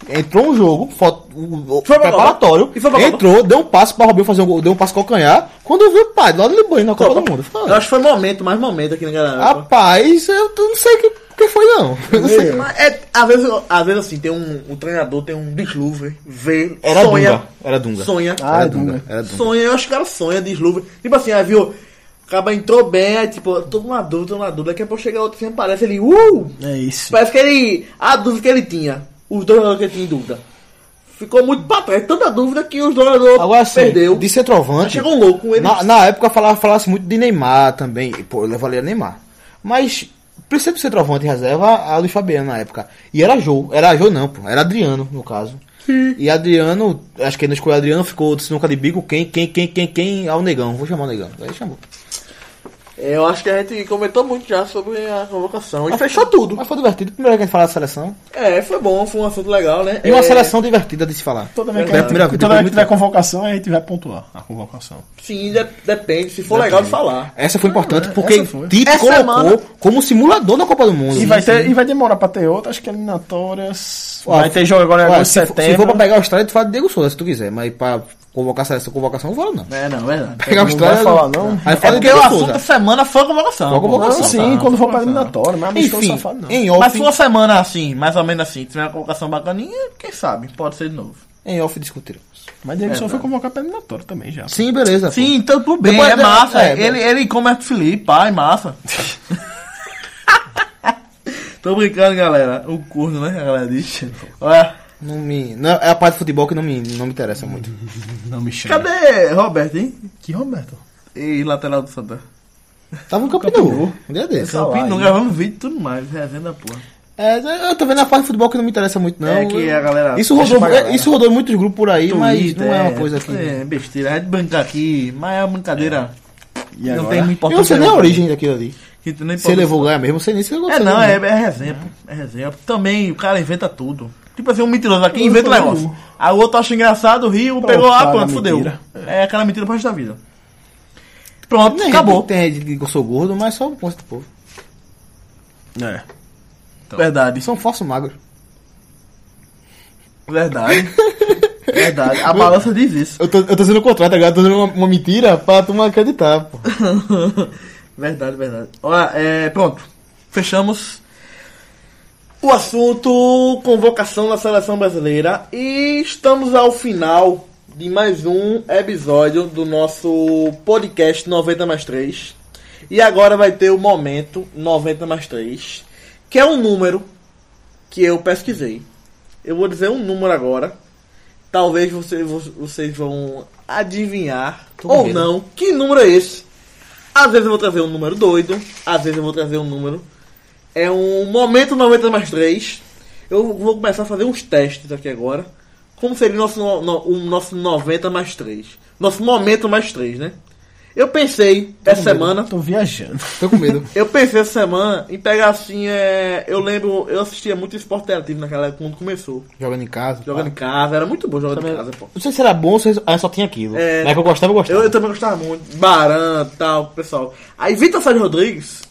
Entrou um jogo, foto, o Foi preparatório? E foi entrou, deu um passo pra Robinho fazer um gol, deu um passo calcanhar. Quando eu vi o pai, Edinaldo Libânio na Copa do Mundo. eu falei, Eu acho que foi momento, mais momento aqui na galera. Rapaz, eu não sei o que, que foi não. Eu não sei. Mas é, às, vezes, às vezes assim, tem um, um treinador, tem um desluve, vê, Era sonha, Dunga, era Dunga. sonha, Ah, Era é Dunga, Dunga. era Dunga. sonha, eu acho que cara sonha, desluve. Tipo assim, aí viu, acaba entrou bem, aí tipo, tô numa dúvida, tô numa dúvida, daqui a pouco chega outro, sempre aparece ele, uh! É isso. Parece que ele, a dúvida que ele tinha, os dois jogadores que ele tinha em dúvida. Ficou muito pra trás, tanta dúvida que os jogadores Agora sim, perdeu. de centroavante. Chegou louco, ele Na, na época falava, falava muito de Neymar também. E, Pô, eu levaria Neymar. Mas precisa de centroavante em reserva a Luiz Fabiano na época. E era Jô. Era Jô não, pô. Era Adriano, no caso. E Adriano, acho que ele não escolheu Adriano, ficou de sinuca de bico. Quem, quem, quem, quem, quem? Ah, o Negão. Vou chamar o Negão. Aí chamou. Eu acho que a gente comentou muito já sobre a convocação. E fechou tudo. Mas foi divertido. Primeiro que a gente falar da seleção. É, foi bom, foi um assunto legal, né? E uma É, seleção divertida de se falar. Toda vez que, Foi a primeira toda vez que tiver convocação, a gente vai pontuar a convocação. Sim, de- depende. Se for legal de falar. Essa foi importante é, porque foi. Tite Essa colocou semana- como simulador da Copa do Mundo. E vai, ter, e vai demorar pra ter outra, acho que eliminatórias. Ó, vai ter jogo agora em agosto, se, for- se setembro. for pra pegar a Austrália, tu fala de Diego Souza, se tu quiser. Mas pra convocar a seleção, convocação, não fala não. É, não, é verdade. Pegar a não Austrália... vai falar, não. Aí É fala de porque o assunto da semana foi a convocação. Foi a convocação. Não, sim, Convocação, quando for pra convocação. eliminatória, mas Enfim, safado não. em off, Mas se uma semana assim, mais ou menos assim, tiver uma convocação bacaninha, quem sabe, pode ser de novo. em off discutiremos. Mas Diego É, só tá. foi convocar pra eliminatória também já. Sim, beleza. pô. Sim, então tudo bem, Depois é massa. é, ele, ele come Felipe, pai, massa. Tô brincando, galera. O curso, né? A galera diz. Olha, Não me, não, é a parte de futebol que não me, não me interessa muito. Não me chama. cadê Roberto, hein? Que Roberto? E lateral do Santa. Tava no Campo Nou, um dia desse. Campinho, não gravando vídeo e tudo mais. Resenha da porra. É, eu tô vendo a parte de futebol que não me interessa muito, não. É que a galera. Isso rodou, galera. isso rodou em muitos grupos por aí, mas Twitter, não é uma coisa que... É, besteira. A gente brinca aqui, mas é uma brincadeira. E não agora? tem muita Eu não importância. sei nem a origem daquilo ali. Que tu nem Se ele levou ganhar mesmo, eu sei nem se ele É, não, é, é resenha, pô. É resenha. Também o cara inventa tudo. Tipo assim, um mentiroso aqui inventa o Eu negócio. Aí o outro acha engraçado, riu, Pronto, pegou, traga pronto, fudeu. É aquela mentira pro resto da vida. Pronto, Nem acabou. Tem gente que eu sou gordo, mas só o posto do povo. É. Verdade. São falsos magros. Verdade. Verdade. A balança diz isso. Eu tô, eu tô sendo o contrário, tá ligado? Tô dando uma, uma mentira pra tu acreditar, pô. verdade, verdade. Olha, é, pronto. Fechamos o assunto convocação da seleção brasileira e estamos ao final de mais um episódio do nosso podcast 90 mais 3. E agora vai ter o momento 90 mais 3, que é um número que eu pesquisei. Eu vou dizer um número agora. Talvez vocês, vocês vão adivinhar Tô ou medo. não que número é esse. Às vezes eu vou trazer um número doido, às vezes eu vou trazer um número. É um momento 90 mais 3. Eu vou começar a fazer uns testes aqui agora. Como seria o nosso, no- no- o nosso 90 mais 3? Nosso momento mais 3, né? Eu pensei essa semana. Tô viajando. Tô com medo. Eu pensei essa semana em pegar assim. É, eu lembro, eu assistia muito esporte interativo naquela época quando começou. Jogando em casa. Jogando em casa, era muito bom jogando em casa, pô. Não sei se era bom ou se só tinha aquilo. É. Mas que eu gostava, eu gostava. Eu, eu também gostava muito. Baran tal, pessoal. Aí Vitor Sérgio Rodrigues,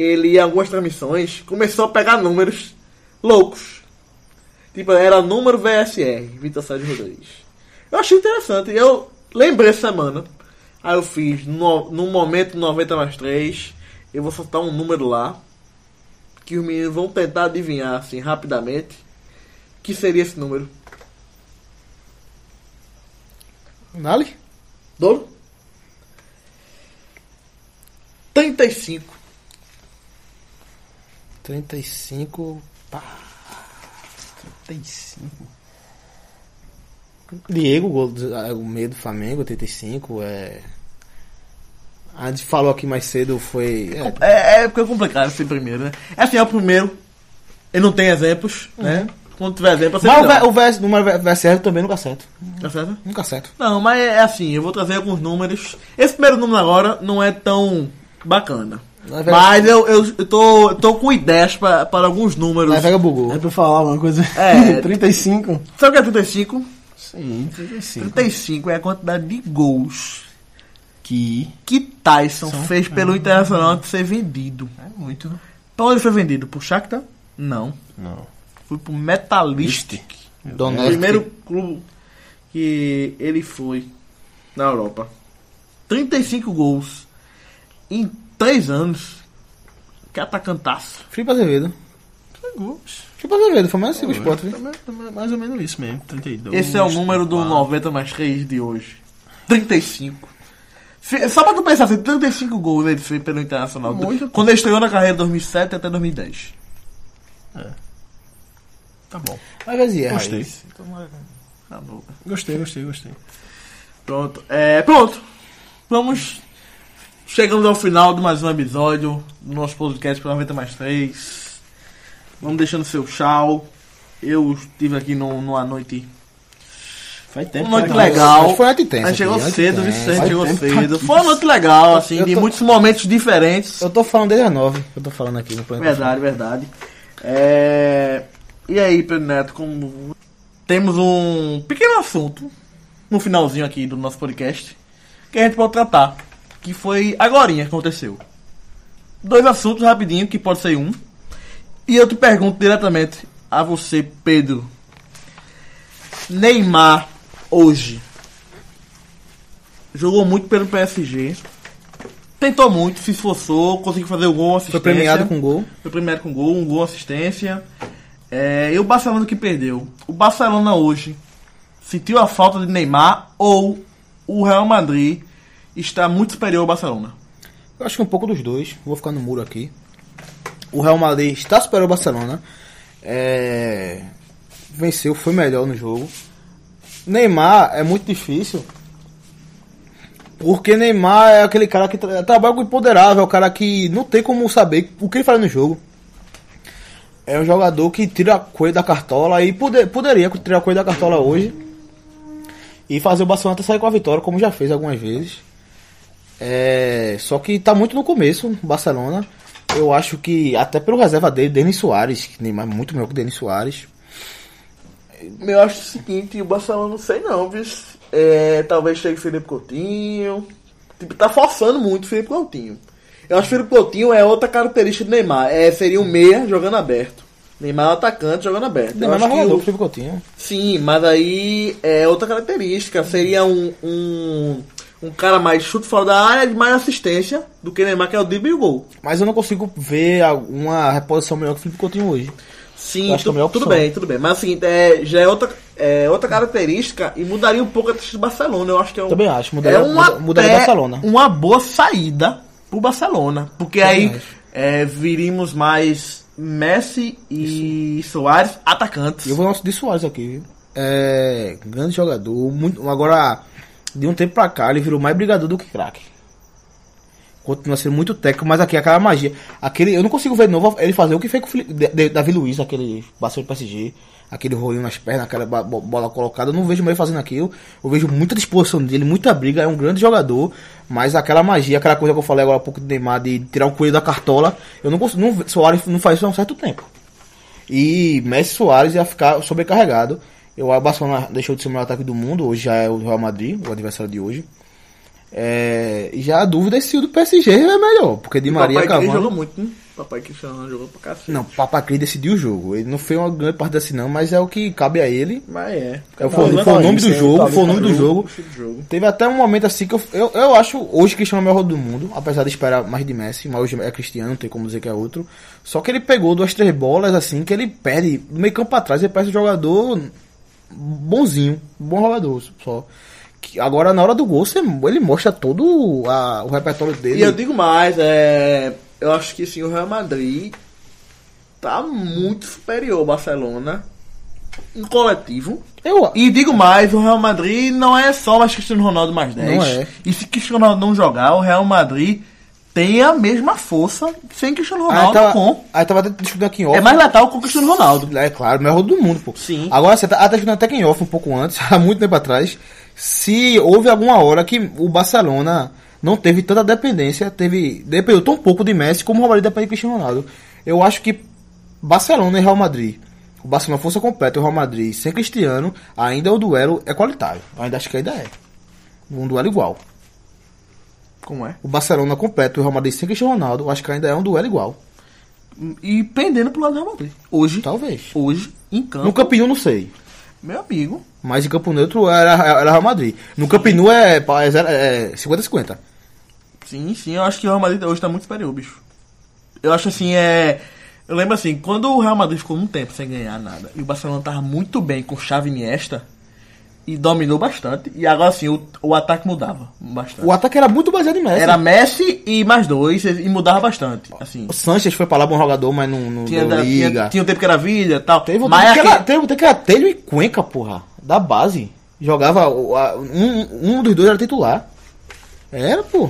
ele em algumas transmissões, começou a pegar números loucos. Tipo, era número VSR, Vitor Sérgio Rodrigues. Eu achei interessante. Eu lembrei essa semana. Aí eu fiz, no, no momento 90 mais 3, eu vou soltar um número lá. Que os meninos vão tentar adivinhar, assim, rapidamente. Que seria esse número? Dali? Douro? 35. 35. Pá. 35. Diego, gol do, ah, o meio do Flamengo, 85. É. A gente falou aqui mais cedo, foi. É, É, é porque é complicado esse primeiro, né? É assim, é o primeiro. Ele não tem exemplos, né? quando tiver exemplo, você Mas o, V- o VS, número VSR também nunca acerto. Tá certo? Nunca acerto. Não, mas é assim, eu vou trazer alguns números. Esse primeiro número agora não é tão bacana. Na verdade- Mas eu, eu, eu tô, tô com ideias pra- para alguns números. A Vega bugou. É pra eu falar uma coisa. É. 35? Sabe o que é 35? Sim, 35. 35 é a quantidade de gols Que que Tyson fez pelo Internacional antes de ser vendido. é muito. Pra onde foi vendido? Pro Shakhtar? Não. Não. Foi pro Metalistic. O Donetsk. primeiro clube que ele foi na Europa. 35 gols em 3 anos. Que atacantaço. Felipe Azevedo. Gols. Felipe Azevedo, foi mais assim o esporte, também Mais ou menos isso mesmo. 32. Esse é o número do 34. 90 mais 3 de hoje. 35. Se- Só pra tu pensar, assim, 35 gols ele fez pelo Internacional. Muito. Quando ele estreou na carreira em 2007 até 2010. Tá bom. Mas vai é Gostei. Tá. Gostei, gostei, gostei. Pronto. É, pronto. Vamos. Chegamos ao final de mais um episódio do nosso podcast para 90 mais 3. Vamos deixando seu tchau. Eu estive aqui no, numa noite. Faz tempo. Uma noite legal. Foi A gente chegou cedo, viu? A tensa. gente chegou cedo. Foi uma noite legal, assim, Eu de tô- muitos momentos diferentes. Eu tô falando desde as nove. Eu tô falando aqui no plano. Verdade, verdade. É... E aí, Pedro Neto, como temos um pequeno assunto no finalzinho aqui do nosso podcast que a gente pode tratar, que foi agorinha que aconteceu. Dois assuntos rapidinho, que pode ser um. E eu te pergunto diretamente a você, Pedro. Neymar hoje jogou muito pelo PSG. Tentou muito, se esforçou, conseguiu fazer o gol, assistência. Foi premiado com gol. Foi premiado com gol, um gol, assistência. É, e o Barcelona que perdeu. O Barcelona hoje sentiu a falta de Neymar ou o Real Madrid está muito superior ao Barcelona? Eu acho que um pouco dos dois. Vou ficar no muro aqui. O Real Madrid está superando o Barcelona. É, Venceu, foi melhor no jogo. Neymar é muito difícil. Porque Neymar é aquele cara que tra trabalha com o imponderável, é o cara que não tem como saber o que ele faz no jogo. É um jogador que tira a coisa da cartola e poder, poderia tirar a coisa da cartola hoje e fazer o Barcelona até sair com a vitória, como já fez algumas vezes. É, só que tá muito no começo, o Barcelona. Eu acho que até pelo reserva dele, Denis Soares, que Neymar é muito melhor que Denis Soares. Eu acho o seguinte, o Barcelona não sei não, viu? É, talvez chegue Felipe Coutinho. Tipo, tá forçando muito o Felipe Coutinho. Eu acho que o Felipe Coutinho é outra característica do Neymar. É, seria um meia jogando aberto. Neymar é atacante jogando aberto. Eu Neymar é acho o- que o Felipe Coutinho. Sim, mas aí é outra característica. Seria um, um, um cara mais chute fora da área de mais assistência do que Neymar, que é o drible e o gol. Mas eu não consigo ver alguma reposição melhor que o Felipe Coutinho hoje. Sim, é tu- melhor tudo bem, tudo bem. Mas é seguinte, é, já é outra, é outra característica e mudaria um pouco a taxa do Barcelona. Eu acho que é um, Também acho, mudaria- é uma, muda- mudaria Barcelona. uma boa saída pro Barcelona. Porque aí é, viríamos mais Messi e Soares atacantes. Eu vou nosso de Soares aqui, viu? É. Grande jogador. Muito, agora, de um tempo pra cá, ele virou mais brigador do que craque. Continua sendo muito técnico, mas aqui aquela magia. Aquele, eu não consigo ver de novo ele fazer o que fez com o Davi Luiz, aquele Barcelona PSG. Aquele rolinho nas pernas, aquela bola colocada. Eu não vejo mais fazendo aquilo. Eu vejo muita disposição dele, muita briga. É um grande jogador. Mas aquela magia, aquela coisa que eu falei agora há pouco do Neymar, de tirar o coelho da cartola. Eu não consigo. Não, Soares não faz isso há um certo tempo. E Messi Soares ia ficar sobrecarregado. Eu, o Barcelona deixou de ser o melhor ataque do mundo, hoje já é o Real Madrid, o adversário de hoje. É, e já a dúvida é se o do PSG é melhor, porque Di Maria Papai Cris jogou Cavani. muito, né? Papai Cristiano jogou pra cacete. Não, Papacri decidiu o jogo. Ele não fez uma grande parte assim não, mas é o que cabe a ele. Mas é. É, foi, Não, foi o nome do jogo, foi o nome do jogo. Teve até um momento assim que eu, eu, eu acho hoje Cristiano é o melhor do mundo, apesar de esperar mais de Messi, mas hoje é Cristiano, não tem como dizer que é outro. Só que ele pegou duas, três bolas assim, que ele perde, meio campo pra trás, ele parece um jogador bonzinho, bom jogador só. Que agora na hora do gol, você- ele mostra todo a- o repertório dele. E eu digo mais, é, eu acho que sim, o Real Madrid tá muito superior ao Barcelona no coletivo. Eu- E digo mais, o Real Madrid não é só mais Cristiano Ronaldo mais 10. Não é. E se Cristiano Ronaldo não jogar, o Real Madrid tem a mesma força sem Cristiano Ronaldo tava, com. aí tava até discutindo aqui em off. É mais letal com o Cristiano Ronaldo. É claro, o melhor do mundo, pô. Sim. Agora, você tá até discutindo até em off um pouco antes, há muito tempo atrás, se houve alguma hora que o Barcelona não teve tanta dependência, teve dependeu tão pouco de Messi como o Real Madrid depende de Cristiano Ronaldo. Eu acho que Barcelona e Real Madrid, o Barcelona força completa e o Real Madrid sem Cristiano, ainda o duelo é qualitário. Eu ainda acho que ainda é. Um duelo igual. Como é? O Barcelona completo o Real Madrid sem Cristiano Ronaldo, acho que ainda é um duelo igual. E pendendo pro lado do Real Madrid. Hoje, Talvez. hoje, em campo, No Campinho não sei. meu amigo, Mas em campo neutro era, era Real Madrid. No Camp Nou é, é, zero- é 50-50. sim, sim, eu acho que o Real Madrid hoje tá muito superior, bicho. Eu acho assim, é. Eu lembro assim, quando o Real Madrid ficou um tempo sem ganhar nada, e o Barcelona tava muito bem com Xavi e Iniesta, e dominou bastante, e agora assim, o, o ataque mudava bastante. O ataque era muito baseado em Messi. Era Messi e mais dois, e mudava bastante, assim. O Sanches foi pra lá bom jogador, mas não, não Tinha, da- liga. tinha, tinha um tempo que era Villa e tal. Teve um mas tempo que era, teve um tempo que era Telho e Cuenca, porra. Da base. Jogava. Um, um dos dois era titular. Era, pô.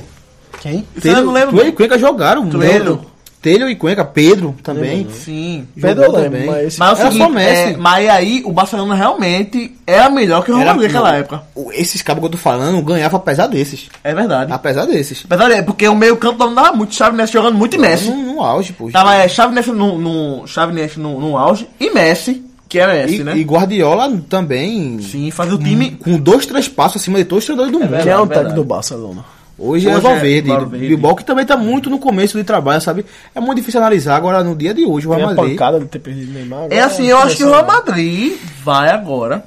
Quem? Eu não lembro. Telho e Cuenca jogaram. Telho. Não, Telho e Cuenca, Pedro também. Sim. Pedro eu Jogou lembro, também. mas... Mas é o Era seguinte, só Messi. é, mas aí o Barcelona realmente era melhor que o Real Era- Madrid naquela não, época. Esses cabos que eu tô falando ganhava apesar desses. É verdade. Apesar desses. Apesar é porque o meio campo dominava muito, Xavi Messi jogando muito e Messi. No, no auge, pô. Tava é, Xavi Messi no, no, Xavi Messi no, no auge e Messi, que é Messi, e, né? e Guardiola também. Sim, fazia o time... Com dois, três passos acima de todos os treinadores do mundo. verdade. Quem é o verdade. técnico do Barcelona? Hoje, é Hoje é Valverde, Valverde. Bilbao, que também tá muito no começo de trabalho, sabe? É muito difícil analisar agora no dia de hoje o Tem Real a Madrid. pancada de ter perdido Neymar. É assim, eu acho que o Real. Madrid vai agora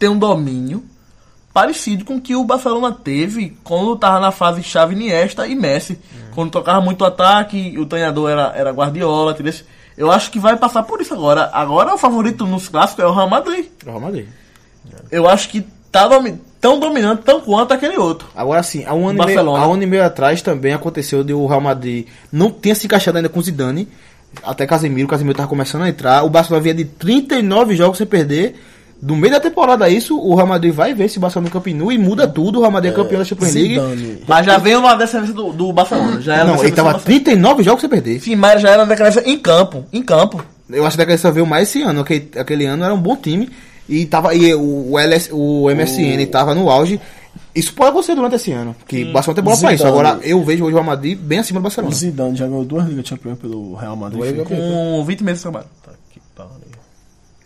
ter um domínio parecido com o que o Barcelona teve quando tava na fase Xavi, Iniesta e Messi. Quando tocava muito ataque, o treinador era, era Guardiola, entendeu? Eu acho que vai passar por isso agora. Agora o favorito nos clássicos é o Real Madrid. O Real Madrid. Eu acho que tá tão dominante tão quanto aquele outro. Agora sim, há um, ano e meio, Barcelona. há um ano e meio atrás também aconteceu de o Real Madrid não tinha se encaixado ainda com o Zidane, até Casemiro, o Casemiro tava começando a entrar, o Barcelona vinha de 39 jogos sem perder, no meio da temporada isso, o Real Madrid vai ver esse Barcelona no Camp Nou e muda tudo, o Real Madrid é campeão da Champions League. Zidane. Mas já veio uma decadência do, do Barcelona. Já era Não, uma ele decadência tava do Barcelona. 39 jogos sem perder. Sim, mas já era uma decadência em campo. Em campo. Eu acho que a só veio mais esse ano. Aquele, aquele ano era um bom time. E, tava, e o, o, LS, o MSN tava no auge. Isso pode acontecer durante esse ano. Porque o Barcelona tem bola pra isso. Agora eu vejo hoje o Real Madrid bem acima do O Barcelona. Zidane já ganhou duas Ligas Champions pelo Real Madrid. Foi- Com 20 meses de trabalho. Tá que pariu.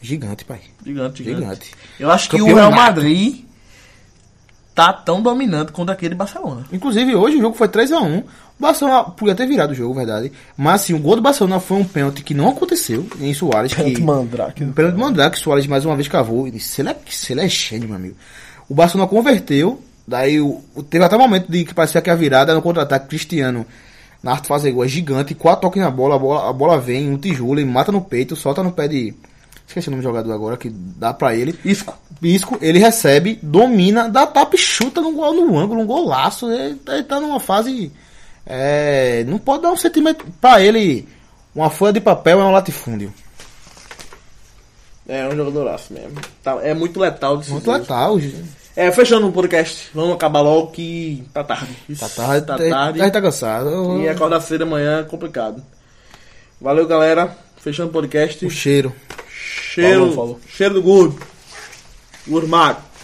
Gigante, pai. Gigante, gigante. Gigante. Eu acho que Campeão o Real. Madrid tá tão dominante quanto aquele Barcelona. Inclusive, hoje o jogo foi 3x1. O Barcelona podia ter virado o jogo, verdade. Mas assim, o gol do Barcelona foi um pênalti que não aconteceu em Soares. Pênalti que... Mandrake. Um pênalti Mandrake, Soares mais uma vez cavou. E disse, ele é, ele é gênio, meu amigo. O Barcelona converteu. Daí o, teve até um momento de que parecia que a virada no contra-ataque Cristiano. Na arte fazer gol é gigante, quatro toques na bola, a bola, a bola vem, um tijolo, ele mata no peito, solta no pé de. Esqueci o nome do jogador agora, que dá pra ele. Isco. Pisco, ele recebe, domina, dá tapa e chuta no, gol, no ângulo, um golaço. Ele, ele tá numa fase. é, não pode dar um sentimento pra ele. Uma folha de papel é um latifúndio. É um jogadoraço mesmo. Tá- é muito letal. decisivo. Muito letal. É, fechando o podcast. Vamos acabar logo que tá tarde. Tá tarde, Tá tá, tarde. a gente tá cansado. E acordar cedo amanhã é complicado. Valeu, galera. Fechando o podcast. O cheiro. Cheiro, Falou, falou. cheiro do gordo. Gourmado.